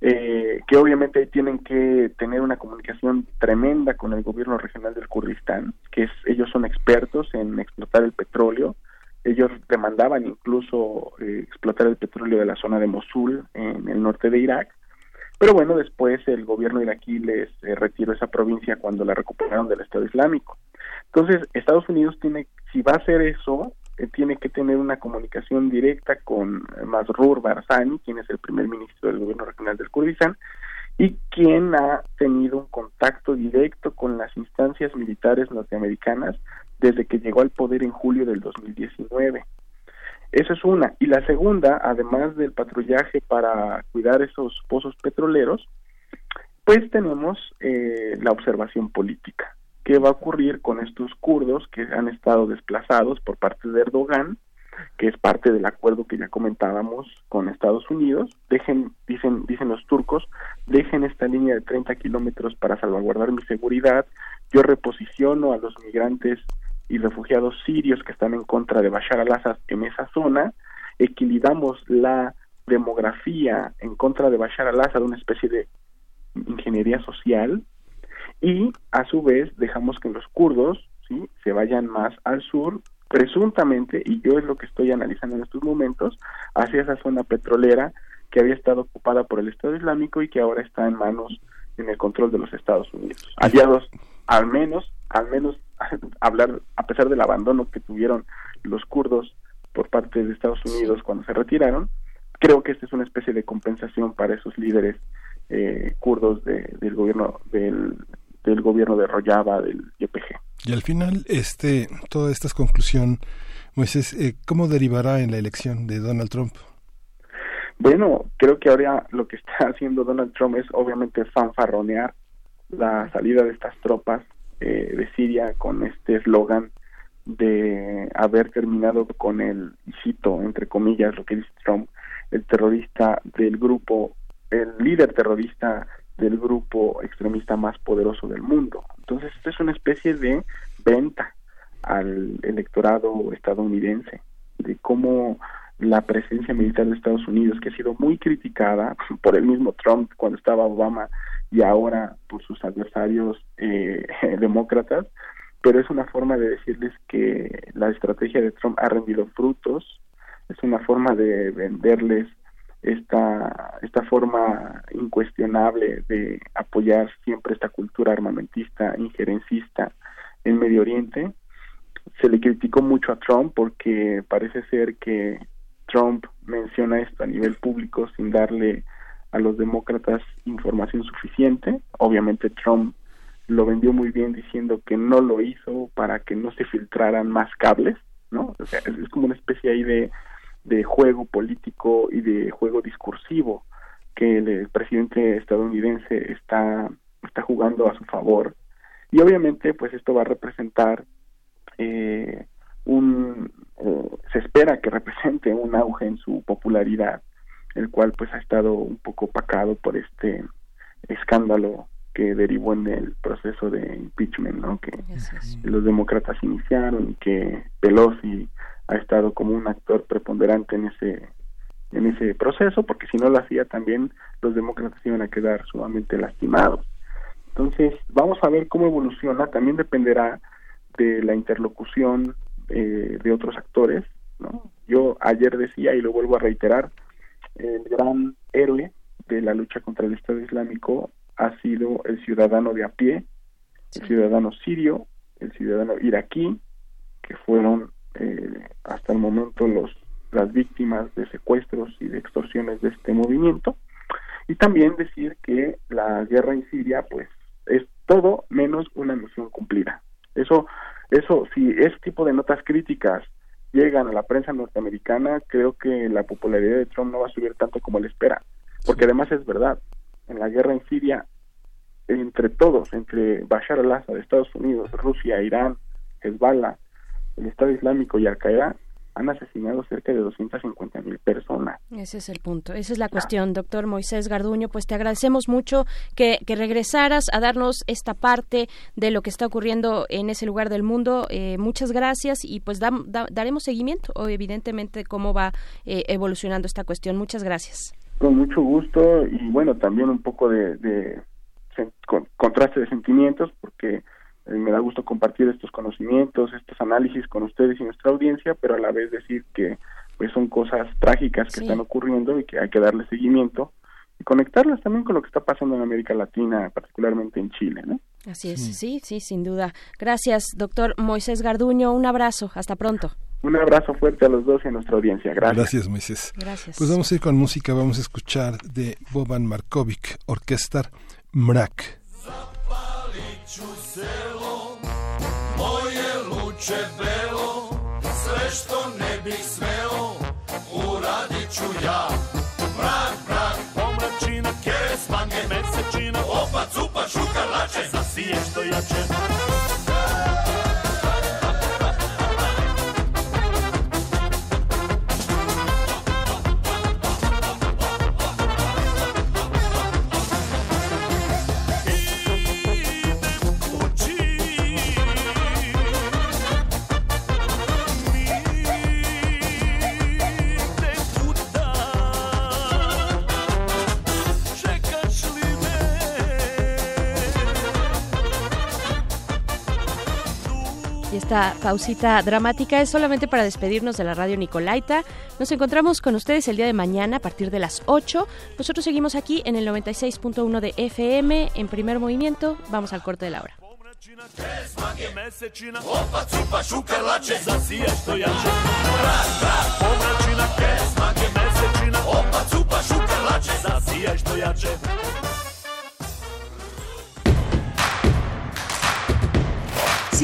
eh, que obviamente tienen que tener una comunicación tremenda con el gobierno regional del Kurdistán, que es, ellos son expertos en explotar el petróleo, ellos demandaban incluso eh, explotar el petróleo de la zona de Mosul en el norte de Irak, pero bueno, después el gobierno iraquí les eh, retiró esa provincia cuando la recuperaron del Estado Islámico. Entonces, Estados Unidos tiene, si va a hacer eso, eh, tiene que tener una comunicación directa con Masrur Barzani, quien es el primer ministro del gobierno regional del Kurdistán, y quien ha tenido un contacto directo con las instancias militares norteamericanas desde que llegó al poder en julio del 2019. Esa es una. Y la segunda, además del patrullaje para cuidar esos pozos petroleros, pues tenemos eh, la observación política. ¿Qué va a ocurrir con estos kurdos que han estado desplazados por parte de Erdogan, que es parte del acuerdo que ya comentábamos con Estados Unidos? Dejen, dicen, dicen los turcos, dejen esta línea de 30 kilómetros para salvaguardar mi seguridad. Yo reposiciono a los migrantes y refugiados sirios que están en contra de Bashar al-Assad en esa zona. Equilibramos la demografía en contra de Bashar al-Assad, una especie de ingeniería social, y a su vez dejamos que los kurdos ¿sí? se vayan más al sur, presuntamente, y yo es lo que estoy analizando en estos momentos, hacia esa zona petrolera que había estado ocupada por el Estado Islámico y que ahora está en manos en el control de los Estados Unidos. Aliados, al menos, al menos *laughs* hablar, a pesar del abandono que tuvieron los kurdos por parte de Estados Unidos cuando se retiraron, creo que esta es una especie de compensación para esos líderes eh, kurdos del gobierno del, del gobierno de Rojava, del YPG. Y al final, este, toda esta conclusión, Moisés, eh, ¿cómo derivará en la elección de Donald Trump? Bueno, creo que ahora lo que está *laughs* haciendo Donald Trump es obviamente fanfarronear la salida de estas tropas eh, de Siria con este eslogan de haber terminado con el, cito, entre comillas, lo que dice Trump, el terrorista del grupo, el líder terrorista del grupo extremista más poderoso del mundo. Entonces, esto es una especie de venta al electorado estadounidense, de cómo la presencia militar de Estados Unidos, que ha sido muy criticada *laughs* por el mismo Trump cuando estaba Obama y ahora por sus adversarios eh, *laughs* demócratas, pero es una forma de decirles que la estrategia de Trump ha rendido frutos, es una forma de venderles esta, esta forma incuestionable de apoyar siempre esta cultura armamentista, injerencista en Medio Oriente. Se le criticó mucho a Trump porque parece ser que Trump menciona esto a nivel público sin darle a los demócratas información suficiente. Obviamente Trump lo vendió muy bien diciendo que no lo hizo para que no se filtraran más cables, ¿no? O sea, es como una especie ahí de de juego político y de juego discursivo que el, presidente estadounidense está, está jugando a su favor. Y obviamente, pues esto va a representar eh, un, eh, se espera que represente un auge en su popularidad, el cual pues ha estado un poco opacado por este escándalo que derivó en el proceso de impeachment, ¿no? Que los demócratas iniciaron y que Pelosi ha estado como un actor preponderante en ese en ese proceso porque si no lo hacía también los demócratas iban a quedar sumamente lastimados. Entonces vamos a ver cómo evoluciona. También dependerá de la interlocución eh, de otros actores no yo ayer decía y lo vuelvo a reiterar el gran héroe de la lucha contra el Estado Islámico ha sido el ciudadano de a pie el ciudadano sirio el ciudadano iraquí que fueron eh, hasta el momento los las víctimas de secuestros y de extorsiones de este movimiento. Y también decir que la guerra en Siria pues es todo menos una misión cumplida. Eso eso si ese tipo de notas críticas llegan a la prensa norteamericana creo que la popularidad de Trump no va a subir tanto como él espera porque además es verdad en la guerra en Siria entre todos entre Bashar al-Assad Estados Unidos Rusia Irán Hezbollah el Estado Islámico y Al-Qaeda han asesinado cerca de 250 mil personas. Ese es el punto, esa es la cuestión, doctor Moisés Garduño. Pues te agradecemos mucho que, regresaras a darnos esta parte de lo que está ocurriendo en ese lugar del mundo. Eh, muchas gracias y pues daremos seguimiento, evidentemente, cómo va eh, evolucionando esta cuestión. Muchas gracias. Con mucho gusto y bueno, también un poco de, contraste de sentimientos porque me da gusto compartir estos conocimientos, estos análisis con ustedes y nuestra audiencia, pero a la vez decir que pues son cosas trágicas que están ocurriendo y que hay que darle seguimiento y conectarlas también con lo que está pasando en América Latina, particularmente en Chile, ¿no? Así es, sí, sí, sin duda. Gracias, doctor Moisés Garduño. Un abrazo. Hasta pronto. Un abrazo fuerte a los dos y a nuestra audiencia. Gracias. Gracias, Moisés. Gracias. Pues vamos a ir con música. Vamos a escuchar de Boban Markovic, Orquestar Mrak. čebelo Sve što ne bi smeo Uradit ću ja. Mrak, mrak, pomračina Kere smanje, mesečina Opa, cupa, šukarlače Zasije što jače. Esta pausita dramática es solamente para despedirnos de la radio Nicolaita. Nos encontramos con ustedes el día de mañana a partir de las 8. Nosotros seguimos aquí en el 96.1 de FM en primer movimiento. Vamos al corte de la hora.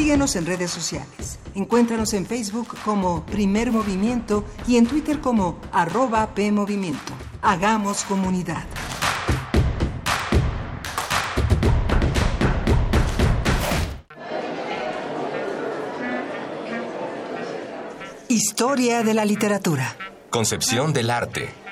Síguenos en redes sociales. Encuéntranos en Facebook como Primer Movimiento y en Twitter como arroba PMovimiento. Hagamos comunidad. Historia de la literatura. Concepción del arte.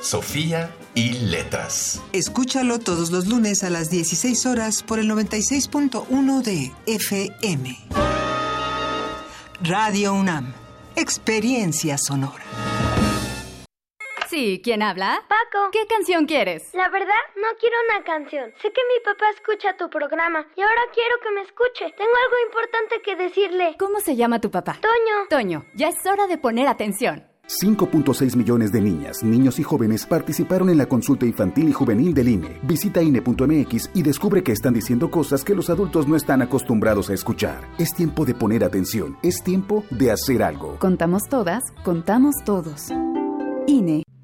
Sofía y Letras. Escúchalo todos los lunes a las 16 horas por el 96.1 de FM. Radio UNAM. Experiencia sonora. Sí, ¿quién habla? Paco. ¿Qué canción quieres? La verdad, no quiero una canción. Sé que mi papá escucha tu programa y ahora quiero que me escuche. Tengo algo importante que decirle. ¿Cómo se llama tu papá? Toño. Toño, ya es hora de poner atención. 5.6 millones de niñas, niños y jóvenes participaron en la consulta infantil y juvenil del INE. Visita INE.mx y descubre que están diciendo cosas que los adultos no están acostumbrados a escuchar. Es tiempo de poner atención, es tiempo de hacer algo. Contamos todas, contamos todos. INE.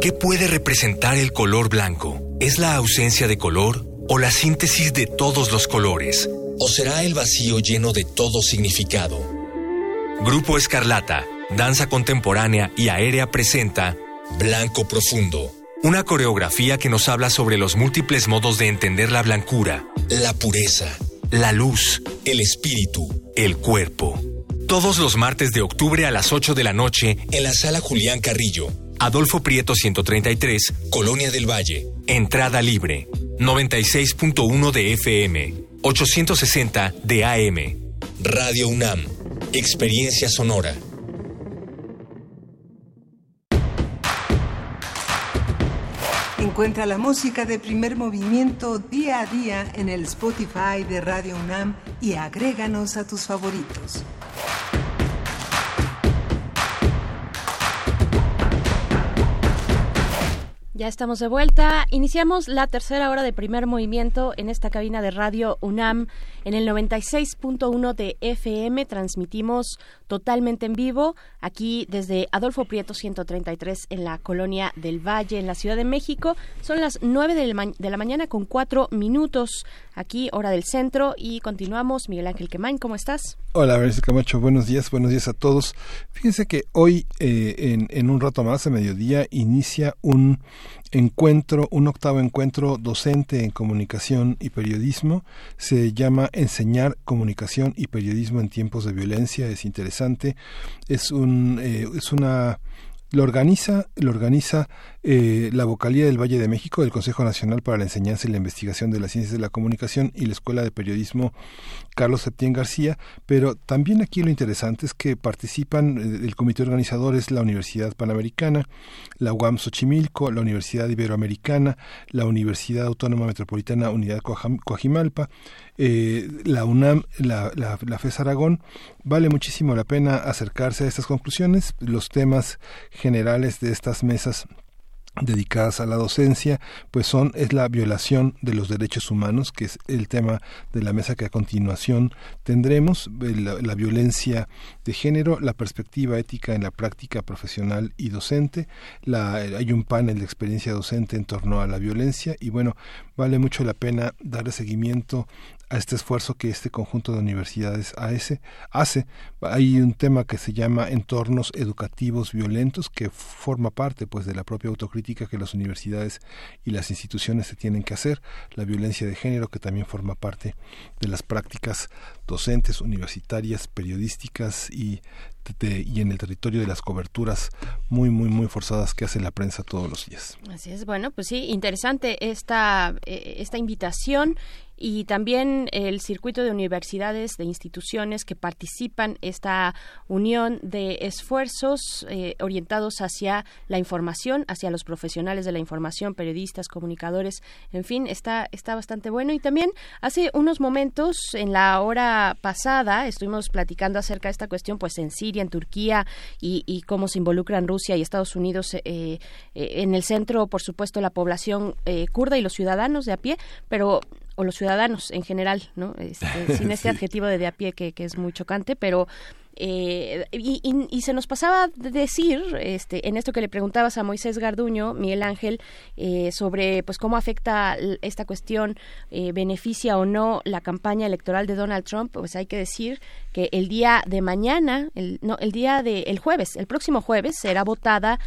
¿Qué puede representar el color blanco? ¿Es la ausencia de color o la síntesis de todos los colores? ¿O será el vacío lleno de todo significado? Grupo Escarlata, Danza Contemporánea y Aérea presenta Blanco Profundo, una coreografía que nos habla sobre los múltiples modos de entender la blancura, la pureza, la luz, el espíritu, el cuerpo. Todos los martes de octubre a las 8 de la noche en la sala Julián Carrillo, Adolfo Prieto 133, Colonia del Valle. Entrada libre. 96.1 de FM, 860 de AM. Radio UNAM. Experiencia sonora. Encuentra la música de primer movimiento día a día en el Spotify de Radio UNAM y agréganos a tus favoritos. Ya estamos de vuelta. Iniciamos la tercera hora de primer movimiento en esta cabina de radio UNAM en el 96.1 de FM. Transmitimos totalmente en vivo aquí desde Adolfo Prieto 133 en la colonia del Valle, en la Ciudad de México. Son las 9 de la mañana con cuatro minutos aquí, hora del centro. Y continuamos. Miguel Ángel Quemain, ¿cómo estás? Hola, Berenice Camacho. Buenos días, buenos días a todos. Fíjense que hoy, eh, en, en un rato más, a mediodía, inicia un encuentro, un octavo encuentro docente en comunicación y periodismo. Se llama Enseñar comunicación y periodismo en tiempos de violencia. Es interesante. Es un, eh, es una lo organiza, lo organiza eh, la Vocalía del Valle de México, el Consejo Nacional para la Enseñanza y la Investigación de las Ciencias de la Comunicación y la Escuela de Periodismo Carlos Septién García, pero también aquí lo interesante es que participan, eh, el comité organizador es la Universidad Panamericana, la UAM Xochimilco, la Universidad Iberoamericana, la Universidad Autónoma Metropolitana Unidad Coajimalpa, eh, la UNAM, la, la, la FES Aragón, vale muchísimo la pena acercarse a estas conclusiones. Los temas generales de estas mesas dedicadas a la docencia, pues son es la violación de los derechos humanos, que es el tema de la mesa que a continuación tendremos, la, violencia de género, la perspectiva ética en la práctica profesional y docente, la, hay un panel de experiencia docente en torno a la violencia y bueno, vale mucho la pena darle seguimiento a este esfuerzo que este conjunto de universidades hace. Hay un tema que se llama entornos educativos violentos que forma parte pues de la propia autocrítica que las universidades y las instituciones se tienen que hacer, la violencia de género que también forma parte de las prácticas docentes, universitarias, periodísticas y y en el territorio de las coberturas muy, muy, muy forzadas que hace la prensa todos los días. Así es, bueno, pues sí, interesante esta, eh, esta invitación y también el circuito de universidades, de instituciones que participan esta unión de esfuerzos eh, orientados hacia la información, hacia los profesionales de la información, periodistas, comunicadores, en fin, está, está bastante bueno. Y también hace unos momentos, en la hora pasada, estuvimos platicando acerca de esta cuestión, pues en Siria, en Turquía y, cómo se involucran Rusia y Estados Unidos eh, eh, en el centro, por supuesto, la población kurda y los ciudadanos de a pie, pero o los ciudadanos en general, ¿no? Este, *laughs* sin este adjetivo de de a pie que, que es muy chocante, pero eh, y, se nos pasaba de decir, este, en esto que le preguntabas a Moisés Garduño, Miguel Ángel, eh, sobre pues cómo afecta esta cuestión, eh, beneficia o no la campaña electoral de Donald Trump, pues hay que decir que el día de mañana, el, no, el día de el jueves, el próximo jueves será votada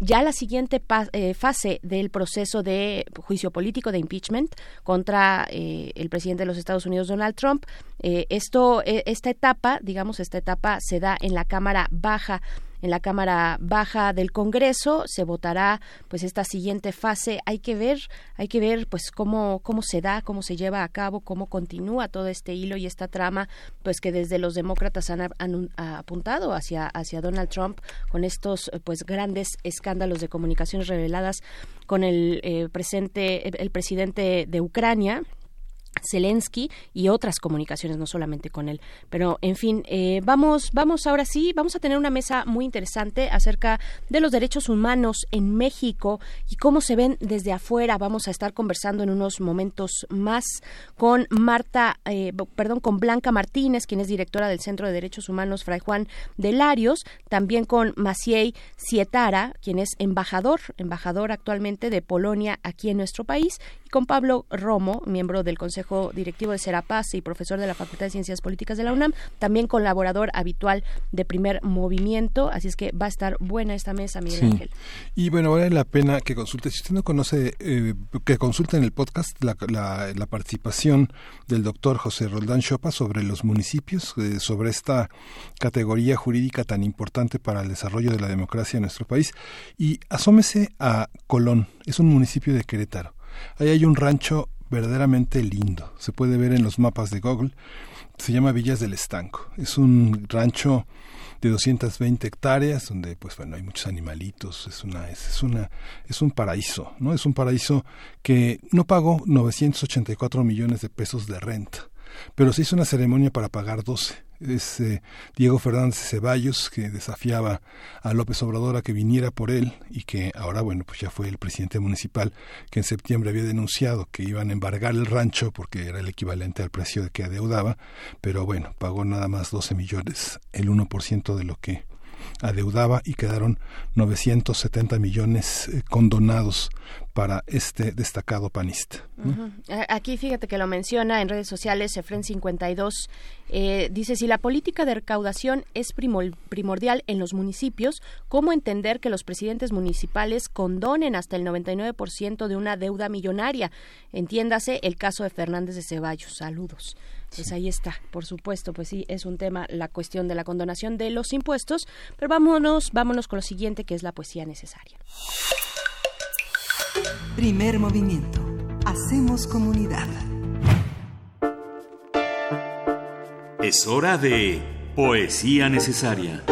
ya la siguiente eh, fase del proceso de juicio político de impeachment contra eh, el presidente de los Estados Unidos Donald Trump. Eh, esto, esta etapa, digamos, esta etapa se da en la Cámara Baja. En la Cámara Baja del Congreso se votará pues esta siguiente fase. Hay que ver hay que ver pues cómo cómo se da cómo se lleva a cabo cómo continúa todo este hilo y esta trama pues que desde los demócratas han, apuntado hacia hacia Donald Trump con estos pues grandes escándalos de comunicaciones reveladas con el eh, presente el presidente de Ucrania Zelensky y otras comunicaciones, no solamente con él. Pero, en fin, eh, vamos, vamos ahora sí, vamos a tener una mesa muy interesante acerca de los derechos humanos en México y cómo se ven desde afuera. Vamos a estar conversando en unos momentos más con Marta, eh, perdón, con Blanca Martínez, quien es directora del Centro de Derechos Humanos Fray Juan de Larios, también con Maciej Sietara, quien es embajador, embajador actualmente de Polonia aquí en nuestro país, y con Pablo Romo, miembro del Consejo Directivo de Serapaz y profesor de la Facultad de Ciencias Políticas de la UNAM, también colaborador habitual de Primer Movimiento, así es que va a estar buena esta mesa, Miguel Ángel. Y bueno, vale la pena que consulte, si usted no conoce, eh, que consulte en el podcast la, la, participación del doctor José Roldán Chopa sobre los municipios, eh, sobre esta categoría jurídica tan importante para el desarrollo de la democracia en nuestro país. Y asómese a Colón, es un municipio de Querétaro. Ahí hay un rancho verdaderamente lindo. Se puede ver en los mapas de Google. Se llama Villas del Estanco. Es un rancho de 220 hectáreas donde pues bueno hay muchos animalitos es una es, una es un paraíso no es un paraíso que no pagó 984 millones de pesos de renta pero se hizo una ceremonia para pagar 12 es eh, Diego Fernández Ceballos que desafiaba a López Obrador a que viniera por él y que ahora bueno pues ya fue el presidente municipal que en septiembre había denunciado que iban a embargar el rancho porque era el equivalente al precio de que adeudaba pero bueno pagó nada más 12 millones el 1% de lo que adeudaba y quedaron 970 millones eh, condonados para este destacado panista. Aquí fíjate que lo menciona en redes sociales, Efren 52, eh, dice, si la política de recaudación es primordial en los municipios, ¿cómo entender que los presidentes municipales condonen hasta el 99% de una deuda millonaria? Entiéndase el caso de Fernández de Ceballos. Saludos. Pues ahí está, por supuesto, pues sí, es un tema la cuestión de la condonación de los impuestos, pero vámonos, vámonos con lo siguiente que es la poesía necesaria. Primer movimiento. Hacemos comunidad. Es hora de poesía necesaria.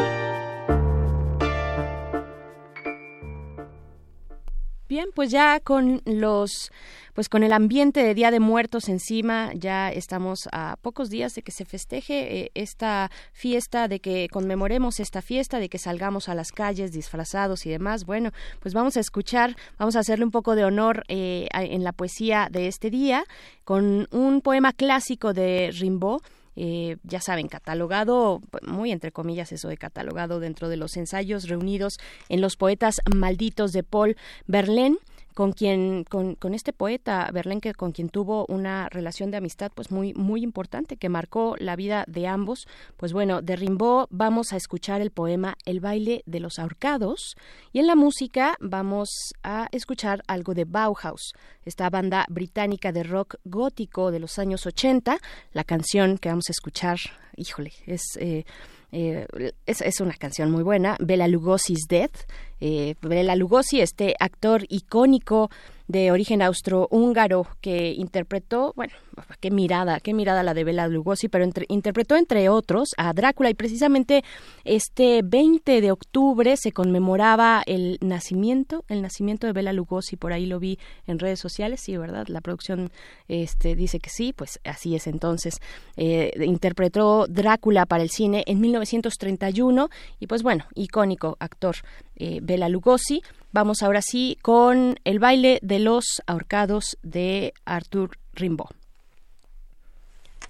Bien, pues ya con los pues con el ambiente de Día de Muertos encima, ya estamos a pocos días de que se festeje eh, esta fiesta, de que conmemoremos esta fiesta, de que salgamos a las calles disfrazados y demás. Bueno, pues vamos a escuchar, vamos a hacerle un poco de honor eh, en la poesía de este día con un poema clásico de Rimbaud. Eh, ya saben, catalogado, muy entre comillas eso de catalogado dentro de los ensayos reunidos en los poetas malditos de Paul Verlaine con quien con, este poeta Berlenque con quien tuvo una relación de amistad pues muy muy importante que marcó la vida de ambos. Pues bueno de Rimbaud vamos a escuchar el poema El baile de los ahorcados. Y en la música vamos a escuchar algo de Bauhaus esta banda británica de rock gótico de los años 80 la canción que vamos a escuchar híjole es eh, eh, es, es, una canción muy buena, Bela Lugosi's Death. Eh, Bela Lugosi, este actor icónico de origen austrohúngaro que interpretó, bueno, qué mirada, qué mirada la de Bela Lugosi, pero interpretó entre otros a Drácula y precisamente este 20 de octubre se conmemoraba el nacimiento, el nacimiento de Bela Lugosi, por ahí lo vi en redes sociales, sí, ¿verdad? La producción este, dice que sí, pues así es entonces. Eh, interpretó Drácula para el cine en 1931 y pues bueno, icónico actor eh, Bela Lugosi. Vamos ahora sí con el baile de los ahorcados de Arthur Rimbaud.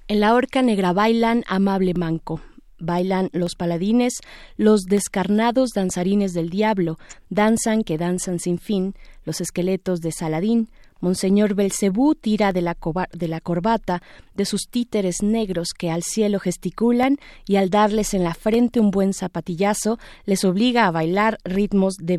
En la horca negra bailan amable manco, bailan los paladines, los descarnados danzarines del diablo, danzan que danzan sin fin, los esqueletos de Saladín, Monseñor Belcebú tira de la, corbata de sus títeres negros que al cielo gesticulan y al darles en la frente un buen zapatillazo les obliga a bailar ritmos de,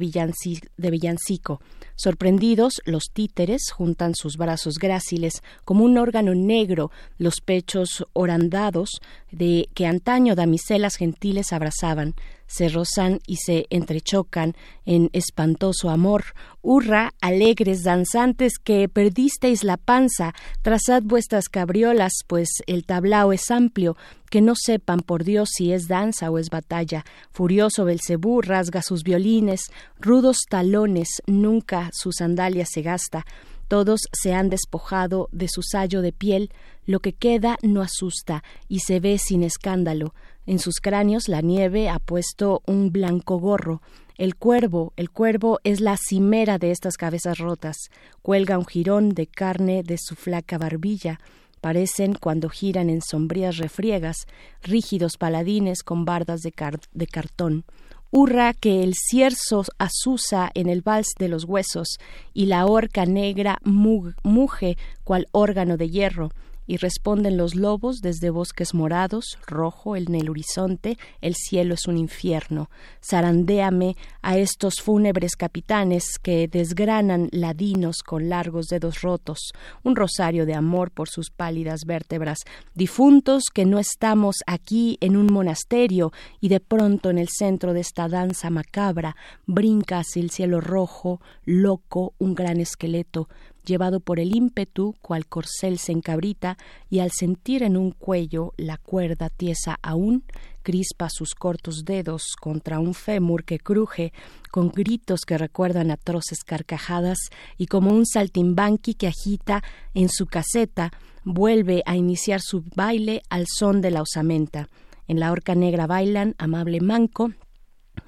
de villancico. Sorprendidos, los títeres juntan sus brazos gráciles como un órgano negro, los pechos orandados de que antaño damiselas gentiles abrazaban, se rozan y se entrechocan en espantoso amor. Hurra, alegres danzantes que perdisteis la panza, trazad vuestras cabriolas, pues el tablao es amplio, que no sepan por Dios si es danza o es batalla. Furioso Belcebú rasga sus violines, rudos talones, nunca su sandalia se gasta. Todos se han despojado de su sayo de piel, lo que queda no asusta y se ve sin escándalo. En sus cráneos la nieve ha puesto un blanco gorro. El cuervo, el cuervo es la cimera de estas cabezas rotas. Cuelga un jirón de carne de su flaca barbilla. Parecen, cuando giran en sombrías refriegas, rígidos paladines con bardas de, de cartón. Hurra que el cierzo azusa en el vals de los huesos, y la horca negra muge cual órgano de hierro y responden los lobos desde bosques morados, rojo en el horizonte, el cielo es un infierno. Zarandéame a estos fúnebres capitanes que desgranan ladinos con largos dedos rotos, un rosario de amor por sus pálidas vértebras, difuntos que no estamos aquí en un monasterio y de pronto en el centro de esta danza macabra brinca hacia el cielo rojo, loco, un gran esqueleto, llevado por el ímpetu cual corcel se encabrita y al sentir en un cuello la cuerda tiesa aún crispa sus cortos dedos contra un fémur que cruje con gritos que recuerdan atroces carcajadas y como un saltimbanqui que agita en su caseta vuelve a iniciar su baile al son de la osamenta. En la horca negra bailan Amable Manco,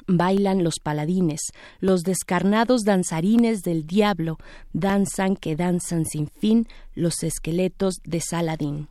Bailan los paladines, los descarnados danzarines del diablo, danzan que danzan sin fin los esqueletos de Saladín.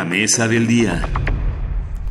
La mesa del día.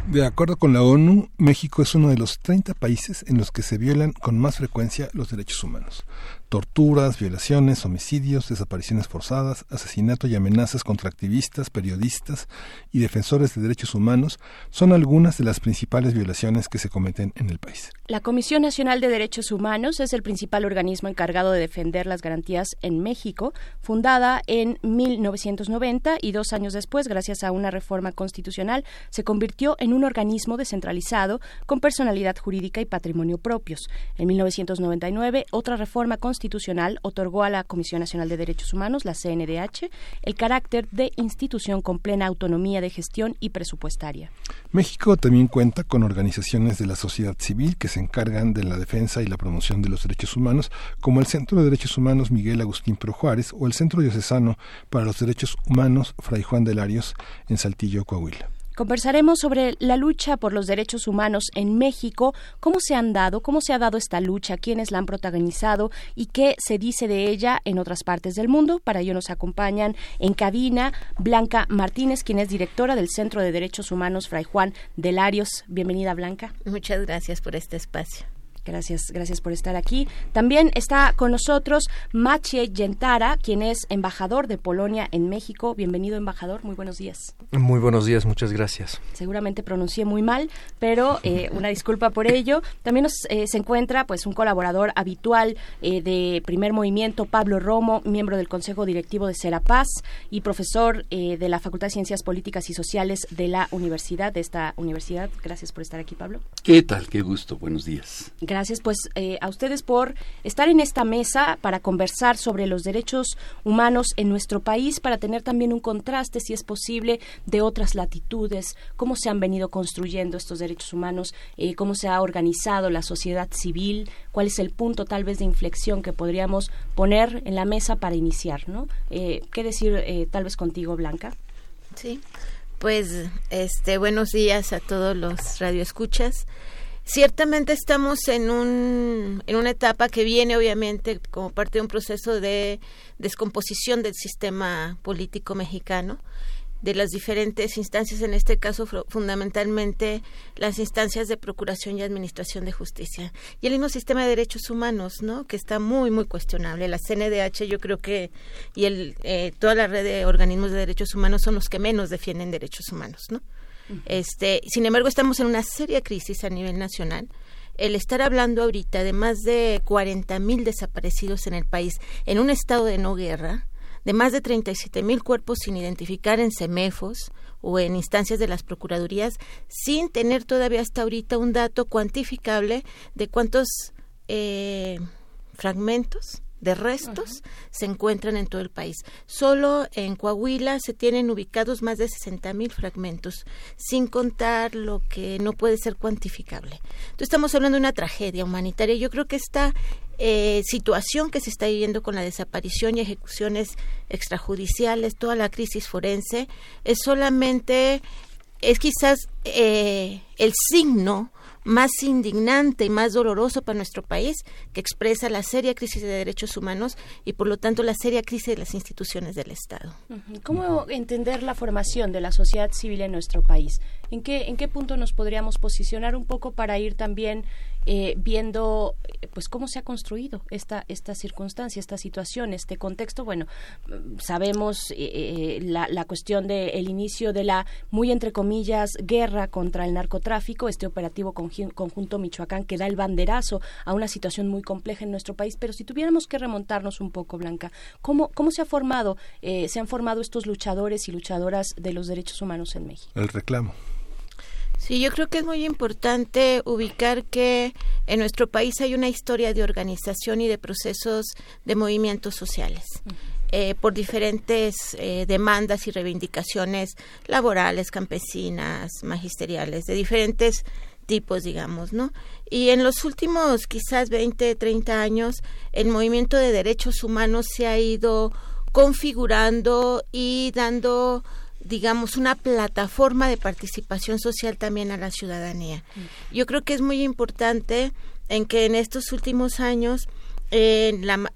De acuerdo con la ONU, México es uno de los 30 países en los que se violan con más frecuencia los derechos humanos torturas, violaciones, homicidios, desapariciones forzadas, asesinato y amenazas contra activistas, periodistas y defensores de derechos humanos son algunas de las principales violaciones que se cometen en el país. La Comisión Nacional de Derechos Humanos es el principal organismo encargado de defender las garantías en México, fundada en 1990 y dos años después, gracias a una reforma constitucional, se convirtió en un organismo descentralizado con personalidad jurídica y patrimonio propios. En 1999, otra reforma constitucional Constitucional otorgó a la Comisión Nacional de Derechos Humanos, la CNDH, el carácter de institución con plena autonomía de gestión y presupuestaria. México también cuenta con organizaciones de la sociedad civil que se encargan de la defensa y la promoción de los derechos humanos, como el Centro de Derechos Humanos Miguel Agustín Pro Juárez o el Centro Diocesano para los Derechos Humanos Fray Juan de Larios en Saltillo, Coahuila. Conversaremos sobre la lucha por los derechos humanos en México, cómo se han dado, cómo se ha dado esta lucha, quiénes la han protagonizado y qué se dice de ella en otras partes del mundo. Para ello nos acompañan en cabina Blanca Martínez, quien es directora del Centro de Derechos Humanos Fray Juan de Larios. Bienvenida, Blanca. Muchas gracias por este espacio. Gracias, gracias por estar aquí. También está con nosotros Maciej Yentara, quien es embajador de Polonia en México. Bienvenido, embajador. Muy buenos días. Muy buenos días, muchas gracias. Seguramente pronuncié muy mal, pero eh, una disculpa por ello. También nos, eh, se encuentra pues un colaborador habitual eh, de Primer Movimiento, Pablo Romo, miembro del Consejo Directivo de Serapaz y profesor de la Facultad de Ciencias Políticas y Sociales de la Universidad, de esta universidad. Gracias por estar aquí, Pablo. ¿Qué tal? Qué gusto. Buenos días. Gracias pues eh, a ustedes por estar en esta mesa para conversar sobre los derechos humanos en nuestro país, para tener también un contraste, si es posible, de otras latitudes, cómo se han venido construyendo estos derechos humanos, eh, cómo se ha organizado la sociedad civil, cuál es el punto tal vez de inflexión que podríamos poner en la mesa para iniciar, ¿no? Eh, ¿Qué decir tal vez contigo, Blanca? Sí, pues este buenos días a todos los radioescuchas. Ciertamente estamos en, un, en una etapa que viene obviamente como parte de un proceso de descomposición del sistema político mexicano, de las diferentes instancias, en este caso fundamentalmente las instancias de procuración y administración de justicia. Y el mismo sistema de derechos humanos, ¿no? Que está muy, muy cuestionable. La CNDH yo creo que, y el, eh, toda la red de organismos de derechos humanos son los que menos defienden derechos humanos, ¿no? Este, sin embargo, estamos en una seria crisis a nivel nacional. El estar hablando ahorita de más de 40 mil desaparecidos en el país en un estado de no guerra, de más de 37 mil cuerpos sin identificar en CEMEFOS o en instancias de las procuradurías, sin tener todavía hasta ahorita un dato cuantificable de cuántos eh, fragmentos de restos se encuentran en todo el país. Solo en Coahuila se tienen ubicados más de 60 mil fragmentos, sin contar lo que no puede ser cuantificable. Entonces estamos hablando de una tragedia humanitaria. Yo creo que esta eh, situación que se está viviendo con la desaparición y ejecuciones extrajudiciales, toda la crisis forense, es solamente, es quizás eh, el signo más indignante y más doloroso para nuestro país, que expresa la seria crisis de derechos humanos y por lo tanto la seria crisis de las instituciones del Estado. ¿Cómo entender la formación de la sociedad civil en nuestro país? ¿En qué, en qué punto nos podríamos posicionar un poco para ir también eh, viendo eh, pues cómo se ha construido esta esta circunstancia, esta situación, este contexto. Bueno, sabemos eh, la, la, cuestión del inicio de la muy entre comillas guerra contra el narcotráfico, este operativo conjunto Michoacán que da el banderazo a una situación muy compleja en nuestro país. Pero si tuviéramos que remontarnos un poco, Blanca, ¿cómo, cómo se ha formado, se han formado estos luchadores y luchadoras de los derechos humanos en México? El reclamo. Sí, yo creo que es muy importante ubicar que en nuestro país hay una historia de organización y de procesos de movimientos sociales. Eh, por diferentes eh, demandas y reivindicaciones laborales, campesinas, magisteriales, de diferentes tipos, digamos, ¿no? Y en los últimos quizás 20, 30 años, el movimiento de derechos humanos se ha ido configurando y dando digamos, una plataforma de participación social también a la ciudadanía. Yo creo que es muy importante en que en estos últimos años la,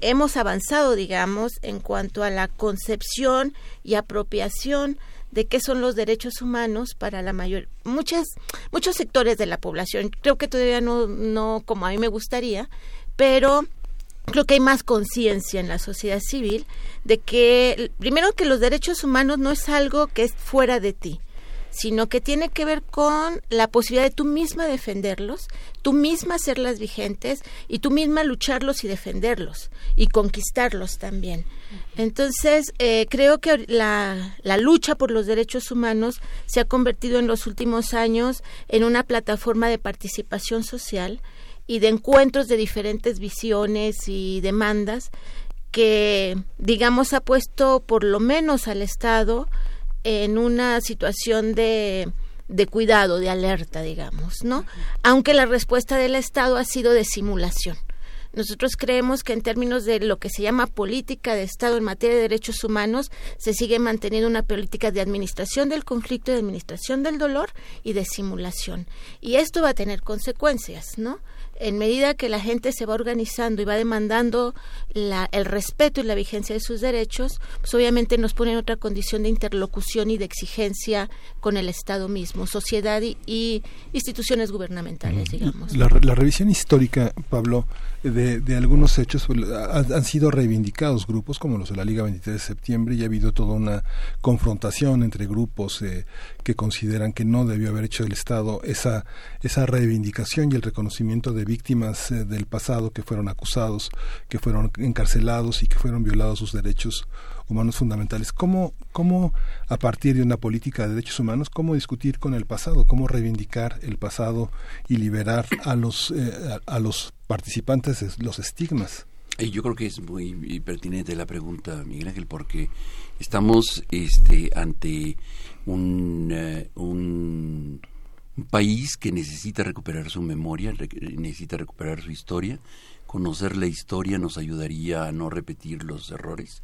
hemos avanzado, digamos, en cuanto a la concepción y apropiación de qué son los derechos humanos para la mayor muchas muchos sectores de la población. Creo que todavía no no como a mí me gustaría, pero creo que hay más conciencia en la sociedad civil de que primero que los derechos humanos no es algo que es fuera de ti sino que tiene que ver con la posibilidad de tú misma defenderlos, tú misma hacerlas vigentes y tú misma lucharlos y defenderlos y conquistarlos también. Entonces, eh, creo que la, la lucha por los derechos humanos se ha convertido en los últimos años en una plataforma de participación social y de encuentros de diferentes visiones y demandas que, digamos, ha puesto por lo menos al Estado en una situación de, de cuidado, de alerta, digamos, ¿no? Aunque la respuesta del Estado ha sido de simulación. Nosotros creemos que en términos de lo que se llama política de Estado en materia de derechos humanos, se sigue manteniendo una política de administración del conflicto, de administración del dolor y de simulación. Y esto va a tener consecuencias, ¿no? En medida que la gente se va organizando y va demandando el respeto y la vigencia de sus derechos, pues obviamente nos pone en otra condición de interlocución y de exigencia con el Estado mismo, sociedad y, instituciones gubernamentales, digamos. La, revisión histórica, Pablo, de, algunos hechos pues, han, sido reivindicados grupos como los de la Liga 23 de septiembre y ha habido toda una confrontación entre grupos eh, que consideran que no debió haber hecho el Estado esa, esa reivindicación y el reconocimiento de víctimas eh, del pasado que fueron acusados, que fueron encarcelados y que fueron violados sus derechos humanos fundamentales. ¿Cómo, cómo a partir de una política de derechos humanos, cómo discutir con el pasado, cómo reivindicar el pasado y liberar a los, eh, a, los participantes de los estigmas? Yo creo que es muy pertinente la pregunta, Miguel Ángel, porque estamos este, ante un, eh, un un país que necesita recuperar su memoria, necesita recuperar su historia. Conocer la historia nos ayudaría a no repetir los errores,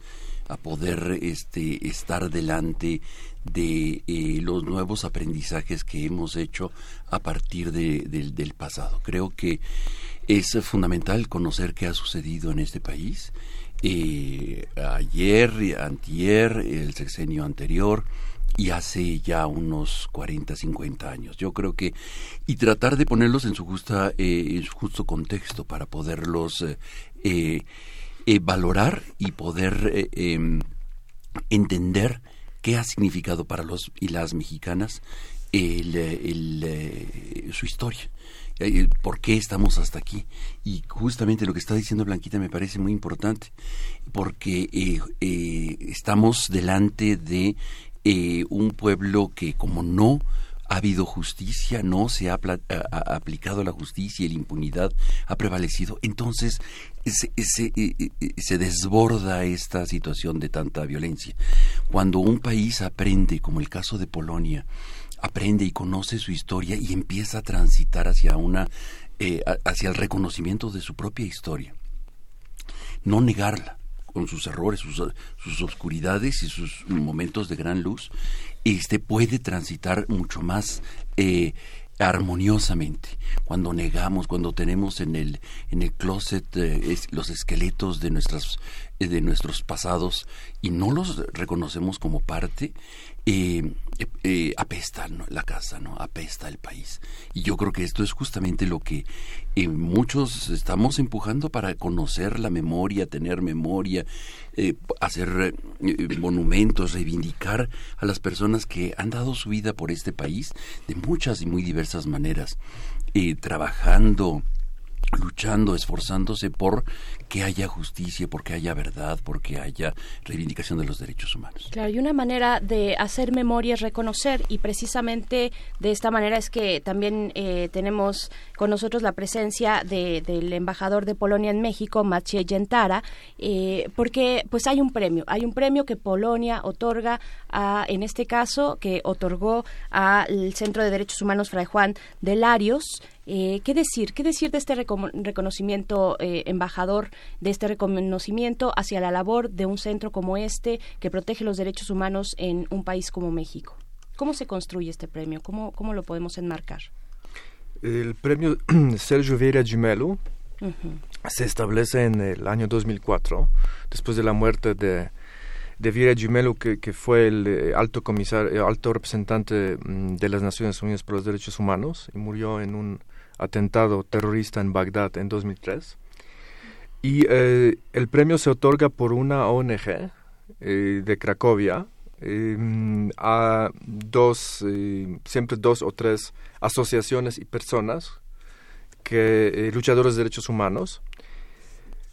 a poder este, estar delante de eh, los nuevos aprendizajes que hemos hecho a partir de, del pasado. Creo que es fundamental conocer qué ha sucedido en este país. Eh, ayer, antier, el sexenio anterior, y hace ya unos 40, 50 años. Yo creo que y tratar de ponerlos en su justa eh, en su justo contexto para poderlos eh, eh, valorar y poder em, entender qué ha significado para los y las mexicanas el, su historia por qué estamos hasta aquí. Y justamente lo que está diciendo Blanquita me parece muy importante, porque estamos delante de eh, un pueblo que como no ha habido justicia, no se ha, aplicado la justicia y la impunidad ha prevalecido, entonces se, se, eh, eh, se, desborda esta situación de tanta violencia. Cuando un país aprende, como el caso de Polonia, aprende y conoce su historia y empieza a transitar hacia una hacia el reconocimiento de su propia historia, no negarla, con sus errores, sus, sus oscuridades y sus momentos de gran luz, este puede transitar mucho más eh, armoniosamente. Cuando negamos cuando tenemos en el en el closet eh, los esqueletos de nuestras eh, de nuestros pasados y no los reconocemos como parte eh, eh, apesta la casa, ¿no? Apesta el país. Y yo creo que esto es justamente lo que eh, muchos estamos empujando para conocer la memoria, tener memoria, eh, hacer monumentos, reivindicar a las personas que han dado su vida por este país de muchas y muy diversas maneras, trabajando luchando, esforzándose por que haya justicia, porque haya verdad, porque haya reivindicación de los derechos humanos. Claro, y una manera de hacer memoria es reconocer, y precisamente de esta manera es que también eh, tenemos con nosotros la presencia del embajador de Polonia en México, Maciej Yentara, eh, porque pues hay un premio, hay un premio que Polonia otorga a, en este caso, que otorgó al Centro de Derechos Humanos Fray Juan de Larios, eh, ¿Qué decir? ¿Qué decir de este reconocimiento, eh, embajador, de este reconocimiento hacia la labor de un centro como este que protege los derechos humanos en un país como México? ¿Cómo se construye este premio? ¿Cómo, cómo lo podemos enmarcar? El premio *clears throat* Sergio Vieira Gimelo se establece en el año 2004, después de la muerte de de Viera Jumelo, que, que, fue el eh, alto comisario, alto representante mm, de las Naciones Unidas por los Derechos Humanos y murió en un atentado terrorista en Bagdad en 2003. Y eh, el premio se otorga por una ONG eh, de Cracovia. Em, a dos, siempre dos o tres asociaciones y personas que luchadores de derechos humanos.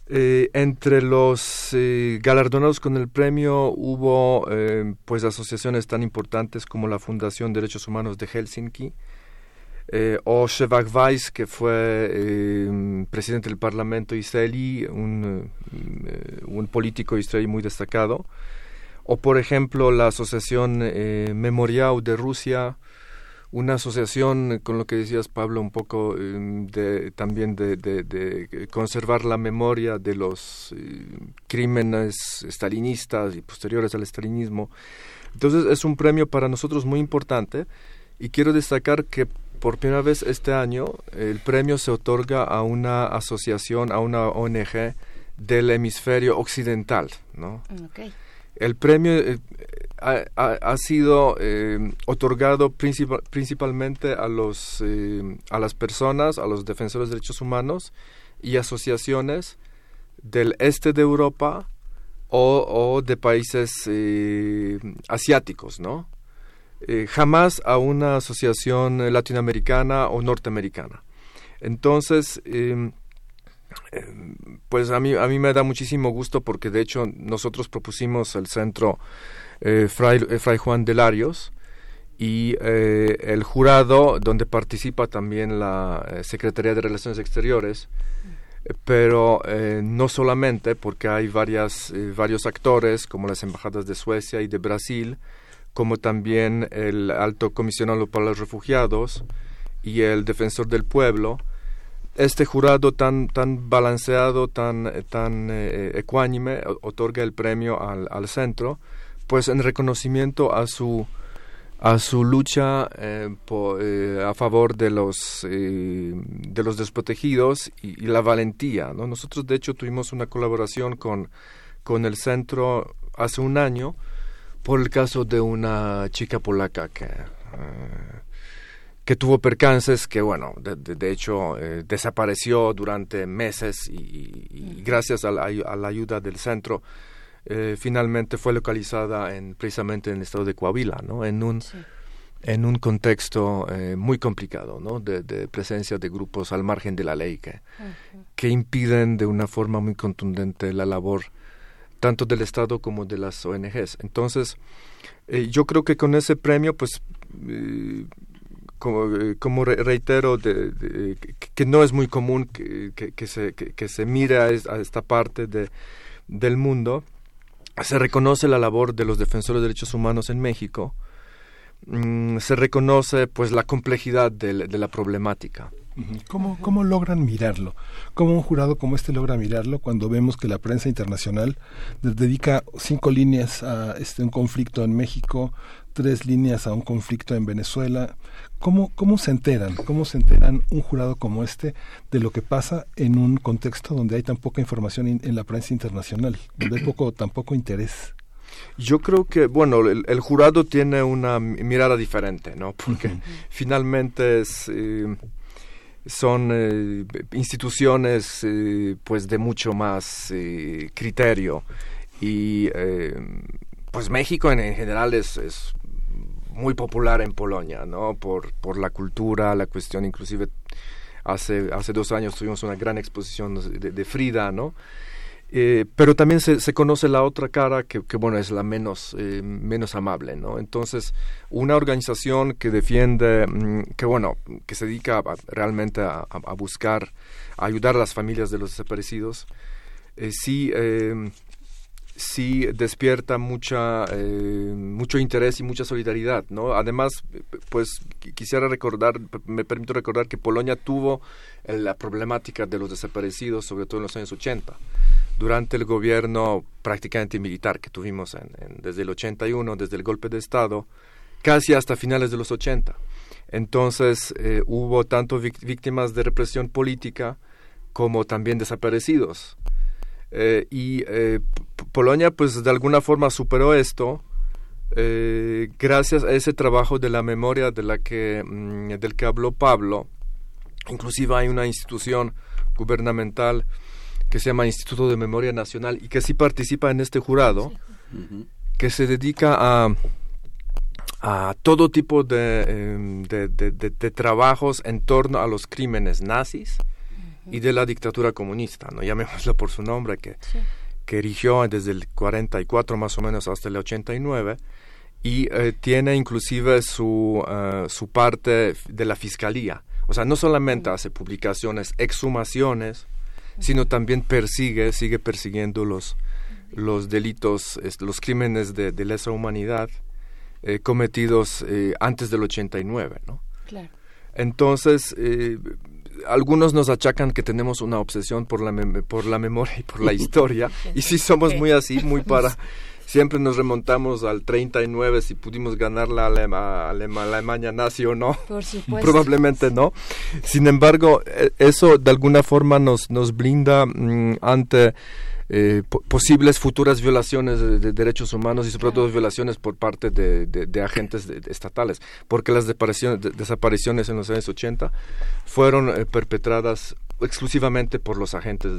Eh, entre los eh, galardonados con el premio hubo eh, pues asociaciones tan importantes como la Fundación Derechos Humanos de Helsinki o Shevak Weiss, que fue presidente del Parlamento israelí, un, un, político israelí muy destacado, o por ejemplo la Asociación Memorial de Rusia, una asociación con lo que decías Pablo un poco em, de, también de, conservar la memoria de los eh, crímenes estalinistas y posteriores al estalinismo. Entonces es un premio para nosotros muy importante y quiero destacar que por primera vez este año el premio se otorga a una asociación a una ONG del hemisferio occidental no el premio eh, ha, sido eh, otorgado principalmente a, los, eh, a las personas, a los defensores de derechos humanos y asociaciones del este de Europa o, de países eh, asiáticos, ¿no? Jamás a una asociación latinoamericana o norteamericana. Entonces, em, pues a mí, a mí me da muchísimo gusto porque de hecho nosotros propusimos el centro eh, Fray, eh, Juan de Larios y eh, el jurado donde participa también la Secretaría de Relaciones Exteriores pero no solamente porque hay varias, varios actores como las embajadas de Suecia y de Brasil como también el alto comisionado para los refugiados y el defensor del pueblo este jurado tan tan balanceado tan tan ecuánime otorga el premio al, al centro pues en reconocimiento a su a su lucha eh, eh, a favor de los eh, de los desprotegidos y, la valentía ¿no? nosotros de hecho tuvimos una colaboración con con el centro hace un año por el caso de una chica polaca que que tuvo percances que bueno de, hecho desapareció durante meses y, gracias a la, a la ayuda del centro eh, finalmente fue localizada en, precisamente en el estado de Coahuila, ¿no? En un, en un contexto eh, muy complicado, ¿no? De, presencia de grupos al margen de la ley que, que impiden de una forma muy contundente la labor tanto del Estado como de las ONGs. Entonces, eh, yo creo que con ese premio, pues, como, como reitero, de, que, no es muy común que, que se, que, se mire a, esta parte de, del mundo, se reconoce la labor de los defensores de derechos humanos en México, mm, se reconoce pues la complejidad de, la problemática. ¿Cómo, ¿Cómo logran mirarlo? ¿Cómo un jurado como este logra mirarlo cuando vemos que la prensa internacional dedica cinco líneas a este, un conflicto en México, tres líneas a un conflicto en Venezuela? ¿Cómo, ¿Cómo se enteran? ¿Cómo se enteran un jurado como este de lo que pasa en un contexto donde hay tan poca información en la prensa internacional, donde hay poco, tan poco interés? Yo creo que, bueno, el, jurado tiene una mirada diferente, ¿no? Porque finalmente es, eh, son eh, instituciones eh, pues de mucho más criterio y pues México en, en general es, es muy popular en Polonia, ¿no? Por, por la cultura, la cuestión, inclusive hace, hace dos años tuvimos una gran exposición de, Frida, ¿no? Eh, pero también se, se, conoce la otra cara que, que bueno es la menos eh, menos amable no entonces una organización que defiende mm, que bueno que se dedica realmente a, a, buscar a ayudar a las familias de los desaparecidos eh, sí eh, sí despierta mucha eh, mucho interés y mucha solidaridad no además pues quisiera recordar me permito recordar que Polonia tuvo la problemática de los desaparecidos sobre todo en los años 80 durante el gobierno prácticamente militar que tuvimos desde el 81 desde el golpe de estado casi hasta finales de los 80 entonces eh, hubo tanto víctimas de represión política como también desaparecidos eh, y Polonia, pues de alguna forma superó esto eh, gracias a ese trabajo de la memoria de la que, mm, del que habló Pablo. Inclusive hay una institución gubernamental que se llama Instituto de Memoria Nacional y que sí participa en este jurado, que se dedica a, a todo tipo de, em, de, de, de, trabajos en torno a los crímenes nazis y de la dictadura comunista, no llamémoslo por su nombre, que, que erigió desde el 44 más o menos hasta el 89 y eh, tiene inclusive su, eh, su parte de la fiscalía. O sea, no solamente hace publicaciones, exhumaciones, sino también persigue, sigue persiguiendo los, los delitos, los crímenes de, lesa humanidad eh, cometidos eh, antes del 89, ¿no? Claro. Entonces, eh, algunos nos achacan que tenemos una obsesión por la, por la memoria y por la *laughs* historia, y sí somos muy así, muy para *laughs* siempre nos remontamos al 39 si pudimos ganar la Alemania nazi o no. Por *laughs* supuesto. Probablemente no. Sin embargo, e, eso de alguna forma nos, nos blinda mm, ante eh, posibles futuras violaciones de, derechos humanos y sobre todo violaciones por parte de, agentes estatales, porque las desapariciones, en los años 80 fueron eh, perpetradas exclusivamente por los agentes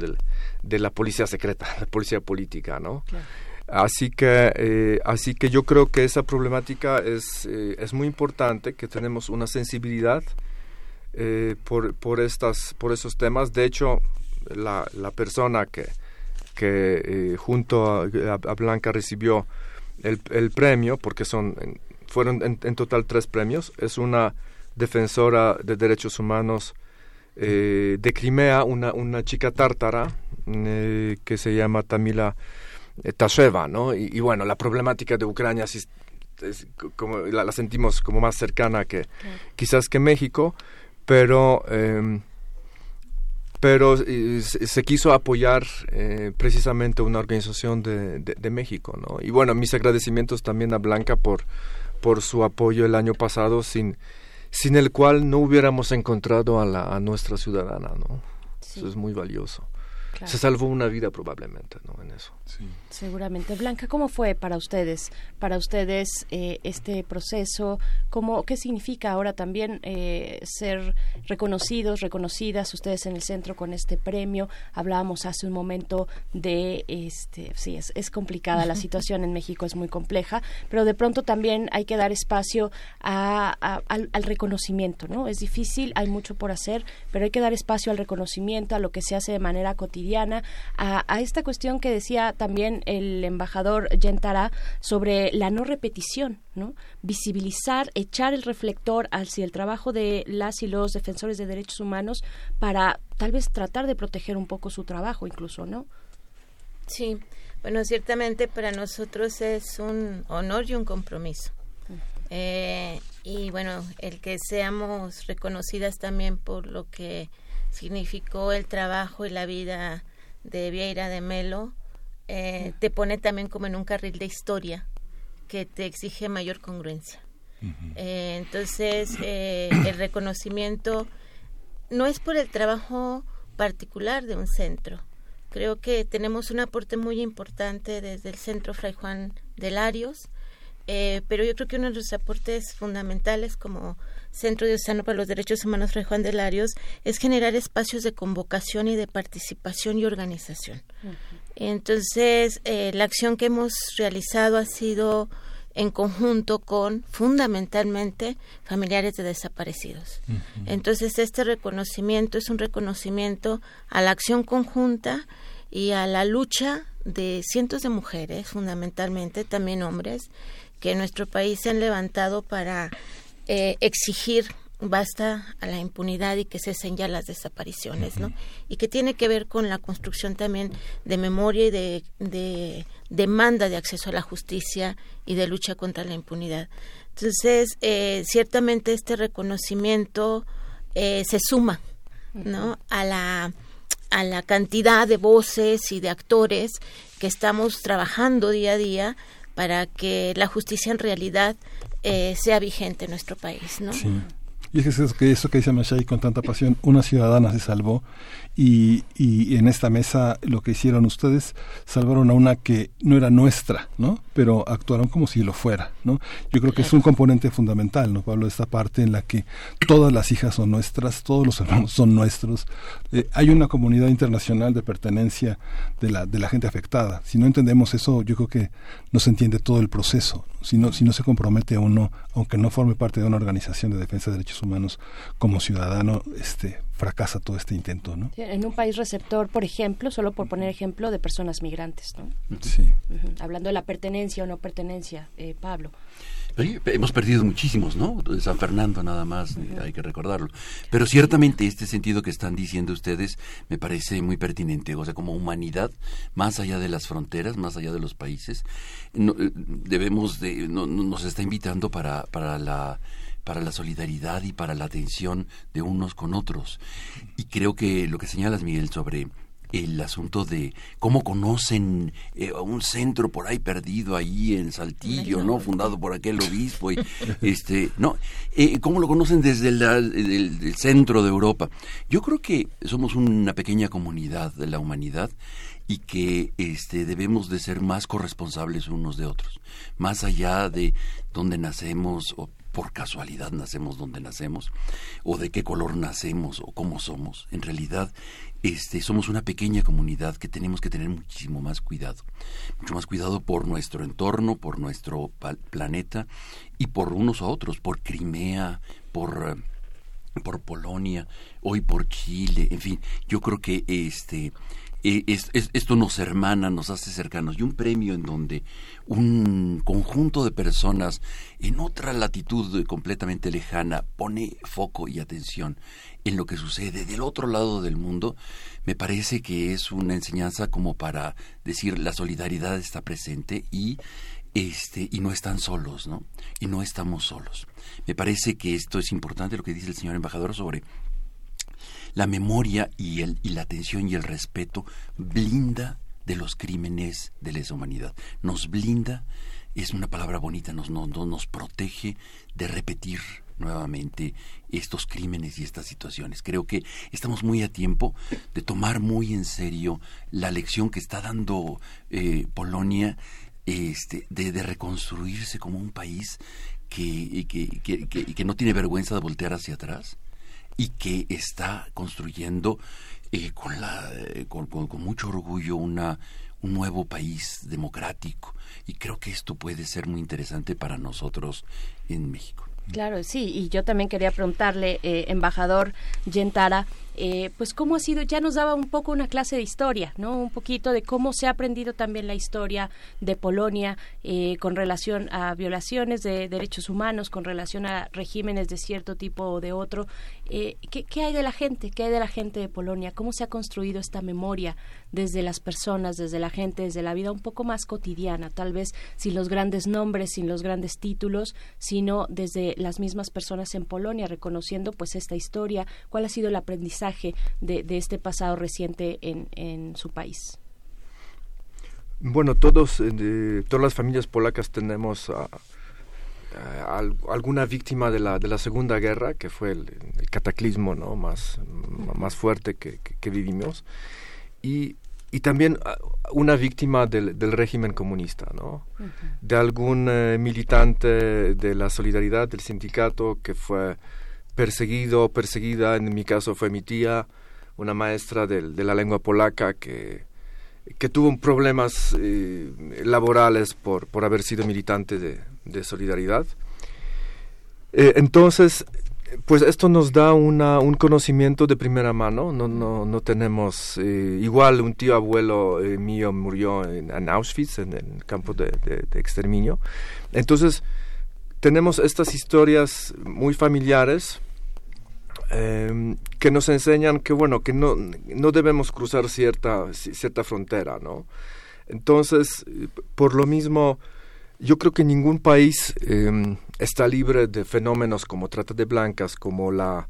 de la policía secreta, *laughs* la policía política, ¿no? Así que, eh, así que yo creo que esa problemática es, eh, es muy importante, que tenemos una sensibilidad eh, por, por, estas, por esos temas. De hecho, la, la persona que, que junto a, Blanca recibió el, el, premio, porque son, fueron en, en, total tres premios, es una defensora de derechos humanos de Crimea, una, una chica tártara que se llama Tamila Tasheva, ¿no? Y, bueno, la problemática de Ucrania sí es, como, la, sentimos como más cercana que quizás que México, pero em, pero se, quiso apoyar eh, precisamente una organización de, de, México, ¿no? Y bueno, mis agradecimientos también a Blanca por por su apoyo el año pasado, sin sin el cual no hubiéramos encontrado a, la, a nuestra ciudadana, ¿no? Eso es muy valioso. Se salvó una vida probablemente, ¿no? En eso. Seguramente. Blanca, ¿cómo fue para ustedes, para ustedes eh, este proceso? ¿Cómo, ¿Qué significa ahora también eh, ser reconocidos, reconocidas ustedes en el centro con este premio? Hablábamos hace un momento de, este, sí, es, es complicada la *laughs* situación en México, es muy compleja, pero de pronto también hay que dar espacio a, al, al reconocimiento, ¿no? Es difícil, hay mucho por hacer, pero hay que dar espacio al reconocimiento, a lo que se hace de manera cotidiana, a, a esta cuestión que decía también el embajador Yentara sobre la no repetición, ¿no? Visibilizar, echar el reflector hacia el trabajo de las y los defensores de derechos humanos para tal vez tratar de proteger un poco su trabajo incluso, ¿no? Sí, bueno, ciertamente para nosotros es un honor y un compromiso. Eh, y bueno, el que seamos reconocidas también por lo que significó el trabajo y la vida de Vieira de Melo, eh, te pone también como en un carril de historia que te exige mayor congruencia. Eh, entonces, eh, el reconocimiento no es por el trabajo particular de un centro. Creo que tenemos un aporte muy importante desde el Centro Fray Juan de Larios, pero yo creo que uno de los aportes fundamentales como Centro Diocesano para los Derechos Humanos Fray Juan de Larios es generar espacios de convocación y de participación y organización. Entonces, eh, la acción que hemos realizado ha sido en conjunto con fundamentalmente familiares de desaparecidos. Entonces, este reconocimiento es un reconocimiento a la acción conjunta y a la lucha de cientos de mujeres, fundamentalmente también hombres, que en nuestro país se han levantado para eh, exigir basta a la impunidad y que cesen ya las desapariciones, ¿no? Y que tiene que ver con la construcción también de memoria y de, demanda de acceso a la justicia y de lucha contra la impunidad. Entonces, eh, ciertamente este reconocimiento eh, se suma, ¿no? A la a la cantidad de voces y de actores que estamos trabajando día a día para que la justicia en realidad eh, sea vigente en nuestro país, ¿no? Y es que eso que, eso que dice Mashay con tanta pasión, una ciudadana se salvó y, y en esta mesa lo que hicieron ustedes, salvaron a una que no era nuestra, ¿no? Pero actuaron como si lo fuera, ¿no? Yo creo que es un componente fundamental, ¿no, Pablo? Esta parte en la que todas las hijas son nuestras, todos los hermanos son nuestros. Eh, hay una comunidad internacional de pertenencia de la, de la gente afectada. Si no entendemos eso, yo creo que no se entiende todo el proceso. Si no, si no se compromete uno, aunque no forme parte de una organización de defensa de derechos humanos como ciudadano, este, fracasa todo este intento, ¿no? En un país receptor, por ejemplo, solo por poner ejemplo de personas migrantes, ¿no? Sí. Hablando de la pertenencia o no pertenencia, eh, Pablo. Hemos perdido muchísimos, ¿no? San Fernando nada más, hay que recordarlo. Pero ciertamente este sentido que están diciendo ustedes me parece muy pertinente. O sea, como humanidad, más allá de las fronteras, más allá de los países, eh, debemos de, nos está invitando para, para la para la solidaridad y para la atención de unos con otros. Y creo que lo que señalas, Miguel, sobre el asunto de cómo conocen eh, a un centro por ahí perdido ahí en Saltillo, ¿no? Fundado por aquel obispo y *laughs* este, no, eh, cómo lo conocen desde el, centro de Europa. Yo creo que somos una pequeña comunidad de la humanidad y que este debemos de ser más corresponsables unos de otros, más allá de dónde nacemos o por casualidad nacemos donde nacemos, o de qué color nacemos, o cómo somos. En realidad, este, somos una pequeña comunidad que tenemos que tener muchísimo más cuidado. Mucho más cuidado por nuestro entorno, por nuestro planeta y por unos a otros, por Crimea, por por Polonia, hoy por Chile, en fin, yo creo que este eh, esto nos hermana, nos hace cercanos. Y un premio en donde un conjunto de personas en otra latitud completamente lejana pone foco y atención en lo que sucede del otro lado del mundo, me parece que es una enseñanza como para decir la solidaridad está presente y este y no están solos, ¿no? Y no estamos solos. Me parece que esto es importante lo que dice el señor embajador sobre la memoria y, el, y la atención y el respeto blinda de los crímenes de lesa humanidad. Nos blinda, es una palabra bonita, nos, nos, nos protege de repetir nuevamente estos crímenes y estas situaciones. Creo que estamos muy a tiempo de tomar muy en serio la lección que está dando eh, Polonia este, de, de, reconstruirse como un país que, que, que, que, no tiene vergüenza de voltear hacia atrás y que está construyendo eh, con, la, eh, con, mucho orgullo una, un nuevo país democrático. Y creo que esto puede ser muy interesante para nosotros en México. Claro, sí, y yo también quería preguntarle, eh, embajador Gentara, eh, pues cómo ha sido, ya nos daba un poco una clase de historia, ¿no? Un poquito de cómo se ha aprendido también la historia de Polonia eh, con relación a violaciones de derechos humanos, con relación a regímenes de cierto tipo o de otro. Eh, ¿qué, ¿Qué hay de la gente? ¿Qué hay de la gente de Polonia? ¿Cómo se ha construido esta memoria desde las personas, desde la gente, desde la vida un poco más cotidiana, tal vez sin los grandes nombres, sin los grandes títulos, sino desde las mismas personas en Polonia, reconociendo pues esta historia, cuál ha sido el aprendizaje de, este pasado reciente en, su país? Bueno, todos, eh, todas las familias polacas tenemos alguna víctima de la, de la Segunda Guerra, que fue el, cataclismo ¿no? más, más fuerte que, vivimos, y, y, también ah, una víctima del, del régimen comunista, ¿no? de algún eh, militante de la solidaridad del sindicato que fue perseguido perseguida, en mi caso fue mi tía, una maestra de, la lengua polaca que, que tuvo problemas eh, laborales por, por haber sido militante de, de solidaridad. Eh, entonces, pues esto nos da un conocimiento de primera mano. No, no, no tenemos. Eh, igual, un tío abuelo mío murió en, Auschwitz, en el campo de, de, exterminio. Entonces, tenemos estas historias muy familiares Em, que nos enseñan que bueno que no, no debemos cruzar cierta cierta frontera no entonces por lo mismo yo creo que ningún país em, está libre de fenómenos como trata de blancas como la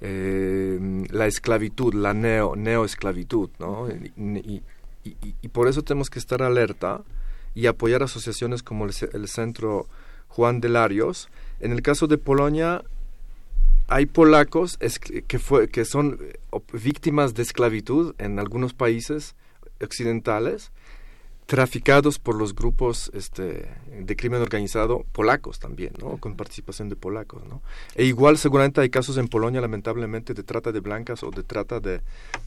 em, la esclavitud la neo neoesclavitud no y, por eso tenemos que estar alerta y apoyar asociaciones como el, el centro Juan de Larios. En el caso de Polonia hay polacos que, fue, que son víctimas de esclavitud en algunos países occidentales traficados por los grupos este, de crimen organizado polacos también, ¿no? Con participación de polacos, ¿no? E igual seguramente hay casos en Polonia, lamentablemente, de trata de blancas o de trata de,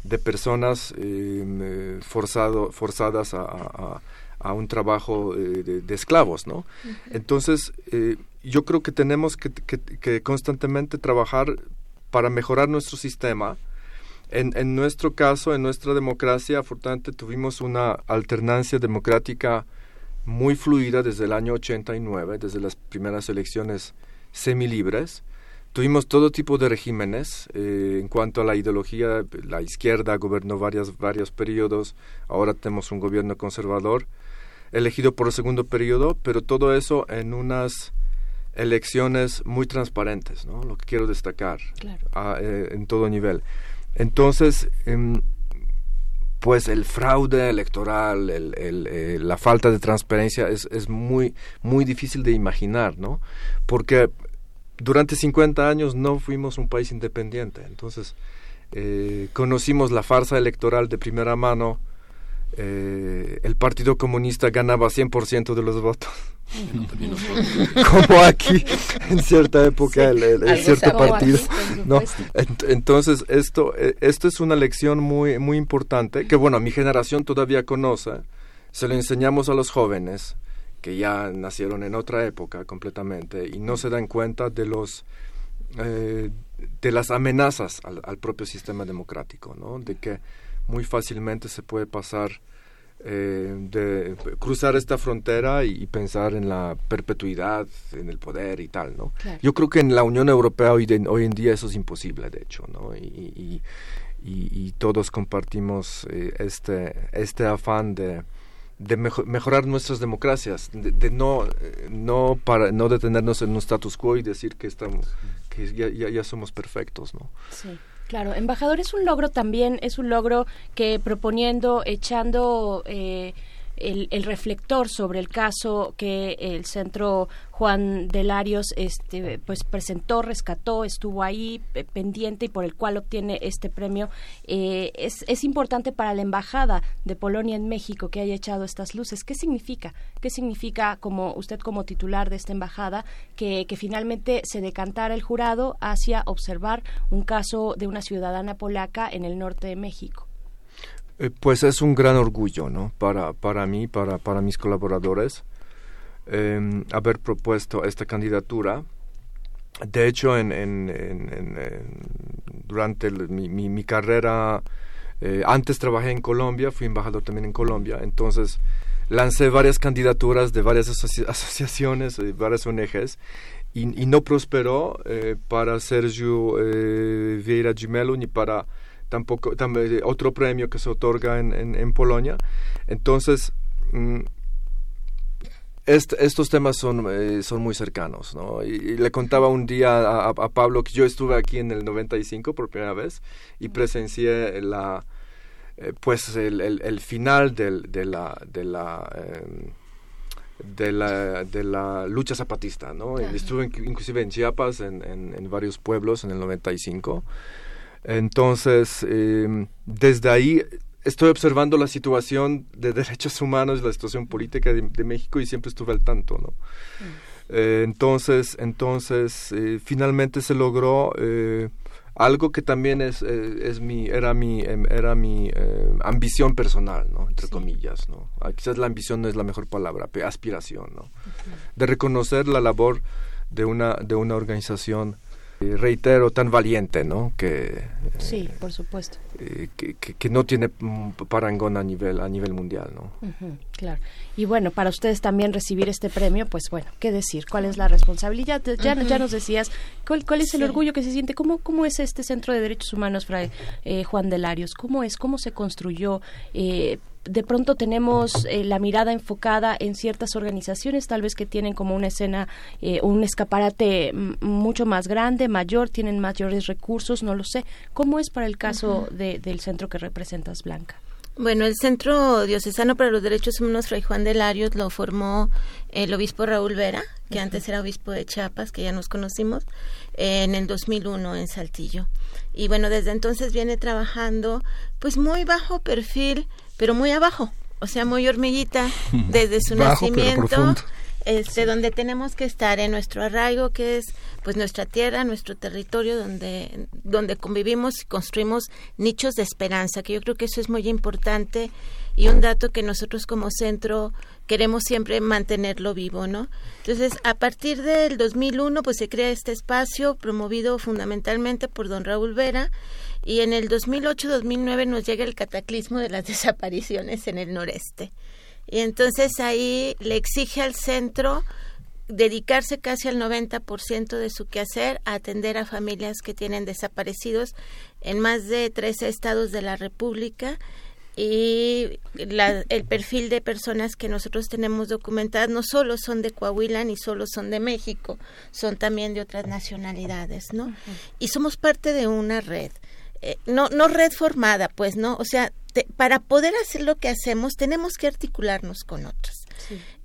de personas em, eh, forzado, forzadas a, a, un trabajo eh, de, esclavos, ¿no? Entonces, eh, yo creo que tenemos que, constantemente trabajar para mejorar nuestro sistema, en, en, nuestro caso, en nuestra democracia, afortunadamente tuvimos una alternancia democrática muy fluida desde el año 89, desde las primeras elecciones semilibres. Tuvimos todo tipo de regímenes eh, en cuanto a la ideología. La izquierda gobernó varias, varios periodos. Ahora tenemos un gobierno conservador elegido por el segundo periodo, pero todo eso en unas elecciones muy transparentes, ¿no? Lo que quiero destacar eh, en todo nivel. Entonces, em, pues el fraude electoral, el, eh, la falta de transparencia es, es, muy, muy difícil de imaginar, ¿no? Porque durante 50 años no fuimos un país independiente, entonces eh, conocimos la farsa electoral de primera mano, eh, el Partido Comunista ganaba 100% de los votos. *laughs* Como aquí, en cierta época, el, cierto partido. ¿no? entonces, esto, eh, esto es una lección muy, muy importante que, bueno, mi generación todavía conoce. Se lo enseñamos a los jóvenes que ya nacieron en otra época completamente y no se dan cuenta de los eh, de las amenazas al, al propio sistema democrático, ¿no? De que muy fácilmente se puede pasar eh, de cruzar esta frontera y, pensar en la perpetuidad, en el poder y tal, ¿no? Yo creo que en la Unión Europea hoy, hoy en día eso es imposible, de hecho, ¿no? Y, y, todos compartimos eh, este, este afán de, de mejorar nuestras democracias, de, no, no, para, no detenernos en un status quo y decir que, estamos, que ya, ya, ya somos perfectos, ¿no? Sí. Claro, embajador es un logro también, es un logro que proponiendo, echando eh, el, el, reflector sobre el caso que el centro Juan de Larios este pues presentó rescató estuvo ahí pendiente y por el cual obtiene este premio. Eh, es, es importante para la embajada de Polonia en México que haya echado estas luces. Qué significa qué significa como usted como titular de esta embajada que, que finalmente se decantara el jurado hacia observar un caso de una ciudadana polaca en el norte de México eh, pues es un gran orgullo, ¿no? Para, para mí, para, para mis colaboradores, em, haber propuesto esta candidatura. De hecho, en, durante mi, mi, carrera, eh, antes trabajé en Colombia, fui embajador también en Colombia, entonces lancé varias candidaturas de varias *laughs* asociaciones, de varias ONGs, y, y no prosperó eh, para Sergio Vieira Gimelo ni para tampoco también otro premio que se otorga en, en, Polonia. Entonces, mm, estos temas son, eh, son muy cercanos, ¿no? Y, le contaba un día a, a, Pablo que yo estuve aquí en el 95 por primera vez y presencié la, eh, pues el, el, final del, de la... De la em, de la, de la lucha zapatista, ¿no? Estuve inclusive en Chiapas, en, en, en, varios pueblos en el 95 entonces, em, desde ahí estoy observando la situación de derechos humanos, la situación política de, México y siempre estuve al tanto, ¿no? Mm. Eh, entonces, entonces eh, finalmente se logró eh, algo que también es, es mi, era mi, em, era mi ambición personal, ¿no? Entre comillas, ¿no? Ah, quizás la ambición no es la mejor palabra, pero aspiración, ¿no? De reconocer la labor de una, de una organización reitero, tan valiente, ¿no? Que, sí, por supuesto. Eh, que, que, no tiene parangón a nivel, a nivel mundial, ¿no? claro. Y bueno, para ustedes también recibir este premio, pues bueno, ¿qué decir? ¿Cuál es la responsabilidad? Ya, ya nos decías, ¿cuál, cuál es el orgullo que se siente? ¿Cómo, ¿Cómo es este Centro de Derechos Humanos, Fray eh, Juan de Larios? ¿Cómo es? ¿Cómo se construyó? Eh, de pronto tenemos eh, la mirada enfocada en ciertas organizaciones, tal vez que tienen como una escena, eh, un escaparate mucho más grande, mayor, tienen mayores recursos, no lo sé. ¿Cómo es para el caso de, del centro que representas, Blanca? Bueno, el Centro Diocesano para los Derechos Humanos Fray Juan de Larios lo formó el obispo Raúl Vera, que antes era obispo de Chiapas, que ya nos conocimos, en el 2001 en Saltillo. Y bueno, desde entonces viene trabajando pues muy bajo perfil, pero muy abajo, o sea, muy hormiguita desde su nacimiento este, donde tenemos que estar en nuestro arraigo, que es pues nuestra tierra, nuestro territorio, donde, donde convivimos y construimos nichos de esperanza, que yo creo que eso es muy importante. Y un dato que nosotros como centro queremos siempre mantenerlo vivo, ¿no? Entonces, a partir del 2001, pues se crea este espacio promovido fundamentalmente por don Raúl Vera y en el 2008-2009 nos llega el cataclismo de las *laughs* desapariciones en el noreste. Y entonces ahí le exige al centro dedicarse casi al 90% de su quehacer a atender a familias que tienen desaparecidos en más de 13 estados de la República y el perfil de personas que nosotros tenemos documentadas no solo son de Coahuila ni solo son de México, son también de otras nacionalidades, ¿no? Y somos parte de una red. Eh, no, no red formada, pues, ¿no? O sea, para poder hacer lo que hacemos tenemos que articularnos con otros.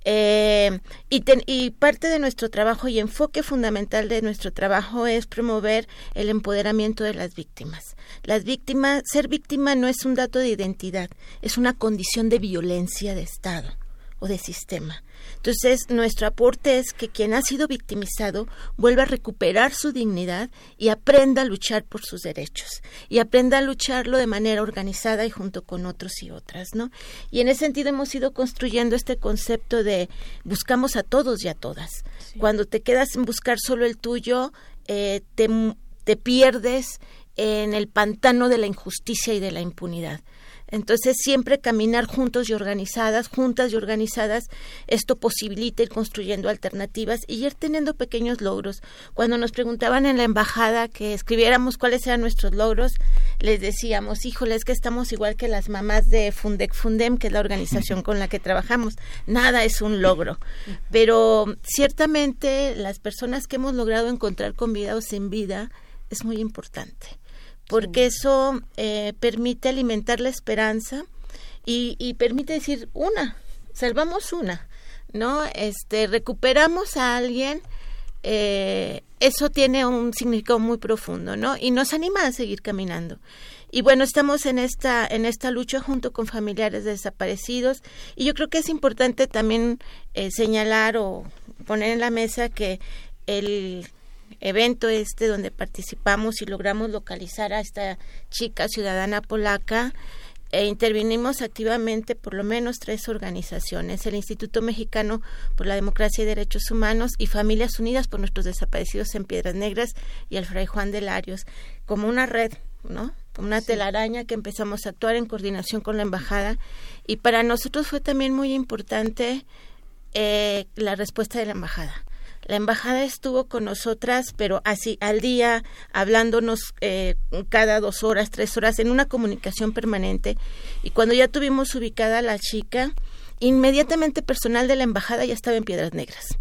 Eh, y, y parte de nuestro trabajo y enfoque fundamental de nuestro trabajo es promover el empoderamiento de las víctimas. Las víctimas, ser víctima no es un dato de identidad, es una condición de violencia de Estado o de sistema. Entonces, nuestro aporte es que quien ha sido victimizado vuelva a recuperar su dignidad y aprenda a luchar por sus derechos y aprenda a lucharlo de manera organizada y junto con otros y otras, ¿no? Y en ese sentido hemos ido construyendo este concepto de buscamos a todos y a todas. Cuando te quedas en buscar solo el tuyo, eh, te, te pierdes en el pantano de la injusticia y de la impunidad. Entonces, siempre caminar juntos y organizadas, juntas y organizadas, esto posibilita ir construyendo alternativas y ir teniendo pequeños logros. Cuando nos preguntaban en la embajada que escribiéramos cuáles eran nuestros logros, les decíamos, híjole, es que estamos igual que las mamás de Fundec Fundem, que es la organización con la que trabajamos. Nada es un logro. Pero ciertamente las personas que hemos logrado encontrar con vida o sin vida es muy importante porque eso eh, permite alimentar la esperanza y, permite decir una, salvamos una, ¿no? Este, recuperamos a alguien, eh, eso tiene un significado muy profundo, ¿no? Y nos anima a seguir caminando. Y bueno, estamos en esta, en esta lucha junto con familiares desaparecidos y yo creo que es importante también eh, señalar o poner en la mesa que el evento este donde participamos y logramos localizar a esta chica ciudadana polaca e intervinimos activamente por lo menos tres organizaciones, el Instituto Mexicano por la Democracia y Derechos Humanos y Familias Unidas por nuestros desaparecidos en Piedras Negras y el Fray Juan de Larios, como una red, ¿no? Una telaraña que empezamos a actuar en coordinación con la embajada. Y para nosotros fue también muy importante eh, la respuesta de la embajada la embajada estuvo con nosotras, pero así al día, hablándonos eh, cada dos horas, tres horas, en una comunicación permanente. Y cuando ya tuvimos ubicada a la chica, inmediatamente personal de la embajada ya estaba en Piedras Negras.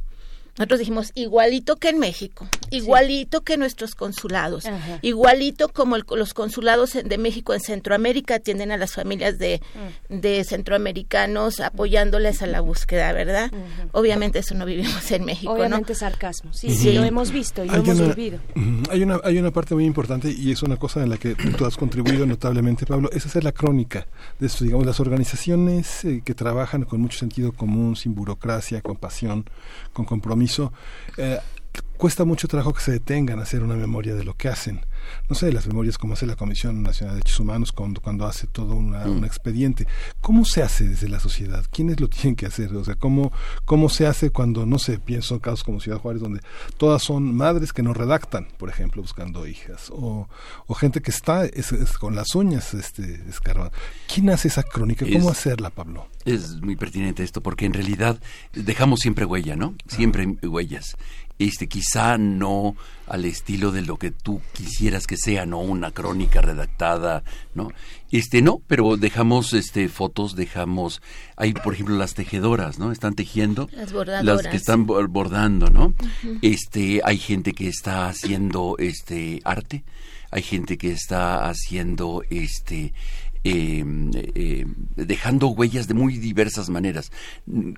Nosotros dijimos, igualito que en México, igualito que nuestros consulados, igualito como los consulados de México en Centroamérica atienden a las familias de, mm. de centroamericanos apoyándoles a la búsqueda, ¿verdad? Obviamente eso no vivimos en México, Obviamente sarcasmo, sí, sí, lo hemos visto y lo hemos vivido. Hay una, hay una parte muy importante y es una cosa en la que tú has contribuido notablemente, Pablo, es hacer la crónica de esto, digamos, las organizaciones eh, que trabajan con mucho sentido común, sin burocracia, con pasión, con compromiso eh, cuesta mucho trabajo que se detengan a hacer una memoria de lo que hacen. No sé, las memorias como hace la Comisión Nacional de Derechos Humanos cuando, cuando hace todo una, mm. un expediente. ¿Cómo se hace desde la sociedad? ¿Quiénes lo *laughs* tienen que hacer? O sea, ¿cómo, cómo se hace cuando, no sé, pienso en casos como Ciudad Juárez, donde todas son madres que no redactan, por ejemplo, buscando hijas, o, o gente que está con las uñas este, escarbando. ¿Quién hace esa crónica? ¿Cómo hacerla, Pablo? Es muy pertinente esto, porque en realidad dejamos siempre huella, ¿no? Siempre huellas este quizá no al estilo de lo que tú quisieras que sea, no una crónica redactada, ¿no? Este no, pero dejamos este fotos, dejamos hay por ejemplo las tejedoras, ¿no? Están tejiendo las bordadoras. las que están bordando, ¿no? Este hay gente que está haciendo este arte, hay gente que está haciendo este eh, dejando huellas de muy diversas maneras.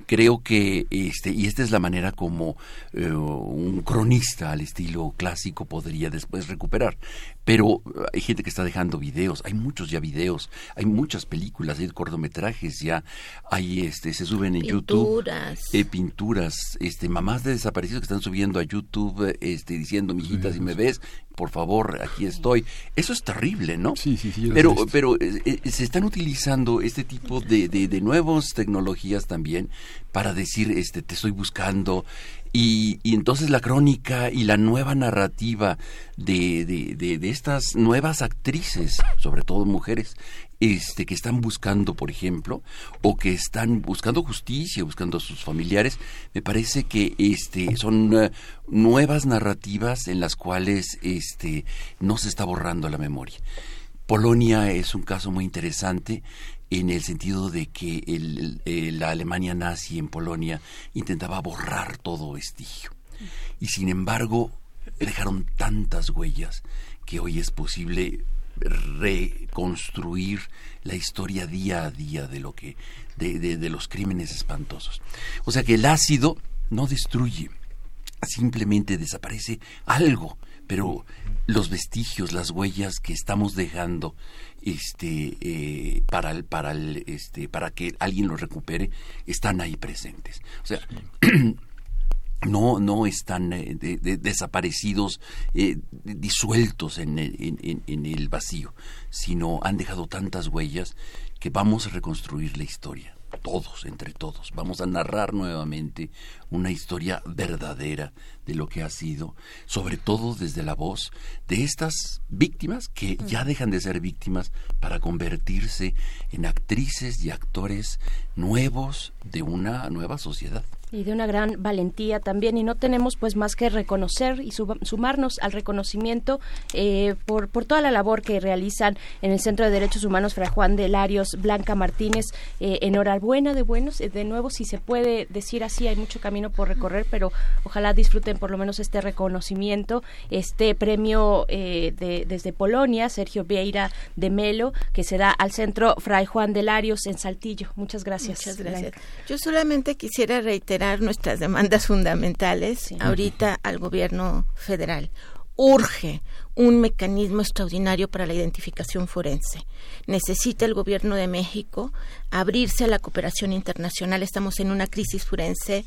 Creo que, este, y esta es la manera como eh, un cronista al estilo clásico podría después recuperar. Pero hay gente que está dejando videos, hay muchos ya videos, hay muchas películas, hay cortometrajes ya, hay este, se suben en YouTube eh, pinturas, este, mamás de desaparecidos que están subiendo a YouTube, este, diciendo, mijitas, si me ves, por favor, aquí estoy. Eso es terrible, ¿no? Sí, sí, sí. Pero, pero eh, eh, se están utilizando este tipo de, de, de nuevas tecnologías también para decir, este, te estoy buscando, y, y, entonces la crónica y la nueva narrativa de, de, de, estas nuevas actrices, sobre todo mujeres, este, que están buscando, por ejemplo, o que están buscando justicia, buscando a sus familiares, me parece que este, son uh, nuevas narrativas en las cuales este, no se está borrando la memoria. Polonia es un caso muy interesante en el sentido de que la Alemania nazi en Polonia intentaba borrar todo vestigio. Y sin embargo, dejaron tantas huellas que hoy es posible reconstruir la historia día a día de lo que de, de, de los crímenes espantosos. O sea que el ácido no destruye, simplemente desaparece algo, pero los vestigios, las huellas que estamos dejando este eh, para el, para el, este para que alguien lo recupere están ahí presentes. O sea *clears throat* no no están eh, de, desaparecidos eh, disueltos en el, en, en el vacío sino han dejado tantas huellas que vamos a reconstruir la historia todos, entre todos. Vamos a narrar nuevamente una historia verdadera de lo que ha sido, sobre todo desde la voz de estas víctimas que ya dejan de ser víctimas para convertirse en actrices y actores nuevos de una nueva sociedad y de una gran valentía también y no tenemos pues más que reconocer y sumarnos al reconocimiento eh, por, por toda la labor que realizan en el Centro de Derechos Humanos Fray Juan de Larios, Blanca Martínez, eh, enhorabuena de buenos, eh, de nuevo si se puede decir así, hay mucho camino por recorrer, pero ojalá disfruten por lo menos este reconocimiento, este premio eh, de, desde Polonia, Sergio Vieira de Melo, que se da al Centro Fray Juan de Larios en Saltillo. Muchas gracias. Muchas gracias. Yo solamente quisiera reiterar nuestras demandas fundamentales sí. ahorita al gobierno federal. Urge un mecanismo extraordinario para la identificación forense. Necesita el gobierno de México abrirse a la cooperación internacional. Estamos en una crisis forense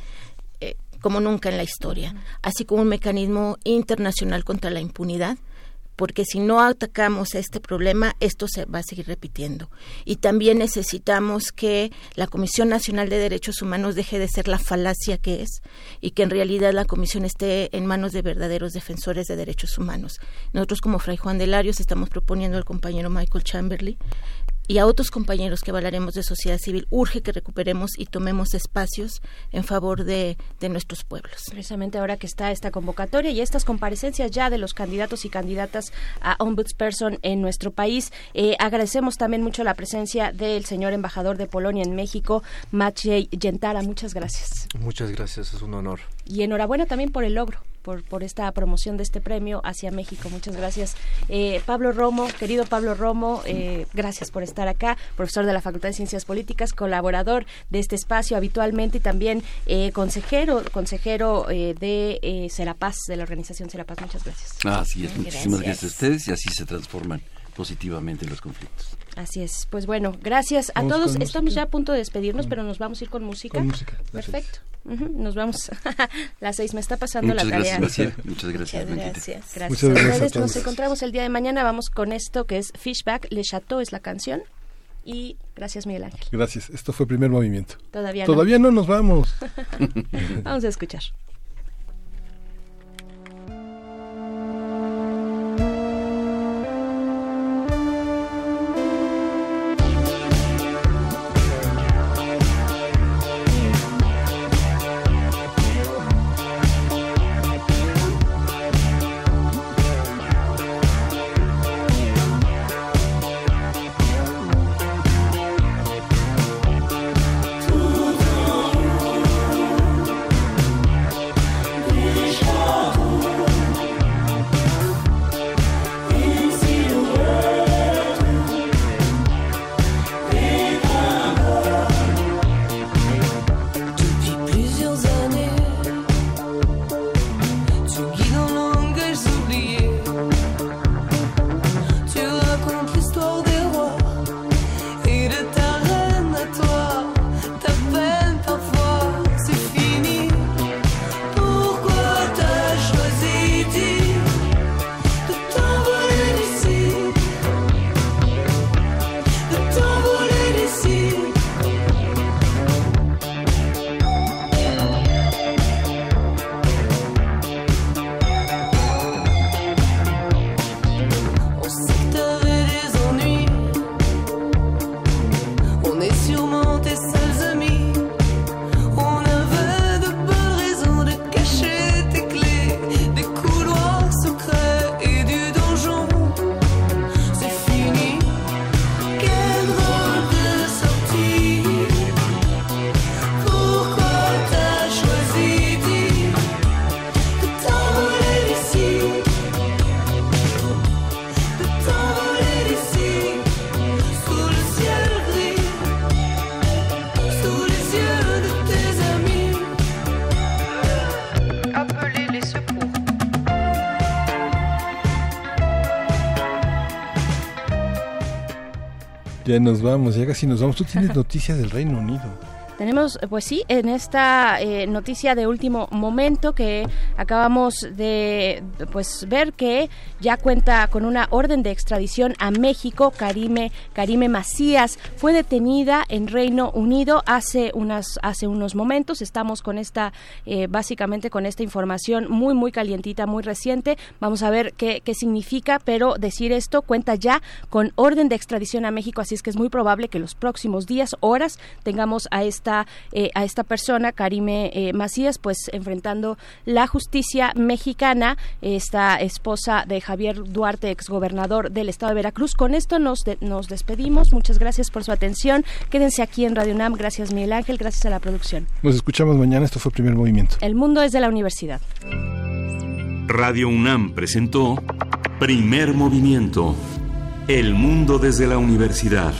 eh, como nunca en la historia, así como un mecanismo internacional contra la impunidad porque si no atacamos este problema, esto se va a seguir repitiendo. Y también necesitamos que la Comisión Nacional de Derechos Humanos deje de ser la falacia que es y que en realidad la Comisión esté en manos de verdaderos defensores de derechos humanos. Nosotros como Fray Juan de Larios estamos proponiendo al compañero Michael Chamberlain y a otros compañeros que hablaremos de sociedad civil, urge que recuperemos y tomemos espacios en favor de, de, nuestros pueblos. Precisamente ahora que está esta convocatoria y estas comparecencias ya de los candidatos y candidatas a ombudsperson en nuestro país, eh, agradecemos también mucho la presencia del señor embajador de Polonia en México, Maciej Gentara. Muchas gracias. Muchas gracias, es un honor. Y enhorabuena también por el logro. Por, por, esta promoción de este premio hacia México. Muchas gracias. Eh, Pablo Romo, querido Pablo Romo, eh, gracias por estar acá, profesor de la Facultad de Ciencias Políticas, colaborador de este espacio habitualmente y también eh, consejero, consejero de Serapaz, de la organización Serapaz. Muchas gracias. Así es, muchísimas gracias. gracias a ustedes y así se transforman positivamente los conflictos. Así es. Pues bueno, gracias a Vamos todos. Estamos música. ya a punto de despedirnos, pero nos vamos a ir con música. Con música. Perfecto. Nos vamos. *laughs* Las seis me está pasando Muchas la tarea. gracias. *laughs* Muchas gracias, Muchas gracias. Gracias Muchas gracias a ustedes. todos. Nos encontramos el día de mañana. Vamos con esto que es Fishback. Le Chateau es la canción. Y gracias, Miguel Ángel. Gracias. Esto fue primer movimiento. Todavía no. Todavía no nos vamos. *laughs* Vamos a escuchar. Ya nos vamos, ya casi nos vamos. Tú tienes *laughs* noticias del Reino Unido. Tenemos, pues sí, en esta eh, noticia de último momento que acabamos de pues ver que ya cuenta con una orden de extradición a México. Karime, Karime Macías fue detenida en Reino Unido hace unas hace unos momentos. Estamos con esta eh, básicamente con esta información muy muy calientita, muy reciente. Vamos a ver qué, qué significa, pero decir esto cuenta ya con orden de extradición a México, así es que es muy probable que los próximos días, horas, tengamos a esta eh, a esta persona, Karime eh, Macías, pues enfrentando la justicia mexicana, esta esposa de Javier Duarte, exgobernador del estado de Veracruz. Con esto nos, nos despedimos. Muchas gracias por su atención. Quédense aquí en Radio UNAM. Gracias, Miguel Ángel. Gracias a la producción. Nos escuchamos mañana. Esto fue Primer Movimiento. El mundo es de la universidad. Radio UNAM presentó Primer Movimiento. El mundo desde la universidad.